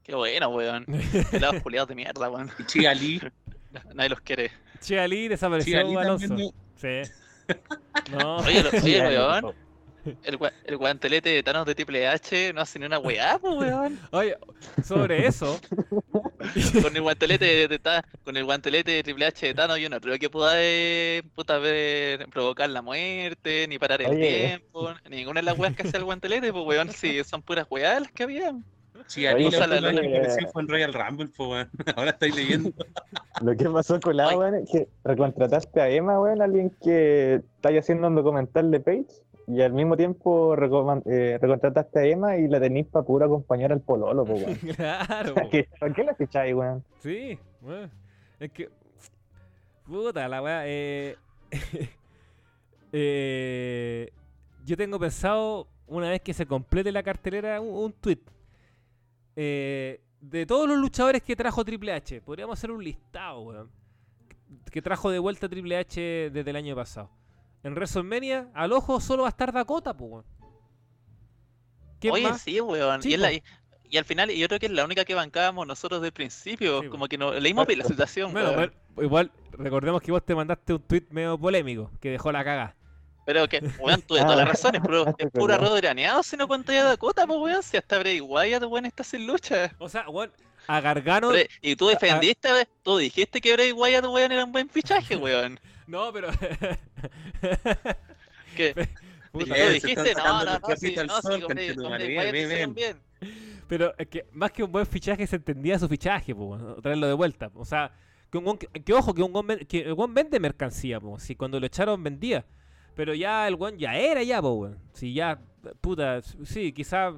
Qué bueno, weón. *laughs* Pelados culiados de mierda, weón. Y Chia Lee. *laughs* Nadie los quiere. Che Ali desapareció Chia Lee Alonso. también. Sí. No. Oye, lo- oye, weón. El, gua- el guantelete de Thanos de Triple H no hace ni una weá, *laughs* pues, weón. Oye, sobre eso, *laughs* Con el guantelete de, de con el guantelete de Triple H de Thanos, yo no creo que pueda eh, puta, ver, provocar la muerte, ni parar el Oye. tiempo, ninguna de las weas que hace el guantelete, pues weón, sí, son puras weas las que había. Chia Oye, Lee la que apareció fue en Royal Rumble, po, weón. *laughs* Ahora estáis leyendo. Lo que pasó con la weón es que recontrataste a Emma, weón, alguien que está haciendo un documental de Page y al mismo tiempo eh, recontrataste a Emma y la tenís para pura acompañar al pololo, po, weón. *laughs* claro. po. ¿Qué- ¿Por qué la ficháis, weón? Sí, weón. Es que. Puta la weá. Eh, *laughs* eh, yo tengo pensado, una vez que se complete la cartelera, un, un tweet. Eh, de todos los luchadores que trajo Triple H, podríamos hacer un listado, weón. Que trajo de vuelta Triple H desde el año pasado. En WrestleMania, al ojo solo va a estar Dakota, pues, weón. ¿Quién Oye, más? sí, weón. Sí, y, es la- y, y al final, yo creo que es la única que bancábamos nosotros del principio, Sí, como que no, leímos bien la situación, Bueno, weón. igual, recordemos que vos te mandaste un tweet medio polémico, que dejó la caga. Pero que, weón, tuve todas Ah, las razones, pero ah, es sí, pura perdón. roderaneado si no ya Dakota, pues weón, si hasta Bray Wyatt, weón, está sin lucha. O sea, weón, a Gargano. Y tú defendiste, tú dijiste que Bray Wyatt, weón, era un buen fichaje, *laughs* weón. No, pero. *laughs* Que Puta, tú dijiste, no, no, no, sí, trapitos al no, sí, sol, con Bray- conchetumare, con Bray bien, Wyatt bien, hicieron bien. bien. pero es que más que un buen fichaje se entendía su fichaje, weón, traerlo de vuelta. O sea, que, un que, que ojo, que un ven- que el weón vende mercancía, po. Si cuando lo echaron vendía. Pero ya el weón ya era ya, weón. Si ya, puta, sí, quizás.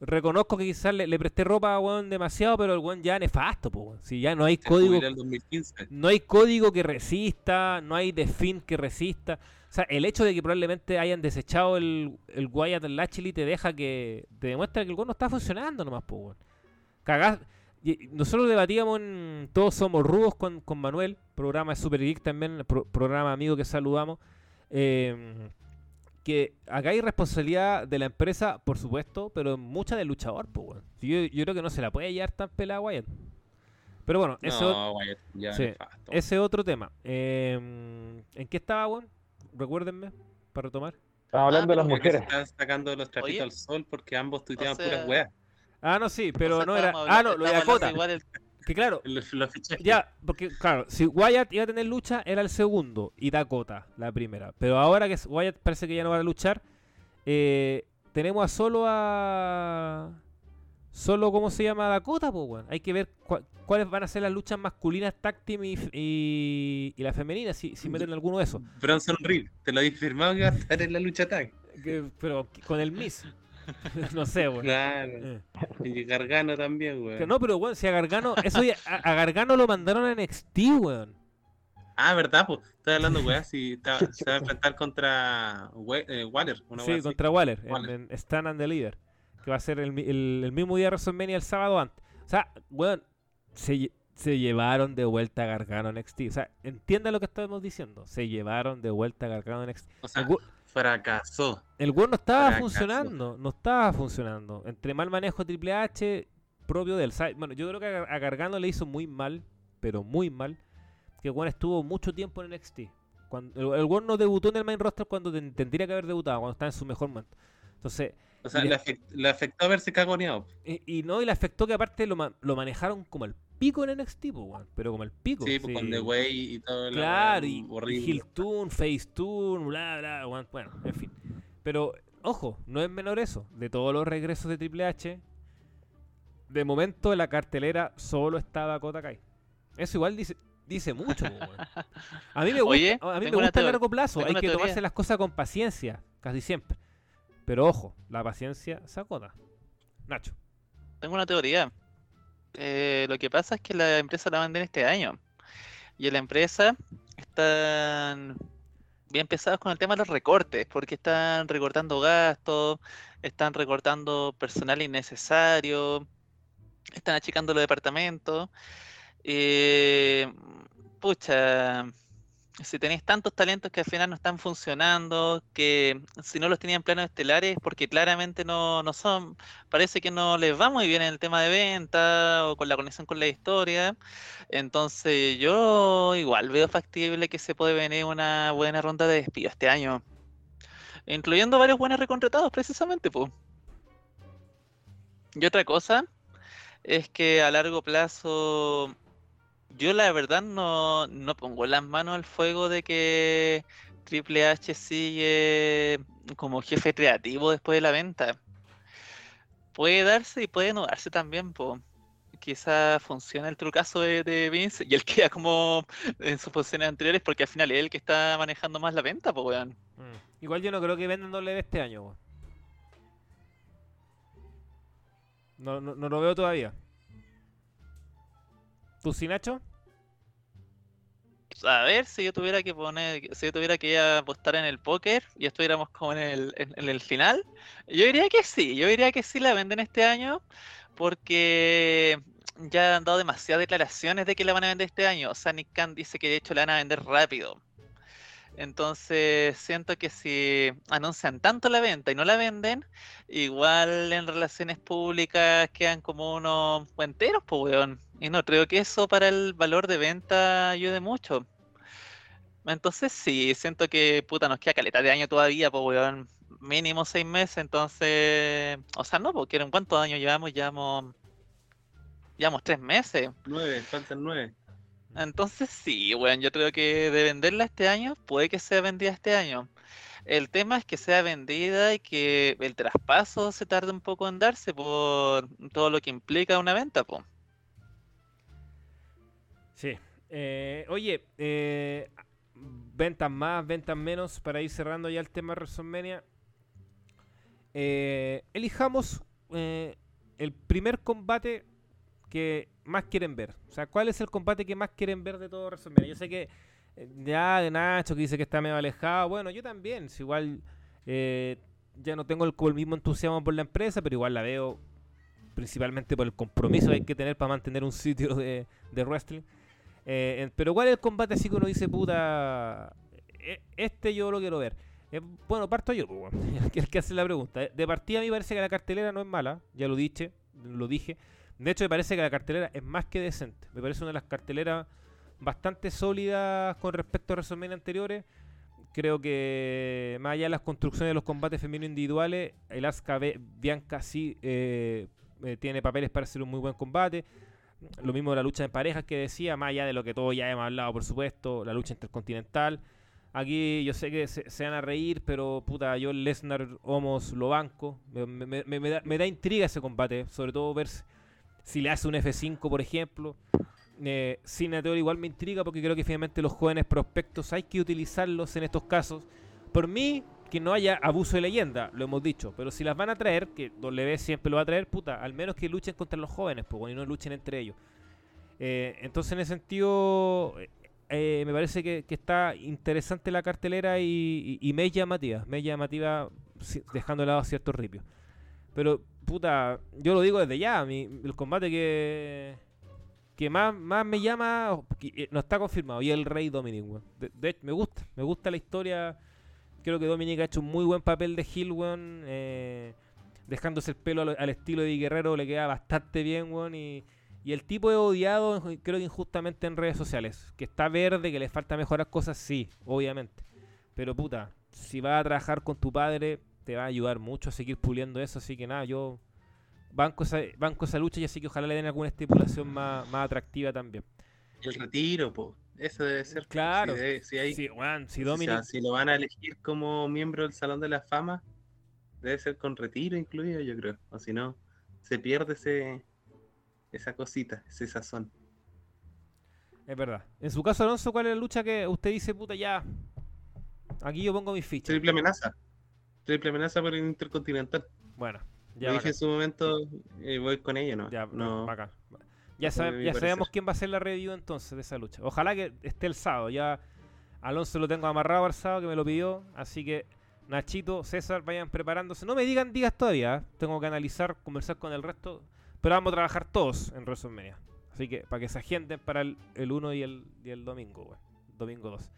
Reconozco que quizás le, le presté ropa, weón, demasiado, pero el weón ya nefasto, po, weón. Si ya no hay Se código. jubiló el 2015. No hay código que resista, no hay defin que resista. O sea, el hecho de que probablemente hayan desechado el, el Wyatt Lashley te deja que. te demuestra que el weón no está funcionando nomás, pues, weón. Cagás- Nosotros debatíamos en Todos Somos Rudos con, con Manuel, programa de Super Geek también, pro- programa amigo que saludamos. eh, que acá hay responsabilidad de la empresa, por supuesto, pero mucha del luchador, pues, weón. Yo, yo creo que no se la puede llevar tan pelada Wyatt. Pero bueno, eso. No, Wyatt, ya Sí, nefasto. ese otro tema. Eh, ¿En qué estaba, weón? Recuérdenme, para retomar. Estamos hablando de las se mujeres. están sacando los trapitos Oye. al sol porque ambos tuiteaban sea, puras weas. Ah, no, sí, pero O sea, no era. Ah, no, lo de Dakota. igual el- Que claro, Los, los fichajes. ya, porque claro, si Wyatt iba a tener lucha, era el segundo y Dakota la primera. Pero ahora que Wyatt parece que ya no va a luchar, eh, tenemos a solo a. Solo, ¿cómo se llama? Dakota, pues, weón. Hay que ver cua- cuáles van a ser las luchas masculinas, tag team y, y, y la femenina, si, si meten alguno de esos. Bronson Reed, te lo habéis firmado que va a estar en la lucha tag. Que- pero con el Miss. *laughs* no sé, weón. Claro. Eh. Y Gargano también, Que weón. no, pero weón, si a Gargano, eso ya- a, a Gargano lo mandaron a NXT, weón. Ah, ¿verdad? Pues estoy hablando, weá, si está- se va a enfrentar contra We- eh, Waller. Una Sí, así. contra Waller, en- Waller. en, Stand and Deliver. Que va a ser el, el- el mismo día de WrestleMania el sábado antes. O sea, weón, se, se llevaron de vuelta a Gargano en NXT. O sea, entiendan lo que estamos diciendo. Se llevaron de vuelta a Gargano en NXT. O sea, fracasó. El weón no estaba funcionando, no estaba funcionando. Entre mal manejo Triple H, propio del site. Bueno, yo creo que a, Gargano le hizo muy mal, pero muy mal, que weón estuvo mucho tiempo en NXT. Cuando, el, el no debutó en el main roster cuando ten- tendría que haber debutado, cuando estaba en su mejor momento. Entonces, O sea, Y- le, afect- le afectó haberse cagoneado. y, y no, y le afectó que aparte lo, lo manejaron como el pico en NXT, po, weón, pero como el pico. Sí, pues con The Way y todo. la Claro, weá y, y horrible. Heel Turn, Face Turn, bla, bla, weón, bueno, en fin. Pero, ojo, no es menor eso. De todos los regresos de Triple H, de momento en la cartelera solo estaba Kota Kai. Eso igual dice dice mucho. A mí me gusta, Oye, a mí me gusta el teor- largo plazo. Hay que teoría. tomarse las cosas con paciencia, casi siempre. Pero ojo, la paciencia se acota. Nacho. Tengo una teoría. Eh, lo que pasa es que la empresa la venden este año. Y la empresa están bien pesados con el tema de los recortes, porque están recortando gastos, están recortando personal innecesario, están achicando los departamentos. Eh, pucha, si tenéis tantos talentos que al final no están funcionando, que si no los tenían planos estelares, porque claramente no, no son, parece que no les va muy bien en el tema de venta o con la conexión con la historia. Entonces yo igual veo factible que se puede venir una buena ronda de despido este año. Incluyendo varios buenos recontratados precisamente, pues. Y otra cosa es que a largo plazo yo la verdad no, no pongo las manos al fuego de que Triple H sigue como jefe creativo después de la venta. Puede darse y puede no darse también, po. Quizá funciona el trucazo de, de Vince y él queda como en sus posiciones anteriores porque al final es él que está manejando más la venta, pues weón. Mm. Igual yo no creo que vendan W este año, weón. No, no, no lo veo todavía. ¿Tú sí, Nacho? A ver, si yo tuviera que poner, si yo tuviera que apostar en el póker y estuviéramos como en el, en, en el final, yo diría que sí, yo diría que sí la venden este año porque ya han dado demasiadas declaraciones de que la van a vender este año. O sea, Nick Khan dice que de hecho la van a vender rápido. Entonces siento que si anuncian tanto la venta y no la venden, igual en relaciones públicas quedan como unos enteros, pues weón. Y no creo que eso para el valor de venta ayude mucho. Entonces sí, siento que puta nos queda caleta de año todavía, pues. Mínimo seis meses, entonces. O sea, no, porque ¿en cuántos años llevamos? Llevamos. Llevamos tres meses. Nueve, faltan nueve. Entonces sí, weón, yo creo que de venderla este año, puede que sea vendida este año. El tema es que sea vendida y que el traspaso se tarde un poco en darse por todo lo que implica una venta, pues. Sí. Eh, oye, eh, ventas más, ventas menos, para ir cerrando ya el tema de WrestleMania. Eh, elijamos eh, el primer combate que más quieren ver. O sea, ¿cuál es el combate que más quieren ver de todo WrestleMania? Yo sé que eh, ya de Nacho que dice que está medio alejado. Bueno, yo también. si igual eh, ya no tengo el, mismo entusiasmo por la empresa, pero igual la veo principalmente por el compromiso que hay que tener para mantener un sitio de, de wrestling. Eh, pero ¿cuál es el combate así que uno dice, puta, e- este yo lo quiero ver? Eh, bueno, parto yo, pues, *laughs* el que hace la pregunta. De partida a mí parece que la cartelera no es mala, ya lo dije, lo dije. De hecho, me parece que la cartelera es más que decente. Me parece una de las carteleras bastante sólidas con respecto a WrestleMania anteriores. Creo que más allá de las construcciones de los combates femeninos individuales, el Asuka Bianca sí eh, eh, tiene papeles para hacer un muy buen combate. Lo mismo de la lucha en parejas que decía, más allá de lo que todos ya hemos hablado, por supuesto, la lucha intercontinental. Aquí yo sé que se, van a reír, pero puta, yo Lesnar, Homos, lo banco. Me, da, me da intriga ese combate, sobre todo ver si, le hace un F5, por ejemplo. Eh, igual me intriga porque creo que finalmente los jóvenes prospectos hay que utilizarlos en estos casos. Por mí, que no haya abuso de leyenda, lo hemos dicho. Pero si las van a traer, que W siempre lo va a traer, puta, al menos que luchen contra los jóvenes, pues, y no luchen entre ellos. Eh, entonces, en ese sentido, eh, me parece que, está interesante la cartelera y, y, y me llamativa. Me llamativa dejando de lado ciertos ripios. Pero, puta, yo lo digo desde ya. el combate que, que más, más me llama eh, no está confirmado. Y el Rey Dominic, weón. De, de me gusta. Me gusta la historia. Creo que Dominic ha hecho un muy buen papel de Hill, weón. eh, dejándose el pelo al, estilo de Guerrero le queda bastante bien, weón. Y, y el tipo es odiado, creo que injustamente en redes sociales. Que está verde, que le falta mejorar cosas, sí, obviamente. Pero puta, si vas a trabajar con tu padre, te va a ayudar mucho a seguir puliendo eso. Así que nada, yo banco esa, banco esa lucha y así que ojalá le den alguna estipulación más, más atractiva también. El retiro, po. Eso debe ser. Claro. Si, de- si hay- Sí, weón, si o sea, si lo van a elegir como miembro del Salón de la Fama, debe ser con retiro incluido, yo creo. O si no, se pierde ese esa cosita, ese sazón. Es verdad. En su caso, Alonso, ¿cuál es la lucha que usted dice, puta, ya? Aquí yo pongo mis fichas. Triple amenaza. Triple amenaza por el Intercontinental. Bueno, Ya ya. dije en su momento, eh, voy con ella, ¿no? Ya, no. bacán. Ya, sabe- ya sabemos quién va a hacer la review entonces de esa lucha. Ojalá que esté el sábado. Ya Alonso lo tengo amarrado al sábado que me lo pidió. Así que Nachito, César, vayan preparándose. No me digan días todavía. ¿eh? Tengo que analizar, conversar con el resto. Pero vamos a trabajar todos en WrestleMania. Así que para que se agenden para el, el 1 y el, y el domingo, güey. Domingo 2.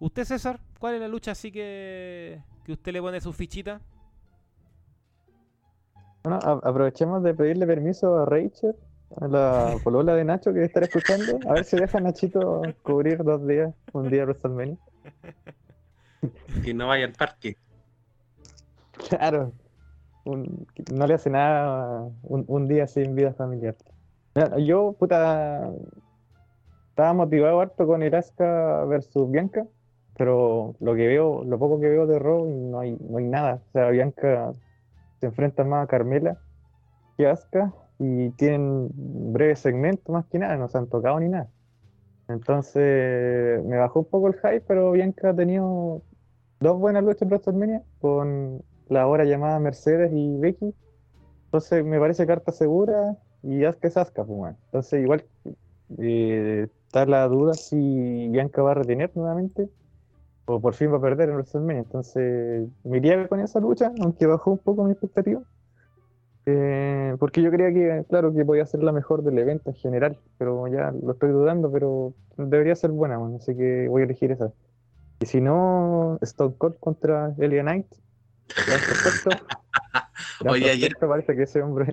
¿Usted, César? ¿Cuál es la lucha así que, que usted le pone su fichita? Bueno, aprovechemos de pedirle permiso a Rachel, a la *laughs* polola de Nacho que estará escuchando, a ver si deja a Nachito cubrir dos días, un día de WrestleMania. *laughs* Que no vaya al parque. Claro, un- no le hace nada un, un día sin vida familiar. Yo, puta, estaba motivado harto con Iraska versus Bianca, pero lo que veo, lo poco que veo de Raw, no hay, no hay nada. O sea, Bianca se enfrenta más a Carmela que a Asuka y tienen breves segmentos más que nada, no se han tocado ni nada. Entonces me bajó un poco el hype, pero Bianca ha tenido dos buenas luchas en WrestleMania con la ahora llamada Mercedes y Becky. Entonces me parece carta segura y Asuka es Asuka, pues, bueno. Entonces igual eh, está la duda si Bianca va a retener nuevamente o por fin va a perder en WrestleMania. Entonces me iría con esa lucha, aunque bajó un poco mi expectativa. Eh, porque yo creía que, claro, que podía ser la mejor del evento en general, pero ya lo estoy dudando, pero debería ser buena, bueno, así que voy a elegir esa. Y si no, Stone Cold contra Elia Knight. *laughs* Gran Oye, ayer- parece que ese hombre.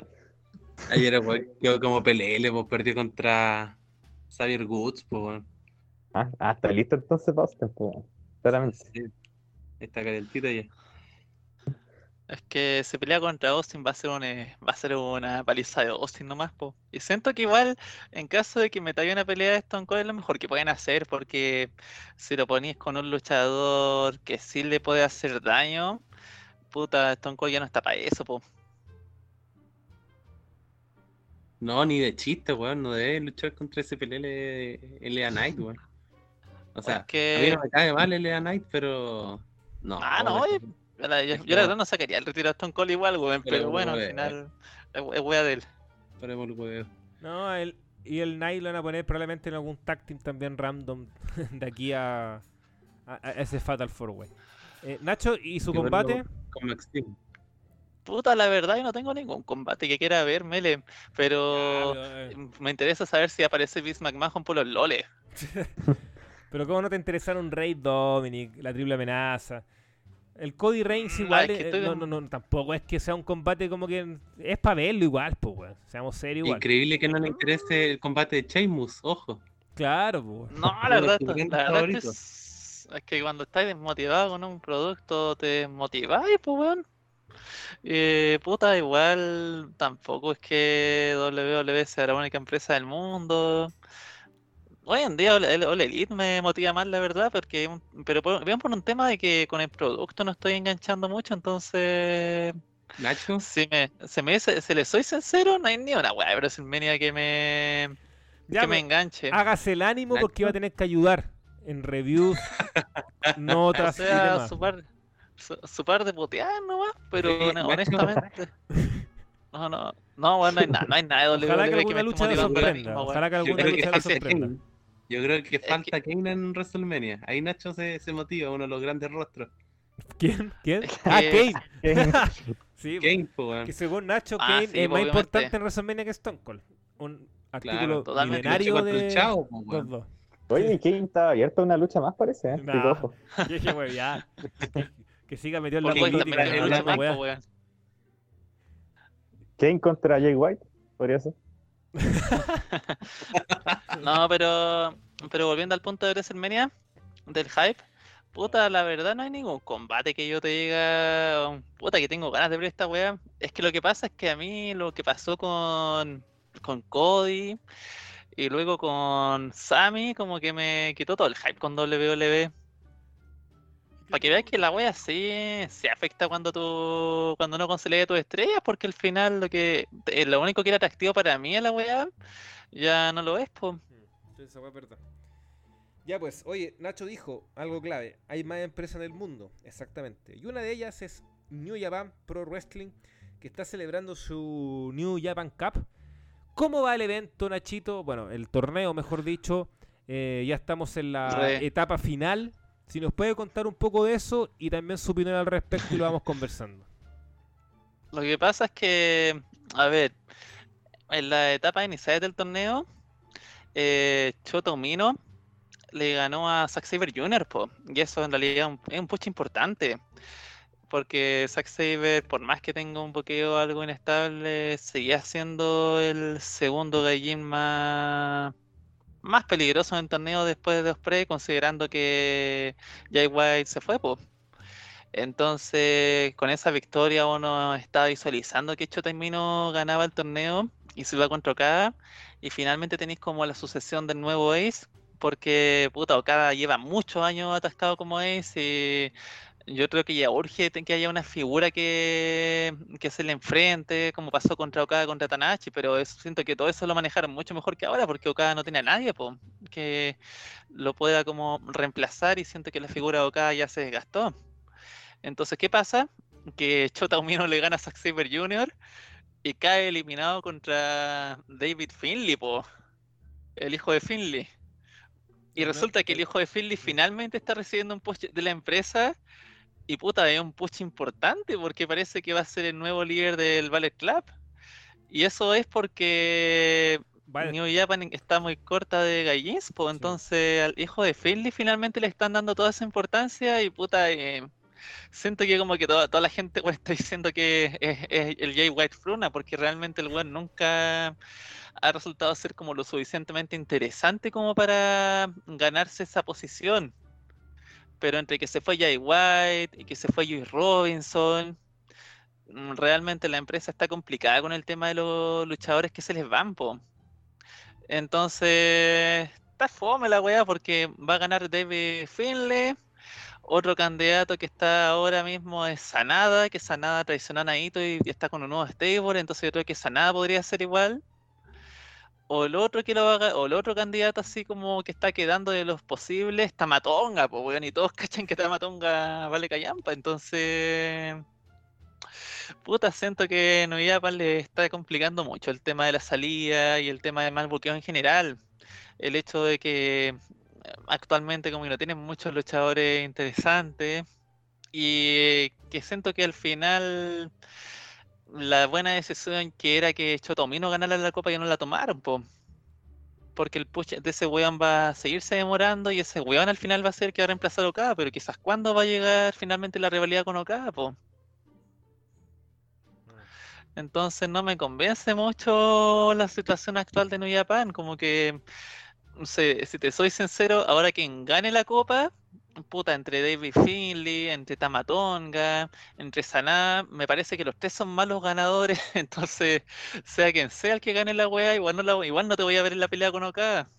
Ayer weón, quedó como PLL, pues perdió contra Xavier Woods, pues. Ah, ah, está listo entonces Austin, pues, claramente. Sí, Está calentito ya. Es que se pelea contra Austin va a ser una, va a ser una paliza de Austin nomás, po. Y siento que igual, en caso de que me una pelea de Stone Cold es lo mejor que pueden hacer, porque si lo ponís con un luchador que sí le puede hacer daño, puta, Stone Cold ya no está para eso, po. No, ni de chiste, weón. No debe luchar contra ese PLL Lea Knight, weón. O sea, a mí Porque, no me cae mal Lea Knight, pero. No, ah, no, weón, oye, yo la, verdad no sacaría el retiro de Stone Cold igual, weón, Pero pero bueno, al final es, es wea de él. paremos el. No, el, y el Night lo van a poner probablemente en algún tag team también random *laughs* de aquí a, a- a ese Fatal Four Way. Eh, Nacho, ¿y su combate? Con Maxim. Puta, la verdad, yo no tengo ningún combate que quiera ver, Mele, pero pero, eh, me interesa saber si aparece Vince McMahon por los loles. *laughs* pero ¿cómo no te interesaron Rey Dominic, la triple amenaza? El Cody Reigns Mm, igual, es que eh, estoy- no, no, no, tampoco es que sea un combate como que es para verlo igual, pues, weón. Seamos serios igual. Increíble que no le interese el combate de Sheamus, ojo. Claro, pues. No, la verdad, la verdad es que, favoritos. es, es que cuando estás desmotivado con un producto, te motiváis, pues, weón. Eh, puta, igual tampoco es que WWE sea la única empresa del mundo. Hoy en día Ole Elite me motiva más, la verdad, porque pero por, bien por un tema de que con el producto no estoy enganchando mucho, entonces Nacho, si me, se me dice, si le soy sincero, no hay ni una weá de WrestleMania que me, Ya, que me pero enganche. Hágase el ánimo Nacho. porque iba a tener que ayudar en reviews, *laughs* O notas y sea, demás. su par, su, su par de putear nomás, pero Sí, macho. honestamente. *laughs* No, no, no, weón, no hay nada, no hay nada de Ojalá que WWE que me alguna esté lucha le motivando ahora mismo. Ojalá que alguna lucha sorprenda. Yo creo que falta Kane en WrestleMania. Ahí Nacho se, se motiva, uno de los grandes rostros. ¿Quién? ¿Quién? Ah, que- Kane. *laughs* *laughs* sí, Kane, pues, weón. que según Nacho, Ah, Kane sí, es más importante en WrestleMania que Stone Cold. Un artículo totalmente. milenario de Chavo, pues, los weón. dos. Oye, King está abierto a una lucha más, parece, ¿eh? Nah. *laughs* Yo dije, wey, ya. Que, que siga metido en la Kane política. Kane contra Jay White, podría ser. *laughs* No, pero, pero volviendo al punto de WrestleMania, del hype, puta, la verdad no hay ningún combate que yo te diga, puta, que tengo ganas de ver esta weá. Es que lo que pasa es que a mí lo que pasó con, con Cody y luego con Sammy, como que me quitó todo el hype con WWE. Para que veas que la wea sí se afecta cuando tú cuando no consolidas tus estrellas, porque al final lo que eh, lo único que era atractivo para mí en la wea ya no lo es, pues. Esa es verdad. Ya pues, oye, Nacho dijo algo clave. Hay más empresas en el mundo, exactamente. Y una de ellas es New Japan Pro Wrestling, que está celebrando su New Japan Cup. ¿Cómo va el evento, Nachito? Bueno, el torneo, mejor dicho. Eh, ya estamos en la Re. etapa final. Si nos puede contar un poco de eso y también su opinión al respecto y lo vamos conversando. *laughs* Lo que pasa es que, a ver, en la etapa inicial del torneo, eh, Choto Mino le ganó a Zack Saber Jr., po, y eso en realidad es un, es un push importante, porque Zack Saber, por más que tenga un bloqueo algo inestable, seguía siendo el segundo gallín más, más peligroso en el torneo después de Osprey, considerando que Jay White se fue, po. Entonces, con esa victoria uno estaba visualizando que Chota Mino ganaba el torneo y se iba contra Okada. Y finalmente tenéis como la sucesión del nuevo Ace, porque puta, Okada lleva muchos años atascado como Ace y yo creo que ya urge que haya una figura que, que se le enfrente, como pasó contra Okada contra Tanahashi, pero eso- siento que todo eso lo manejaron mucho mejor que ahora, porque Okada no tiene a nadie po, que lo pueda como reemplazar y siento que la figura de Okada ya se desgastó. Entonces, ¿qué pasa? Que Chota Umino le gana a Zack Saber Jr. y cae eliminado contra David Finley, po, el hijo de Finley. Y resulta que el hijo de Finley finalmente está recibiendo un push de la empresa y puta, es un push importante porque parece que va a ser el nuevo líder del Ballet Club. Y eso es porque Vale. New Japan está muy corta de gallins, pues entonces al hijo de Finley finalmente le están dando toda esa importancia y puta, eh, siento que como que toda, toda la gente *laughs* está diciendo que es, es el Jay White Fruna, porque realmente el weón nunca ha resultado ser como lo suficientemente interesante como para ganarse esa posición. Pero entre que se fue Jay White y que se fue Joey Robinson, mm, realmente la empresa está complicada con el tema de los luchadores que se les van, po. Entonces, está fome la weá porque va a ganar David Finley. Otro candidato que está ahora mismo es Sanada, que Sanada traicionó a Naito y está con un nuevo stable, entonces yo creo que Sanada podría ser igual. O el otro que lo haga, o el otro candidato así como que está quedando de los posibles, Tamatonga, pues weón, y todos *laughs* cachan que Tamatonga vale callampa, entonces puta, siento que New Japan le está complicando mucho el tema de la salida y el tema de mal en general. El hecho de que eh, actualmente como que no tienen muchos luchadores interesantes y que siento que al final la buena decisión que era que Chotomino ganara la copa ya no la tomaron, po. Porque el push de ese weón va a seguirse demorando y ese weón al final va a ser que va a reemplazar a Okada, pero quizás cuándo va a llegar finalmente la rivalidad con Okada, po. Entonces no me convence mucho la situación actual de New Japan, como que, no sé, si te soy sincero, ahora quien gane la copa, puta, entre David Finley, entre Tamatonga, entre Sanada, me parece que los tres son malos ganadores, *laughs* entonces, sea quien sea el que gane la wea, igual no, te voy a ver en la pelea con Okada.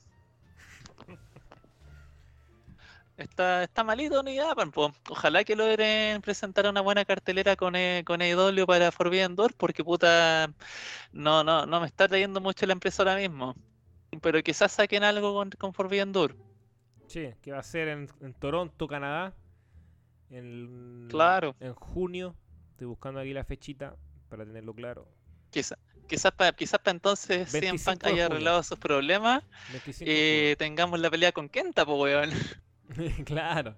Está, está malito New Japan, po. Ojalá que logren presentar una buena cartelera con, eh, con AEW para Forbidden Door, porque puta, no, no, no me está trayendo mucho la empresa ahora mismo. Pero quizás saquen algo con, con Forbidden Door. Sí, que va a ser en, en Toronto, Canadá. En, Claro. En junio. Estoy buscando aquí la fechita para tenerlo claro. Quizá- quizás para quizás pa entonces CM 25 Punk haya arreglado sus problemas 25 y tengamos la pelea con Kenta, pues weón. *laughs* *laughs* claro.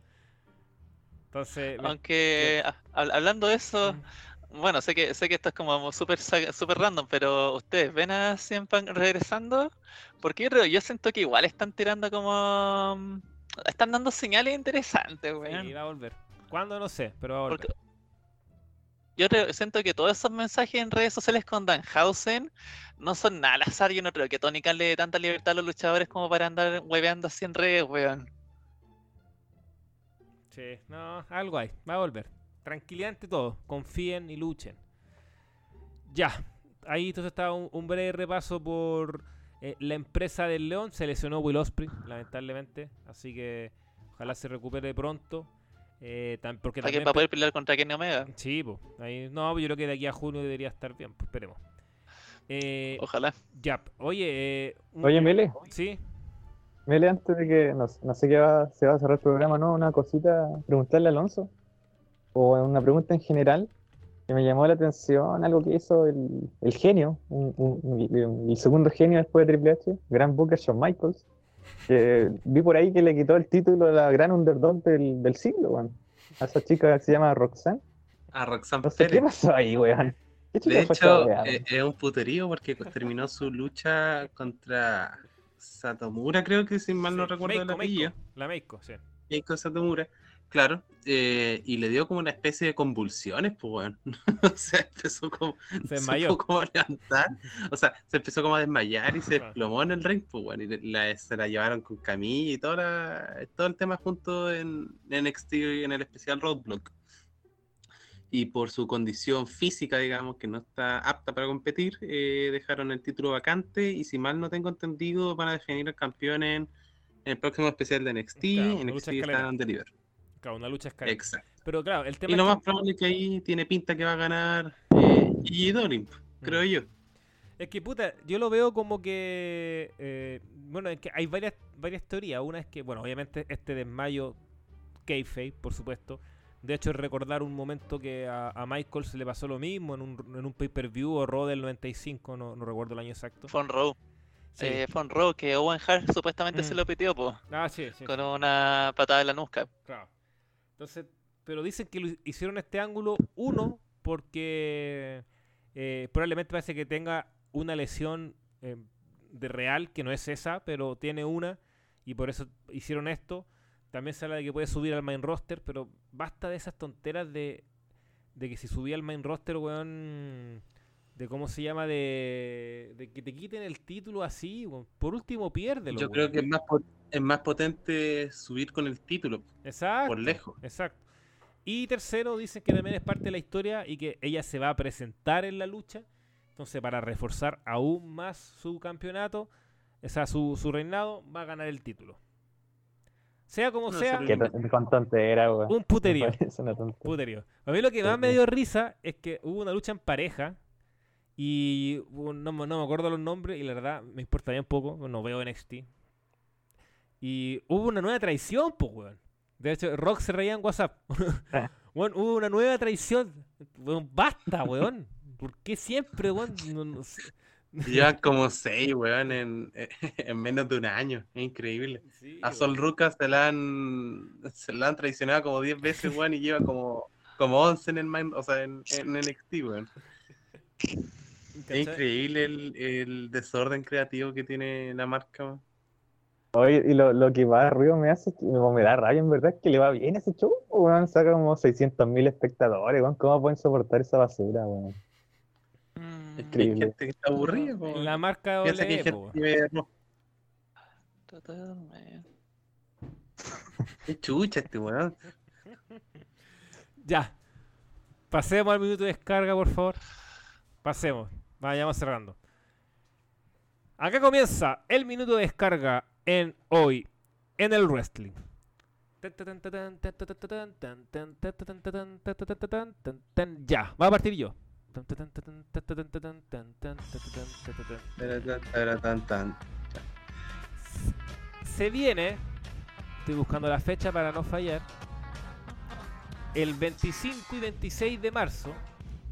Entonces, Aunque ha- hab- hablando de eso, Mm. Bueno, sé que sé que esto es como súper súper random, pero ustedes ven a CM Punk regresando, porque yo, siento que igual están tirando como están dando señales interesantes, weón. sí, va a volver. ¿Cuándo? No sé, pero va a volver. Porque yo siento que todos esos mensajes en redes sociales con Danhausen no son nada al azar. Yo no creo que Tony Khan le dé tanta libertad a los luchadores como para andar hueveando así en redes, weón. Sí, no, algo hay, va a volver. Tranquilidad ante todo, confíen y luchen. Ya, ahí entonces está un, un breve repaso por eh, la empresa del León. Se lesionó Will Osprey, lamentablemente, así que ojalá se recupere pronto. Eh, tam- porque Para, que, también para poder pelear contra Kenny Omega. Sí, pues, ahí, no, yo creo que de aquí a junio debería estar bien, pues esperemos. Eh, Ojalá. ya, oye, eh, un- Oye, Mele, sí, Mele, antes de que no, no sé qué va, se va a cerrar el programa, ¿no? Una cosita, preguntarle a Alonso, o una pregunta en general, que me llamó la atención, algo que hizo el, el genio, un- un- un- el segundo genio después de Triple H, Gran Booker Shawn Michaels, que vi por ahí que le quitó el título a la gran underdog del, del siglo, weón. A esa chica que se llama Roxanne. A Roxanne No sé qué Pérez. pasó ahí, weón. ¿Qué De hecho, eh, es un puterío porque terminó su lucha contra Satomura, creo que si mal no sí, recuerdo el Meiko, apellido. Meiko, la Meiko, sí. Keiko Satomura, claro, eh, y le dio como una especie de convulsiones, pues bueno. *laughs* o sea, empezó como, Se desmayó. supo cómo levantar, o sea, se empezó como a desmayar y se desplomó en el ring, pues bueno, y la- se la llevaron con camilla y toda la- todo el tema junto en, en NXT en el especial Roadblock. Y por su condición física, digamos, que no está apta para competir, eh, dejaron el título vacante y si mal no tengo entendido, van a definir al campeón en, en el próximo especial de NXT, Claro, NXT. Stand and Deliver. Claro, una lucha escalera. Exacto. Pero claro, el tema Y lo que- más probable es que ahí tiene pinta que va a ganar eh, Gigi Dolin, creo Mm. yo. Es que puta, yo lo veo como que. eh, bueno, es que hay varias, varias teorías. Una es que, bueno, obviamente este desmayo, Kayfabe, por supuesto. De hecho, recordar un momento que a, a Michael se le pasó lo mismo en un, en un pay-per-view o Raw del 95, no, no recuerdo el año exacto. Fue un Row. Sí. Eh, fue un Row que Owen Hart supuestamente se Mm. lo pitió, pues, ah, sí, sí. con una patada en la nuca. Claro. Entonces, pero dicen que lo hicieron este ángulo, uno, porque eh, probablemente parece que tenga una lesión eh, de real, que no es esa, pero tiene una, y por eso hicieron esto. También se habla de que puede subir al main roster, pero basta de esas tonteras de, de que si subía al main roster, weón, de cómo se llama, de, de que te quiten el título así, por último piérdelo. Yo creo que es más, es más potente subir con el título, Exacto. por lejos. Exacto. Y tercero, dicen que también es parte de la historia y que ella se va a presentar en la lucha. Entonces, para reforzar aún más su campeonato, o sea, su, su reinado, va a ganar el título. Sea como No, sea, weón. un *laughs* Me puterío. puterío. A mí lo que más me dio risa es que hubo una lucha en pareja y hubo- no, me- no me acuerdo los nombres y la verdad me importa bien poco, no veo NXT. Y hubo una nueva traición, pues, weón. De hecho, Rock se reía en WhatsApp. *laughs* Ah. Weón, hubo una nueva traición. Weón, basta, weón. ¿Por qué siempre, weón? No- no sé. Llevan como seis, weón, en, *laughs* en menos de un año. Es increíble. Sí, A weón. Sol Rucas se la han, se la han traicionado como 10 veces, weón, y lleva como, como 11 en el main- o sea, en, en NXT, weón. Es increíble el, el desorden creativo que tiene la marca. Oye, y lo, lo que más arriba me hace, me da rabia en verdad, es que le va bien ese show, weón, saca como 600.000 espectadores, weón, ¿cómo pueden soportar esa basura, weón? Mm, Hay Increíble. gente que está aburrida, po, La marca que gente rock. totalmente. Qué chucha este weón. *laughs* Ya. Pasemos al minuto de descarga, por favor. Pasemos. Vayamos cerrando. Acá comienza el minuto de descarga en hoy en el wrestling. Ya, va a partir yo. Se viene, estoy buscando la fecha para no fallar, el 25 y 26 de marzo,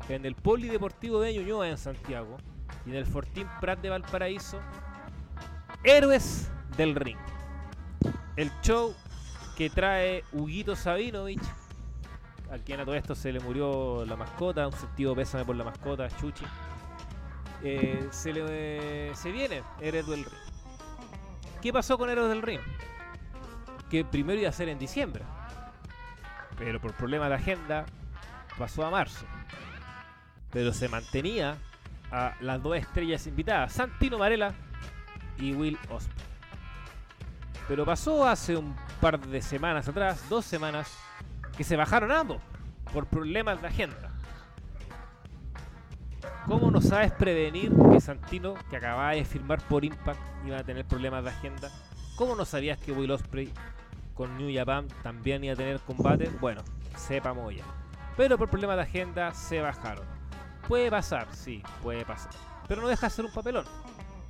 en el Polideportivo de Ñuñoa en Santiago, y en el Fortín Prat de Valparaíso, Héroes del Ring. El show que trae Huguito Sabinovich, a quien a todo esto se le murió la mascota, un sentido pésame por la mascota, Chuchi. Eh, se le se viene Héroes del Ring. ¿Qué pasó con Héroes del Ring? Que primero iba a ser en diciembre, pero por problemas de agenda pasó a marzo. Pero se mantenía a las dos estrellas invitadas, Santino Marella y Will Ospreay. Pero pasó hace un par de semanas atrás, dos semanas, que se bajaron ambos por problemas de agenda. ¿Cómo no sabes prevenir que Santino, que acababa de firmar por Impact, iba a tener problemas de agenda? ¿Cómo no sabías que Will Ospreay con New Japan también iba a tener combate? Bueno, sepa moya. Pero por problemas de agenda se bajaron. Puede pasar, sí, puede pasar. Pero no deja de ser un papelón.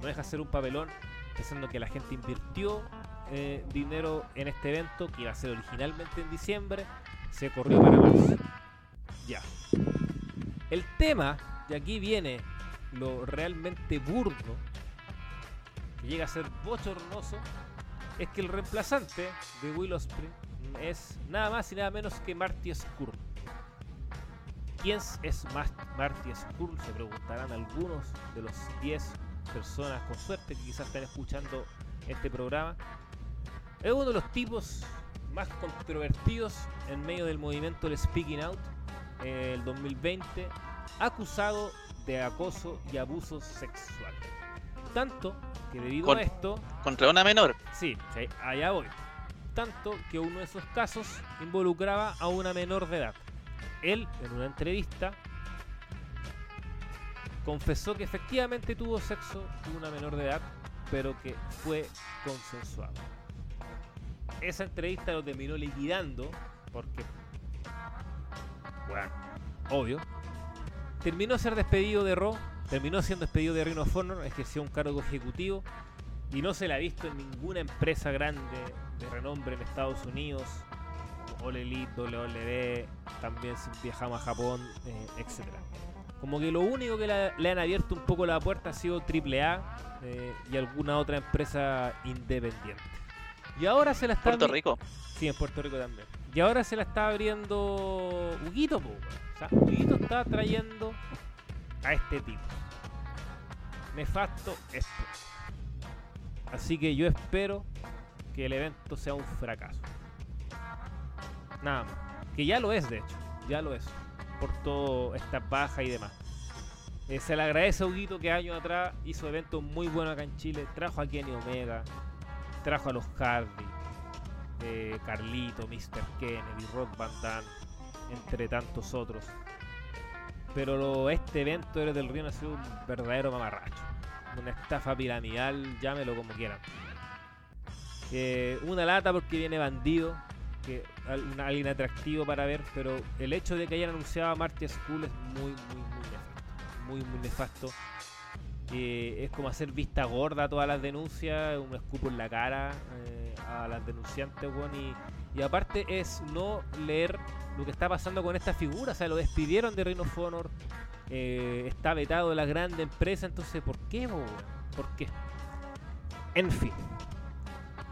No deja de ser un papelón pensando que la gente invirtió eh, dinero en este evento que iba a ser originalmente en diciembre. Se corrió para marzo. Ya. El tema, y aquí viene lo realmente burdo, que llega a ser bochornoso, es que el reemplazante de Will Ospreay es nada más y nada menos que Marty Skrull. ¿Quién es Marty Skrull? Se preguntarán algunos de los 10 personas con suerte que quizás estén escuchando este programa. Es uno de los tipos más controvertidos en medio del movimiento del Speaking Out eh, el 2020, acusado de acoso y abuso sexual. Tanto que debido Con- a esto, Contra una menor. sí, allá voy. Tanto que uno de esos casos involucraba a una menor de edad. Él, en una entrevista, confesó que efectivamente tuvo sexo con una menor de edad, pero que fue consensuado. Esa entrevista lo terminó liquidando, porque, bueno, obvio, terminó ser despedido de Raw, terminó siendo despedido de Ring of Honor, ejerció un cargo ejecutivo y no se la ha visto en ninguna empresa grande de renombre en Estados Unidos, All Elite, WWE, también viajamos a Japón, eh, etc. Como que lo único que la- le han abierto un poco la puerta ha sido AAA eh, y alguna otra empresa independiente. Y ahora se la está Puerto Rico. Sí, en Puerto Rico también. Y ahora se la está abriendo Huguito, po. O sea, Huguito está trayendo a este tipo. Nefasto esto. Así que yo espero que el evento sea un fracaso. Nada más. Que ya lo es, de hecho. Ya lo es. Por todo esta baja y demás. Eh, se le agradece a Huguito que años atrás hizo eventos muy buenos acá en Chile. Trajo a Kenny Omega. Trajo a los Hardy eh, Carlito, Mr. Kennedy, Rock Van Damme, entre tantos otros. Pero este evento Héroes del Río ha sido un verdadero mamarracho. Una estafa piramidal, llámelo como quieran. Eh, una lata porque viene bandido, que alguien atractivo para ver, pero el hecho de que hayan anunciado a Marty School es muy, muy, muy nefasto. Muy, muy nefasto. Eh, es como hacer vista gorda a todas las denuncias, un escupo en la cara eh, a las denunciantes, y, aparte es no leer lo que está pasando con esta figura, o sea, lo despidieron de Reino of Honor, eh, está vetado de la grande empresa, entonces, ¿por qué? ¿Por qué? En fin.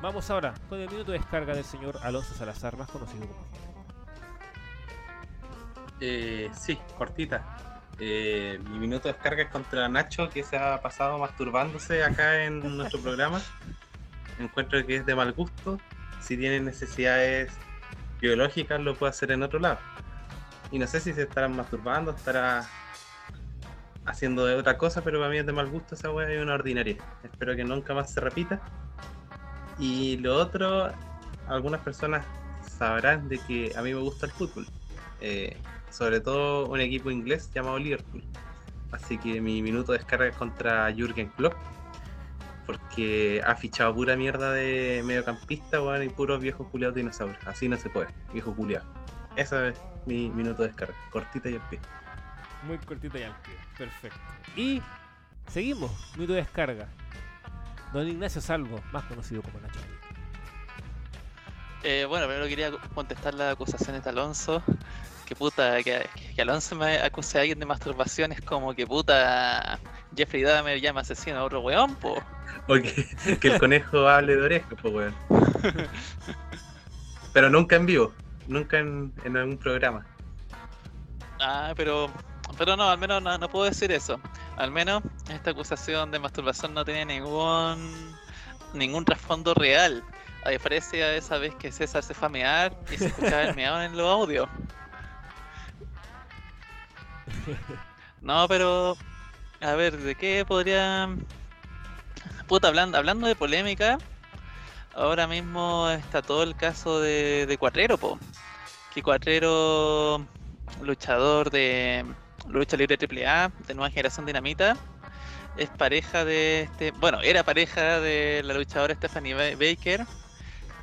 Vamos ahora con el minuto de descarga del señor Alonso Salazar, más conocido como Eh, sí, cortita. Eh, mi minuto de descarga es contra Nacho, que se ha pasado masturbándose acá en *laughs* nuestro programa. Encuentro que es de mal gusto. Si tiene necesidades biológicas, lo puede hacer en otro lado. Y no sé si se estarán masturbando, estará haciendo de otra cosa, pero para mí es de mal gusto esa wea y una ordinaria. Espero que nunca más se repita. Y lo otro, algunas personas sabrán de que a mí me gusta el fútbol. Eh, sobre todo un equipo inglés llamado Liverpool. Así que mi minuto de descarga es contra Jürgen Klopp. Porque ha fichado pura mierda de mediocampista, weón, y puros viejos culiados dinosaurios. Así no se puede, viejo culiado. Ese es mi minuto de descarga, cortita y al pie. Muy cortito y al pie. Perfecto. Y seguimos. Minuto de descarga. Don Ignacio Salvo, más conocido como Nacho. Eh, bueno, primero quería contestar las acusaciones de Alonso. Que puta, que, que Alonso me acuse a alguien de masturbación es como que puta. Jeffrey Dahmer llama asesino a otro weón, po. O que, que el *laughs* conejo hable de oreja, pues weón. Pero nunca en vivo, nunca en, en algún programa. Ah, pero. Pero no, al menos no, no puedo decir eso. Al menos esta acusación de masturbación no tiene ningún. ningún trasfondo real. A diferencia de esa vez que César se fue a mear y se escuchaba el meado en los audios. No, pero. A ver, ¿de qué podría. Puta, hablando, hablando de polémica, ahora mismo está todo el caso de, de Cuatrero, po. Que Cuatrero, luchador de lucha libre AAA, de nueva generación dinamita, es pareja de este. Bueno, era pareja de la luchadora Stephanie Ba- Baker,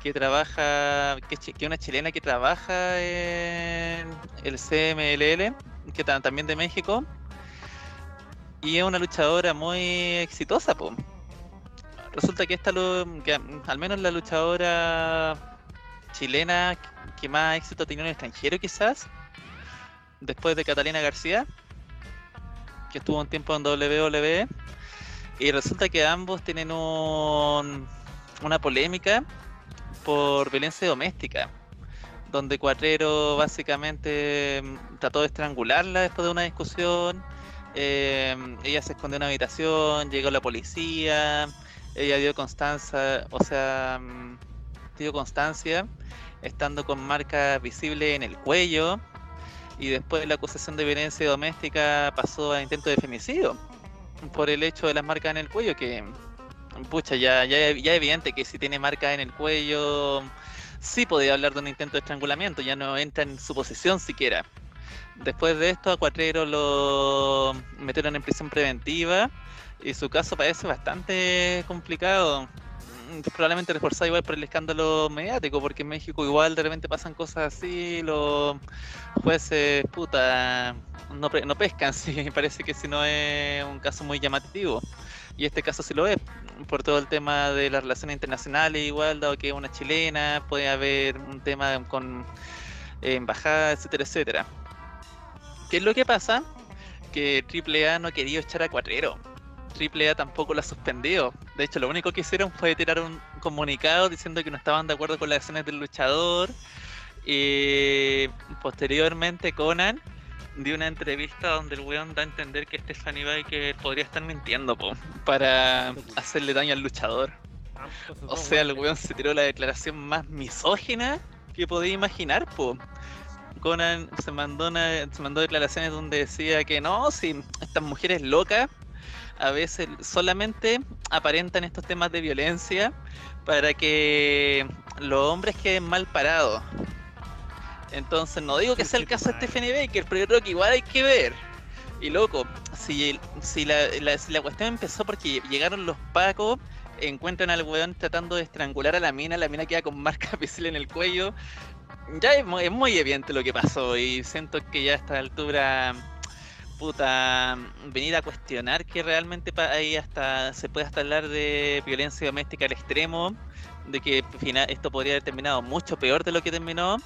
que trabaja. que es una chilena que trabaja en el CMLL, que ta- también de México. Y es una luchadora muy exitosa, po. Resulta que esta, que mm, al menos la luchadora chilena que más éxito tenido en el extranjero, quizás, después de Catalina García, que estuvo un tiempo en WWE. Y resulta que ambos tienen un- una polémica por violencia doméstica, donde Cuatrero básicamente mm, trató de estrangularla después de una discusión. eh, ella se escondió en una habitación, llegó la policía, ella dio constancia, o sea, mm, dio constancia, estando con marcas visibles en el cuello, y después la acusación de violencia doméstica pasó a intento de femicidio por el hecho de las marcas en el cuello que pucha ya ya, ya evidente que si tiene marcas en el cuello sí podía hablar de un intento de estrangulamiento ya no entra en suposición siquiera. Después de esto a Cuatrero lo metieron en prisión preventiva y su caso parece bastante complicado probablemente reforzado igual por el escándalo mediático porque en México igual de repente pasan cosas así los jueces, puta, no, no pescan, *laughs* sí, parece que si no es un caso muy llamativo. Y este caso sí lo es, por todo el tema de las relaciones internacionales, igual, dado que es una chilena, puede haber un tema con eh, embajada, etcétera, etcétera. ¿Qué es lo que pasa? Que AAA no quería echar a Cuatrero. AAA tampoco la suspendió. De hecho, lo único que hicieron fue tirar un comunicado diciendo que no estaban de acuerdo con las acciones del luchador. Y posteriormente Conan dio una entrevista donde el weón da a entender que Stephanie Baker podría estar mintiendo po, para hacerle daño al luchador. O sea, el weón se tiró la declaración más misógina que podía imaginar, po. Conan se mandó, una, se mandó declaraciones donde decía que no, si estas mujeres locas a veces solamente aparentan estos temas de violencia para que los hombres queden mal parados. Entonces no digo que sea el caso de Stephanie Baker, pero yo creo que igual hay que ver. Y loco, si, si, la, si la cuestión empezó porque llegaron los pacos, encuentran al weón tratando de estrangular a la mina, la mina queda con marcas visibles en el cuello. Ya es muy evidente lo que pasó y siento que ya a esta altura, puta, venir a cuestionar que realmente ahí hasta se puede hasta hablar de violencia doméstica al extremo, de que fina- esto podría haber terminado mucho peor de lo que terminó.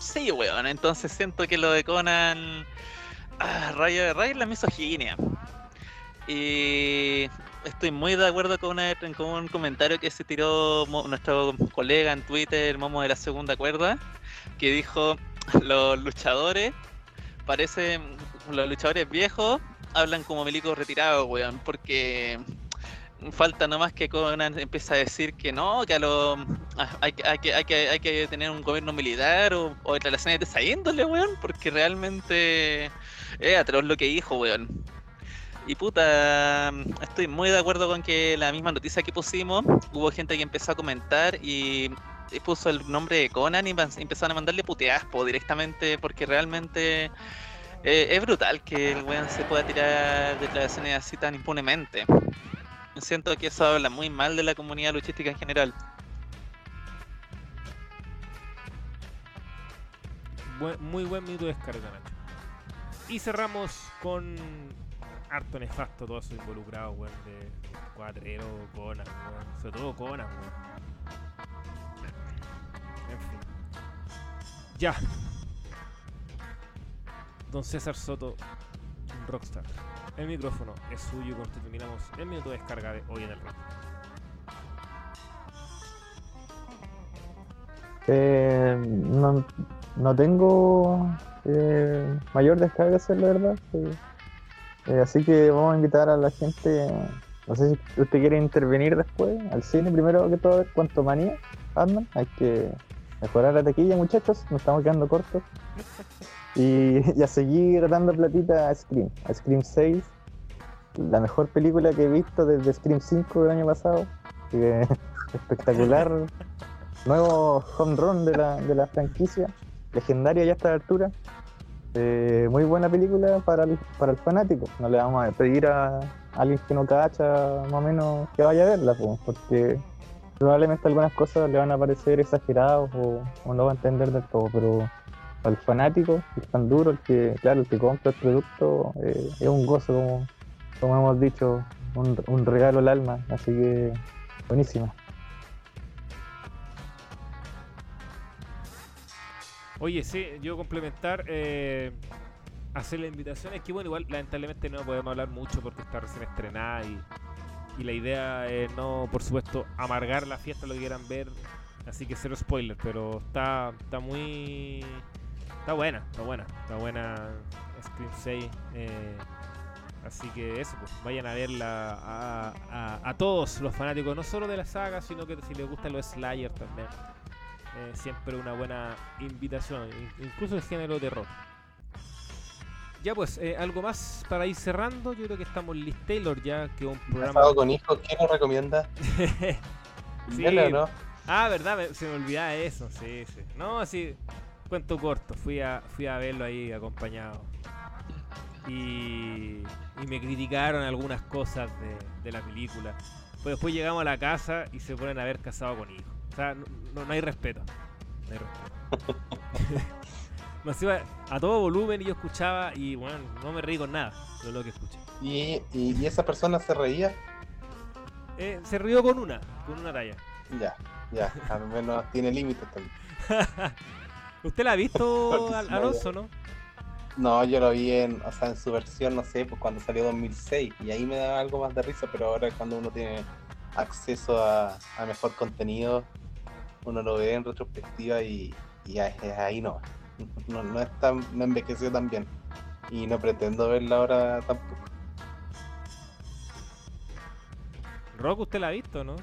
Sí, weón, entonces siento que lo de Conan ah, raya, raya en la misoginia. Y estoy muy de acuerdo con, una- con un comentario que se tiró nuestro colega en Twitter, Momo de la segunda cuerda, que dijo, los luchadores parecen, los luchadores viejos hablan como milicos retirados, weón, porque falta nomás que Conan empiece a decir que no, que a lo, a- hay, que- tener un gobierno militar o, o relaciones de esa índole, weón, porque realmente es lo que dijo, weón. Y puta, estoy muy de acuerdo con que la misma noticia que pusimos, hubo gente que empezó a comentar y, y puso el nombre de Conan y empe- empezaron a mandarle puteaspo directamente porque realmente eh, es brutal que el weón se pueda tirar declaraciones así tan impunemente. Siento que eso habla muy mal de la comunidad luchística en general. Muy buen minuto de descarga, Nacho. Y cerramos con harto nefasto todo eso involucrado, weón, de cuatrero, Conan, weón. Sobre todo Conan, weón. En fin. Ya. Don César Soto, rockstar. el micrófono es suyo esto terminamos el minuto de descarga de hoy en el red. Eh, no, no tengo eh, mayor descarga, la verdad. Eh, así que vamos a invitar a la gente. No sé si usted quiere intervenir después al cine. Primero que todo, ¿cuánto manía? Ant-Man. Hay que mejorar la taquilla, muchachos. Nos estamos quedando cortos. *laughs* Y, *laughs* y a seguir dando platita a Scream. A Scream 6. La mejor película que he visto desde Scream 5 del año pasado. *laughs* Espectacular. Nuevo home run de la, de la franquicia. Legendaria ya a esta altura. Eh, muy buena película para el, para el fanático. No le vamos a pedir a alguien que no cacha más o menos que vaya a verla, po, porque probablemente algunas cosas le van a parecer exageradas o, o no va a entender del todo, pero para el fanático, el fan duro, el que, claro, el que compra el producto, eh, es un gozo, como, como hemos dicho, un, un regalo al alma, así que buenísima. Oye, sí, yo complementar, eh, hacer la invitación. Es que, bueno, igual lamentablemente no podemos hablar mucho porque está recién estrenada y, y la idea es no, por supuesto, amargar la fiesta, lo que quieran ver. Así que cero spoiler, pero está, está muy. Está buena, está buena, está buena Scream 6. eh, así que eso, pues vayan a verla a, a- a todos los fanáticos, no solo de la saga, sino que si les gustan los Slayer también. Eh, siempre una buena invitación, in- incluso el género terror. Ya pues, eh, algo más para ir cerrando. Yo creo que estamos Liz Taylor ya, que un programa. Con hijos, ¿qué nos recomienda? *laughs* Sí. ¿Verla o no? Ah, verdad, se me olvidaba eso, sí, sí. No, sí, cuento corto, fui a, fui a verlo ahí acompañado. Y, y me criticaron algunas cosas de, de la película. Pues después llegamos a la casa y se ponen a ver casado con hijos. O sea, no, no- no hay respeto. No hay respeto. *laughs* Iba a todo volumen y yo escuchaba y bueno, no me reí con nada de lo que escuché. ¿Y, y, y esa persona se reía? Eh, se rió con una, con una talla. Ya, ya, al menos tiene límites también. *laughs* ¿Usted la ha visto, *laughs* Alonso, no? No, yo lo vi en, o sea, en su versión, no sé, pues cuando salió 2006, y ahí me daba algo más de risa, pero ahora cuando uno tiene acceso a, a mejor contenido, uno lo ve en retrospectiva y, ahí no. No, no es tan, no envejeció tan bien. Y no pretendo verla ahora tampoco. Rock, ¿usted la ha visto, no?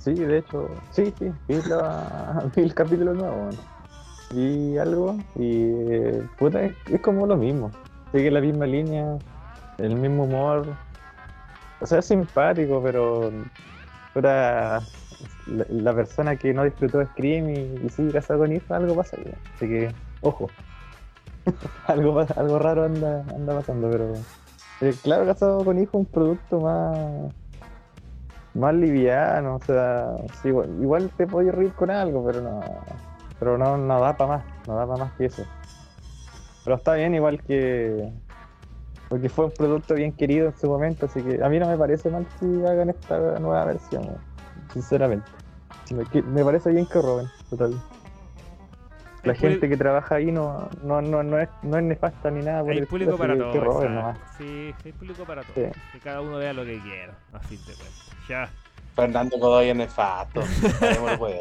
Sí, de hecho, sí, sí, vi, *laughs* vi el capítulo nuevo, vi algo y eh, puta, es, como lo mismo, sigue la misma línea, el mismo humor, o sea, es simpático, pero la, persona que no disfrutó Scream y, y sigue casado con hijos, algo pasa, así que, ojo, *laughs* algo, algo raro anda, anda pasando, pero eh, claro, casado con hijos es un producto más más liviano, o sea, igual, te podías reír con algo, pero no, pero no, no da para más, no da para más que eso. Pero está bien, igual que, porque fue un producto bien querido en su momento, así que a mí no me parece mal que hagan esta nueva versión, sinceramente. Me, me parece bien que roben, total. La público- gente que trabaja ahí no, no, no, no, es, no es nefasta ni nada por Hay el público para todo. roben. Sí, hay público para todo. Sí. Que cada uno vea lo que quiera, a fin de cuentas. Ya. Fernando Godoy es nefasto. Paremos el huevo.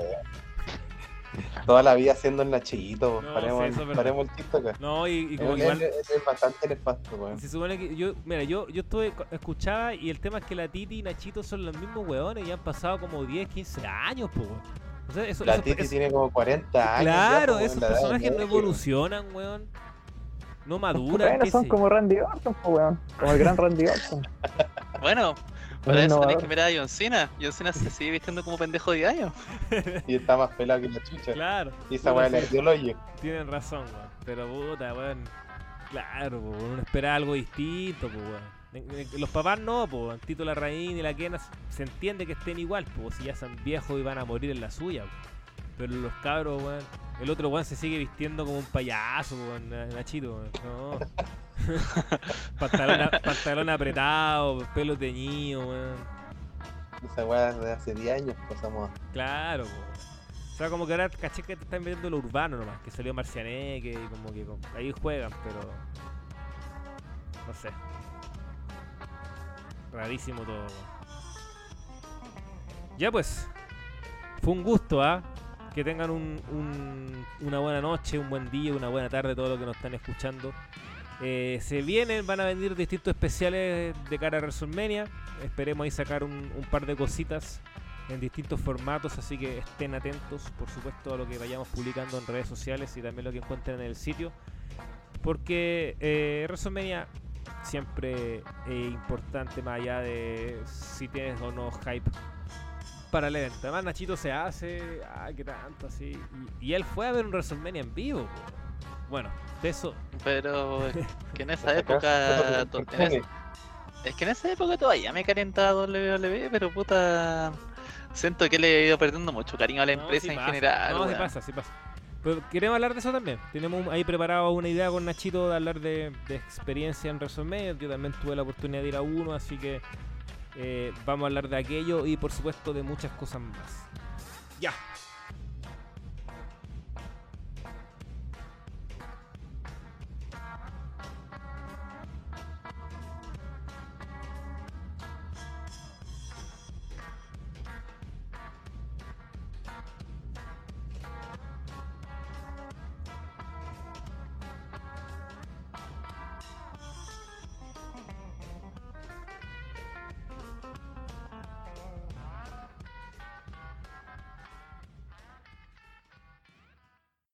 Toda la vida siendo el Nachito. No, paremos, sí, es paremos el TikTok. No, y, y como Él- igual. es bastante nefasto, weón. Se supone que yo, mira, yo, yo estuve, escuchaba y el tema es que la Titi y Nachito son los mismos weones y han pasado como 10, 15 años, po. Weón. O sea, eso, La eso- Titi eso- tiene como 40 años. ya, Claro, esos la edad de personajes no evolucionan, weón. No maduran, Bueno, son sé yo. como Randy Orton, po, weón, como el gran Randy Orton. *laughs* Bueno, Un para eso tenéis que mirar a John Cena. John Cena se sigue vistiendo como pendejo de años. *laughs* Y está más pelado que la chucha. Claro. Y esa weá le dio. Tienen razón, weón. Pero puta, weón. Claro, po, uno espera algo distinto, weón. Los papás no, po, weón. Tito Larraín y la Kena se- entiende que estén igual, po, si ya son viejos y van a morir en la suya, po. Pero los cabros, weón. El otro weón se sigue vistiendo como un payaso, weón, Na- Nachito, weón. No. *laughs* pantalón, pantalón apretado, pelo teñido, weón. Esa weá de hace 10 años pasamos. Claro, po. sea, como que ahora caché que te están metiendo lo urbano nomás, que salió Marcianeque y como que como- ahí juegan, pero. No sé. Rarísimo todo. Ya pues. Fue un gusto, ¿ah? Que tengan un- un- una buena noche, un buen día, una buena tarde, todo lo que nos están escuchando. Eh, se vienen, van a venir distintos especiales de cara a WrestleMania. Esperemos ahí sacar un, par de cositas en distintos formatos, así que estén atentos, por supuesto, a lo que vayamos publicando en redes sociales y también lo que encuentren en el sitio. Porque eh, siempre es importante, más allá de si tienes o no hype para el evento. Además, Nachito se hace, ah, que tanto así. Y, y él fue a ver un WrestleMania en vivo. Bueno, de eso. Pero es *laughs* que en esa época. en esa- es que en esa época todavía me calentaba WWE, pero puta. Siento que le he ido perdiendo mucho cariño a la No, empresa sí en pasa. general. No, sí pasa, sí pasa. Pero queremos hablar de eso también. Tenemos ahí preparado una idea con Nachito de hablar de, experiencia en WrestleMania. Yo también tuve la oportunidad de ir a uno, así que eh, vamos a hablar de aquello y por supuesto de muchas cosas más. Ya,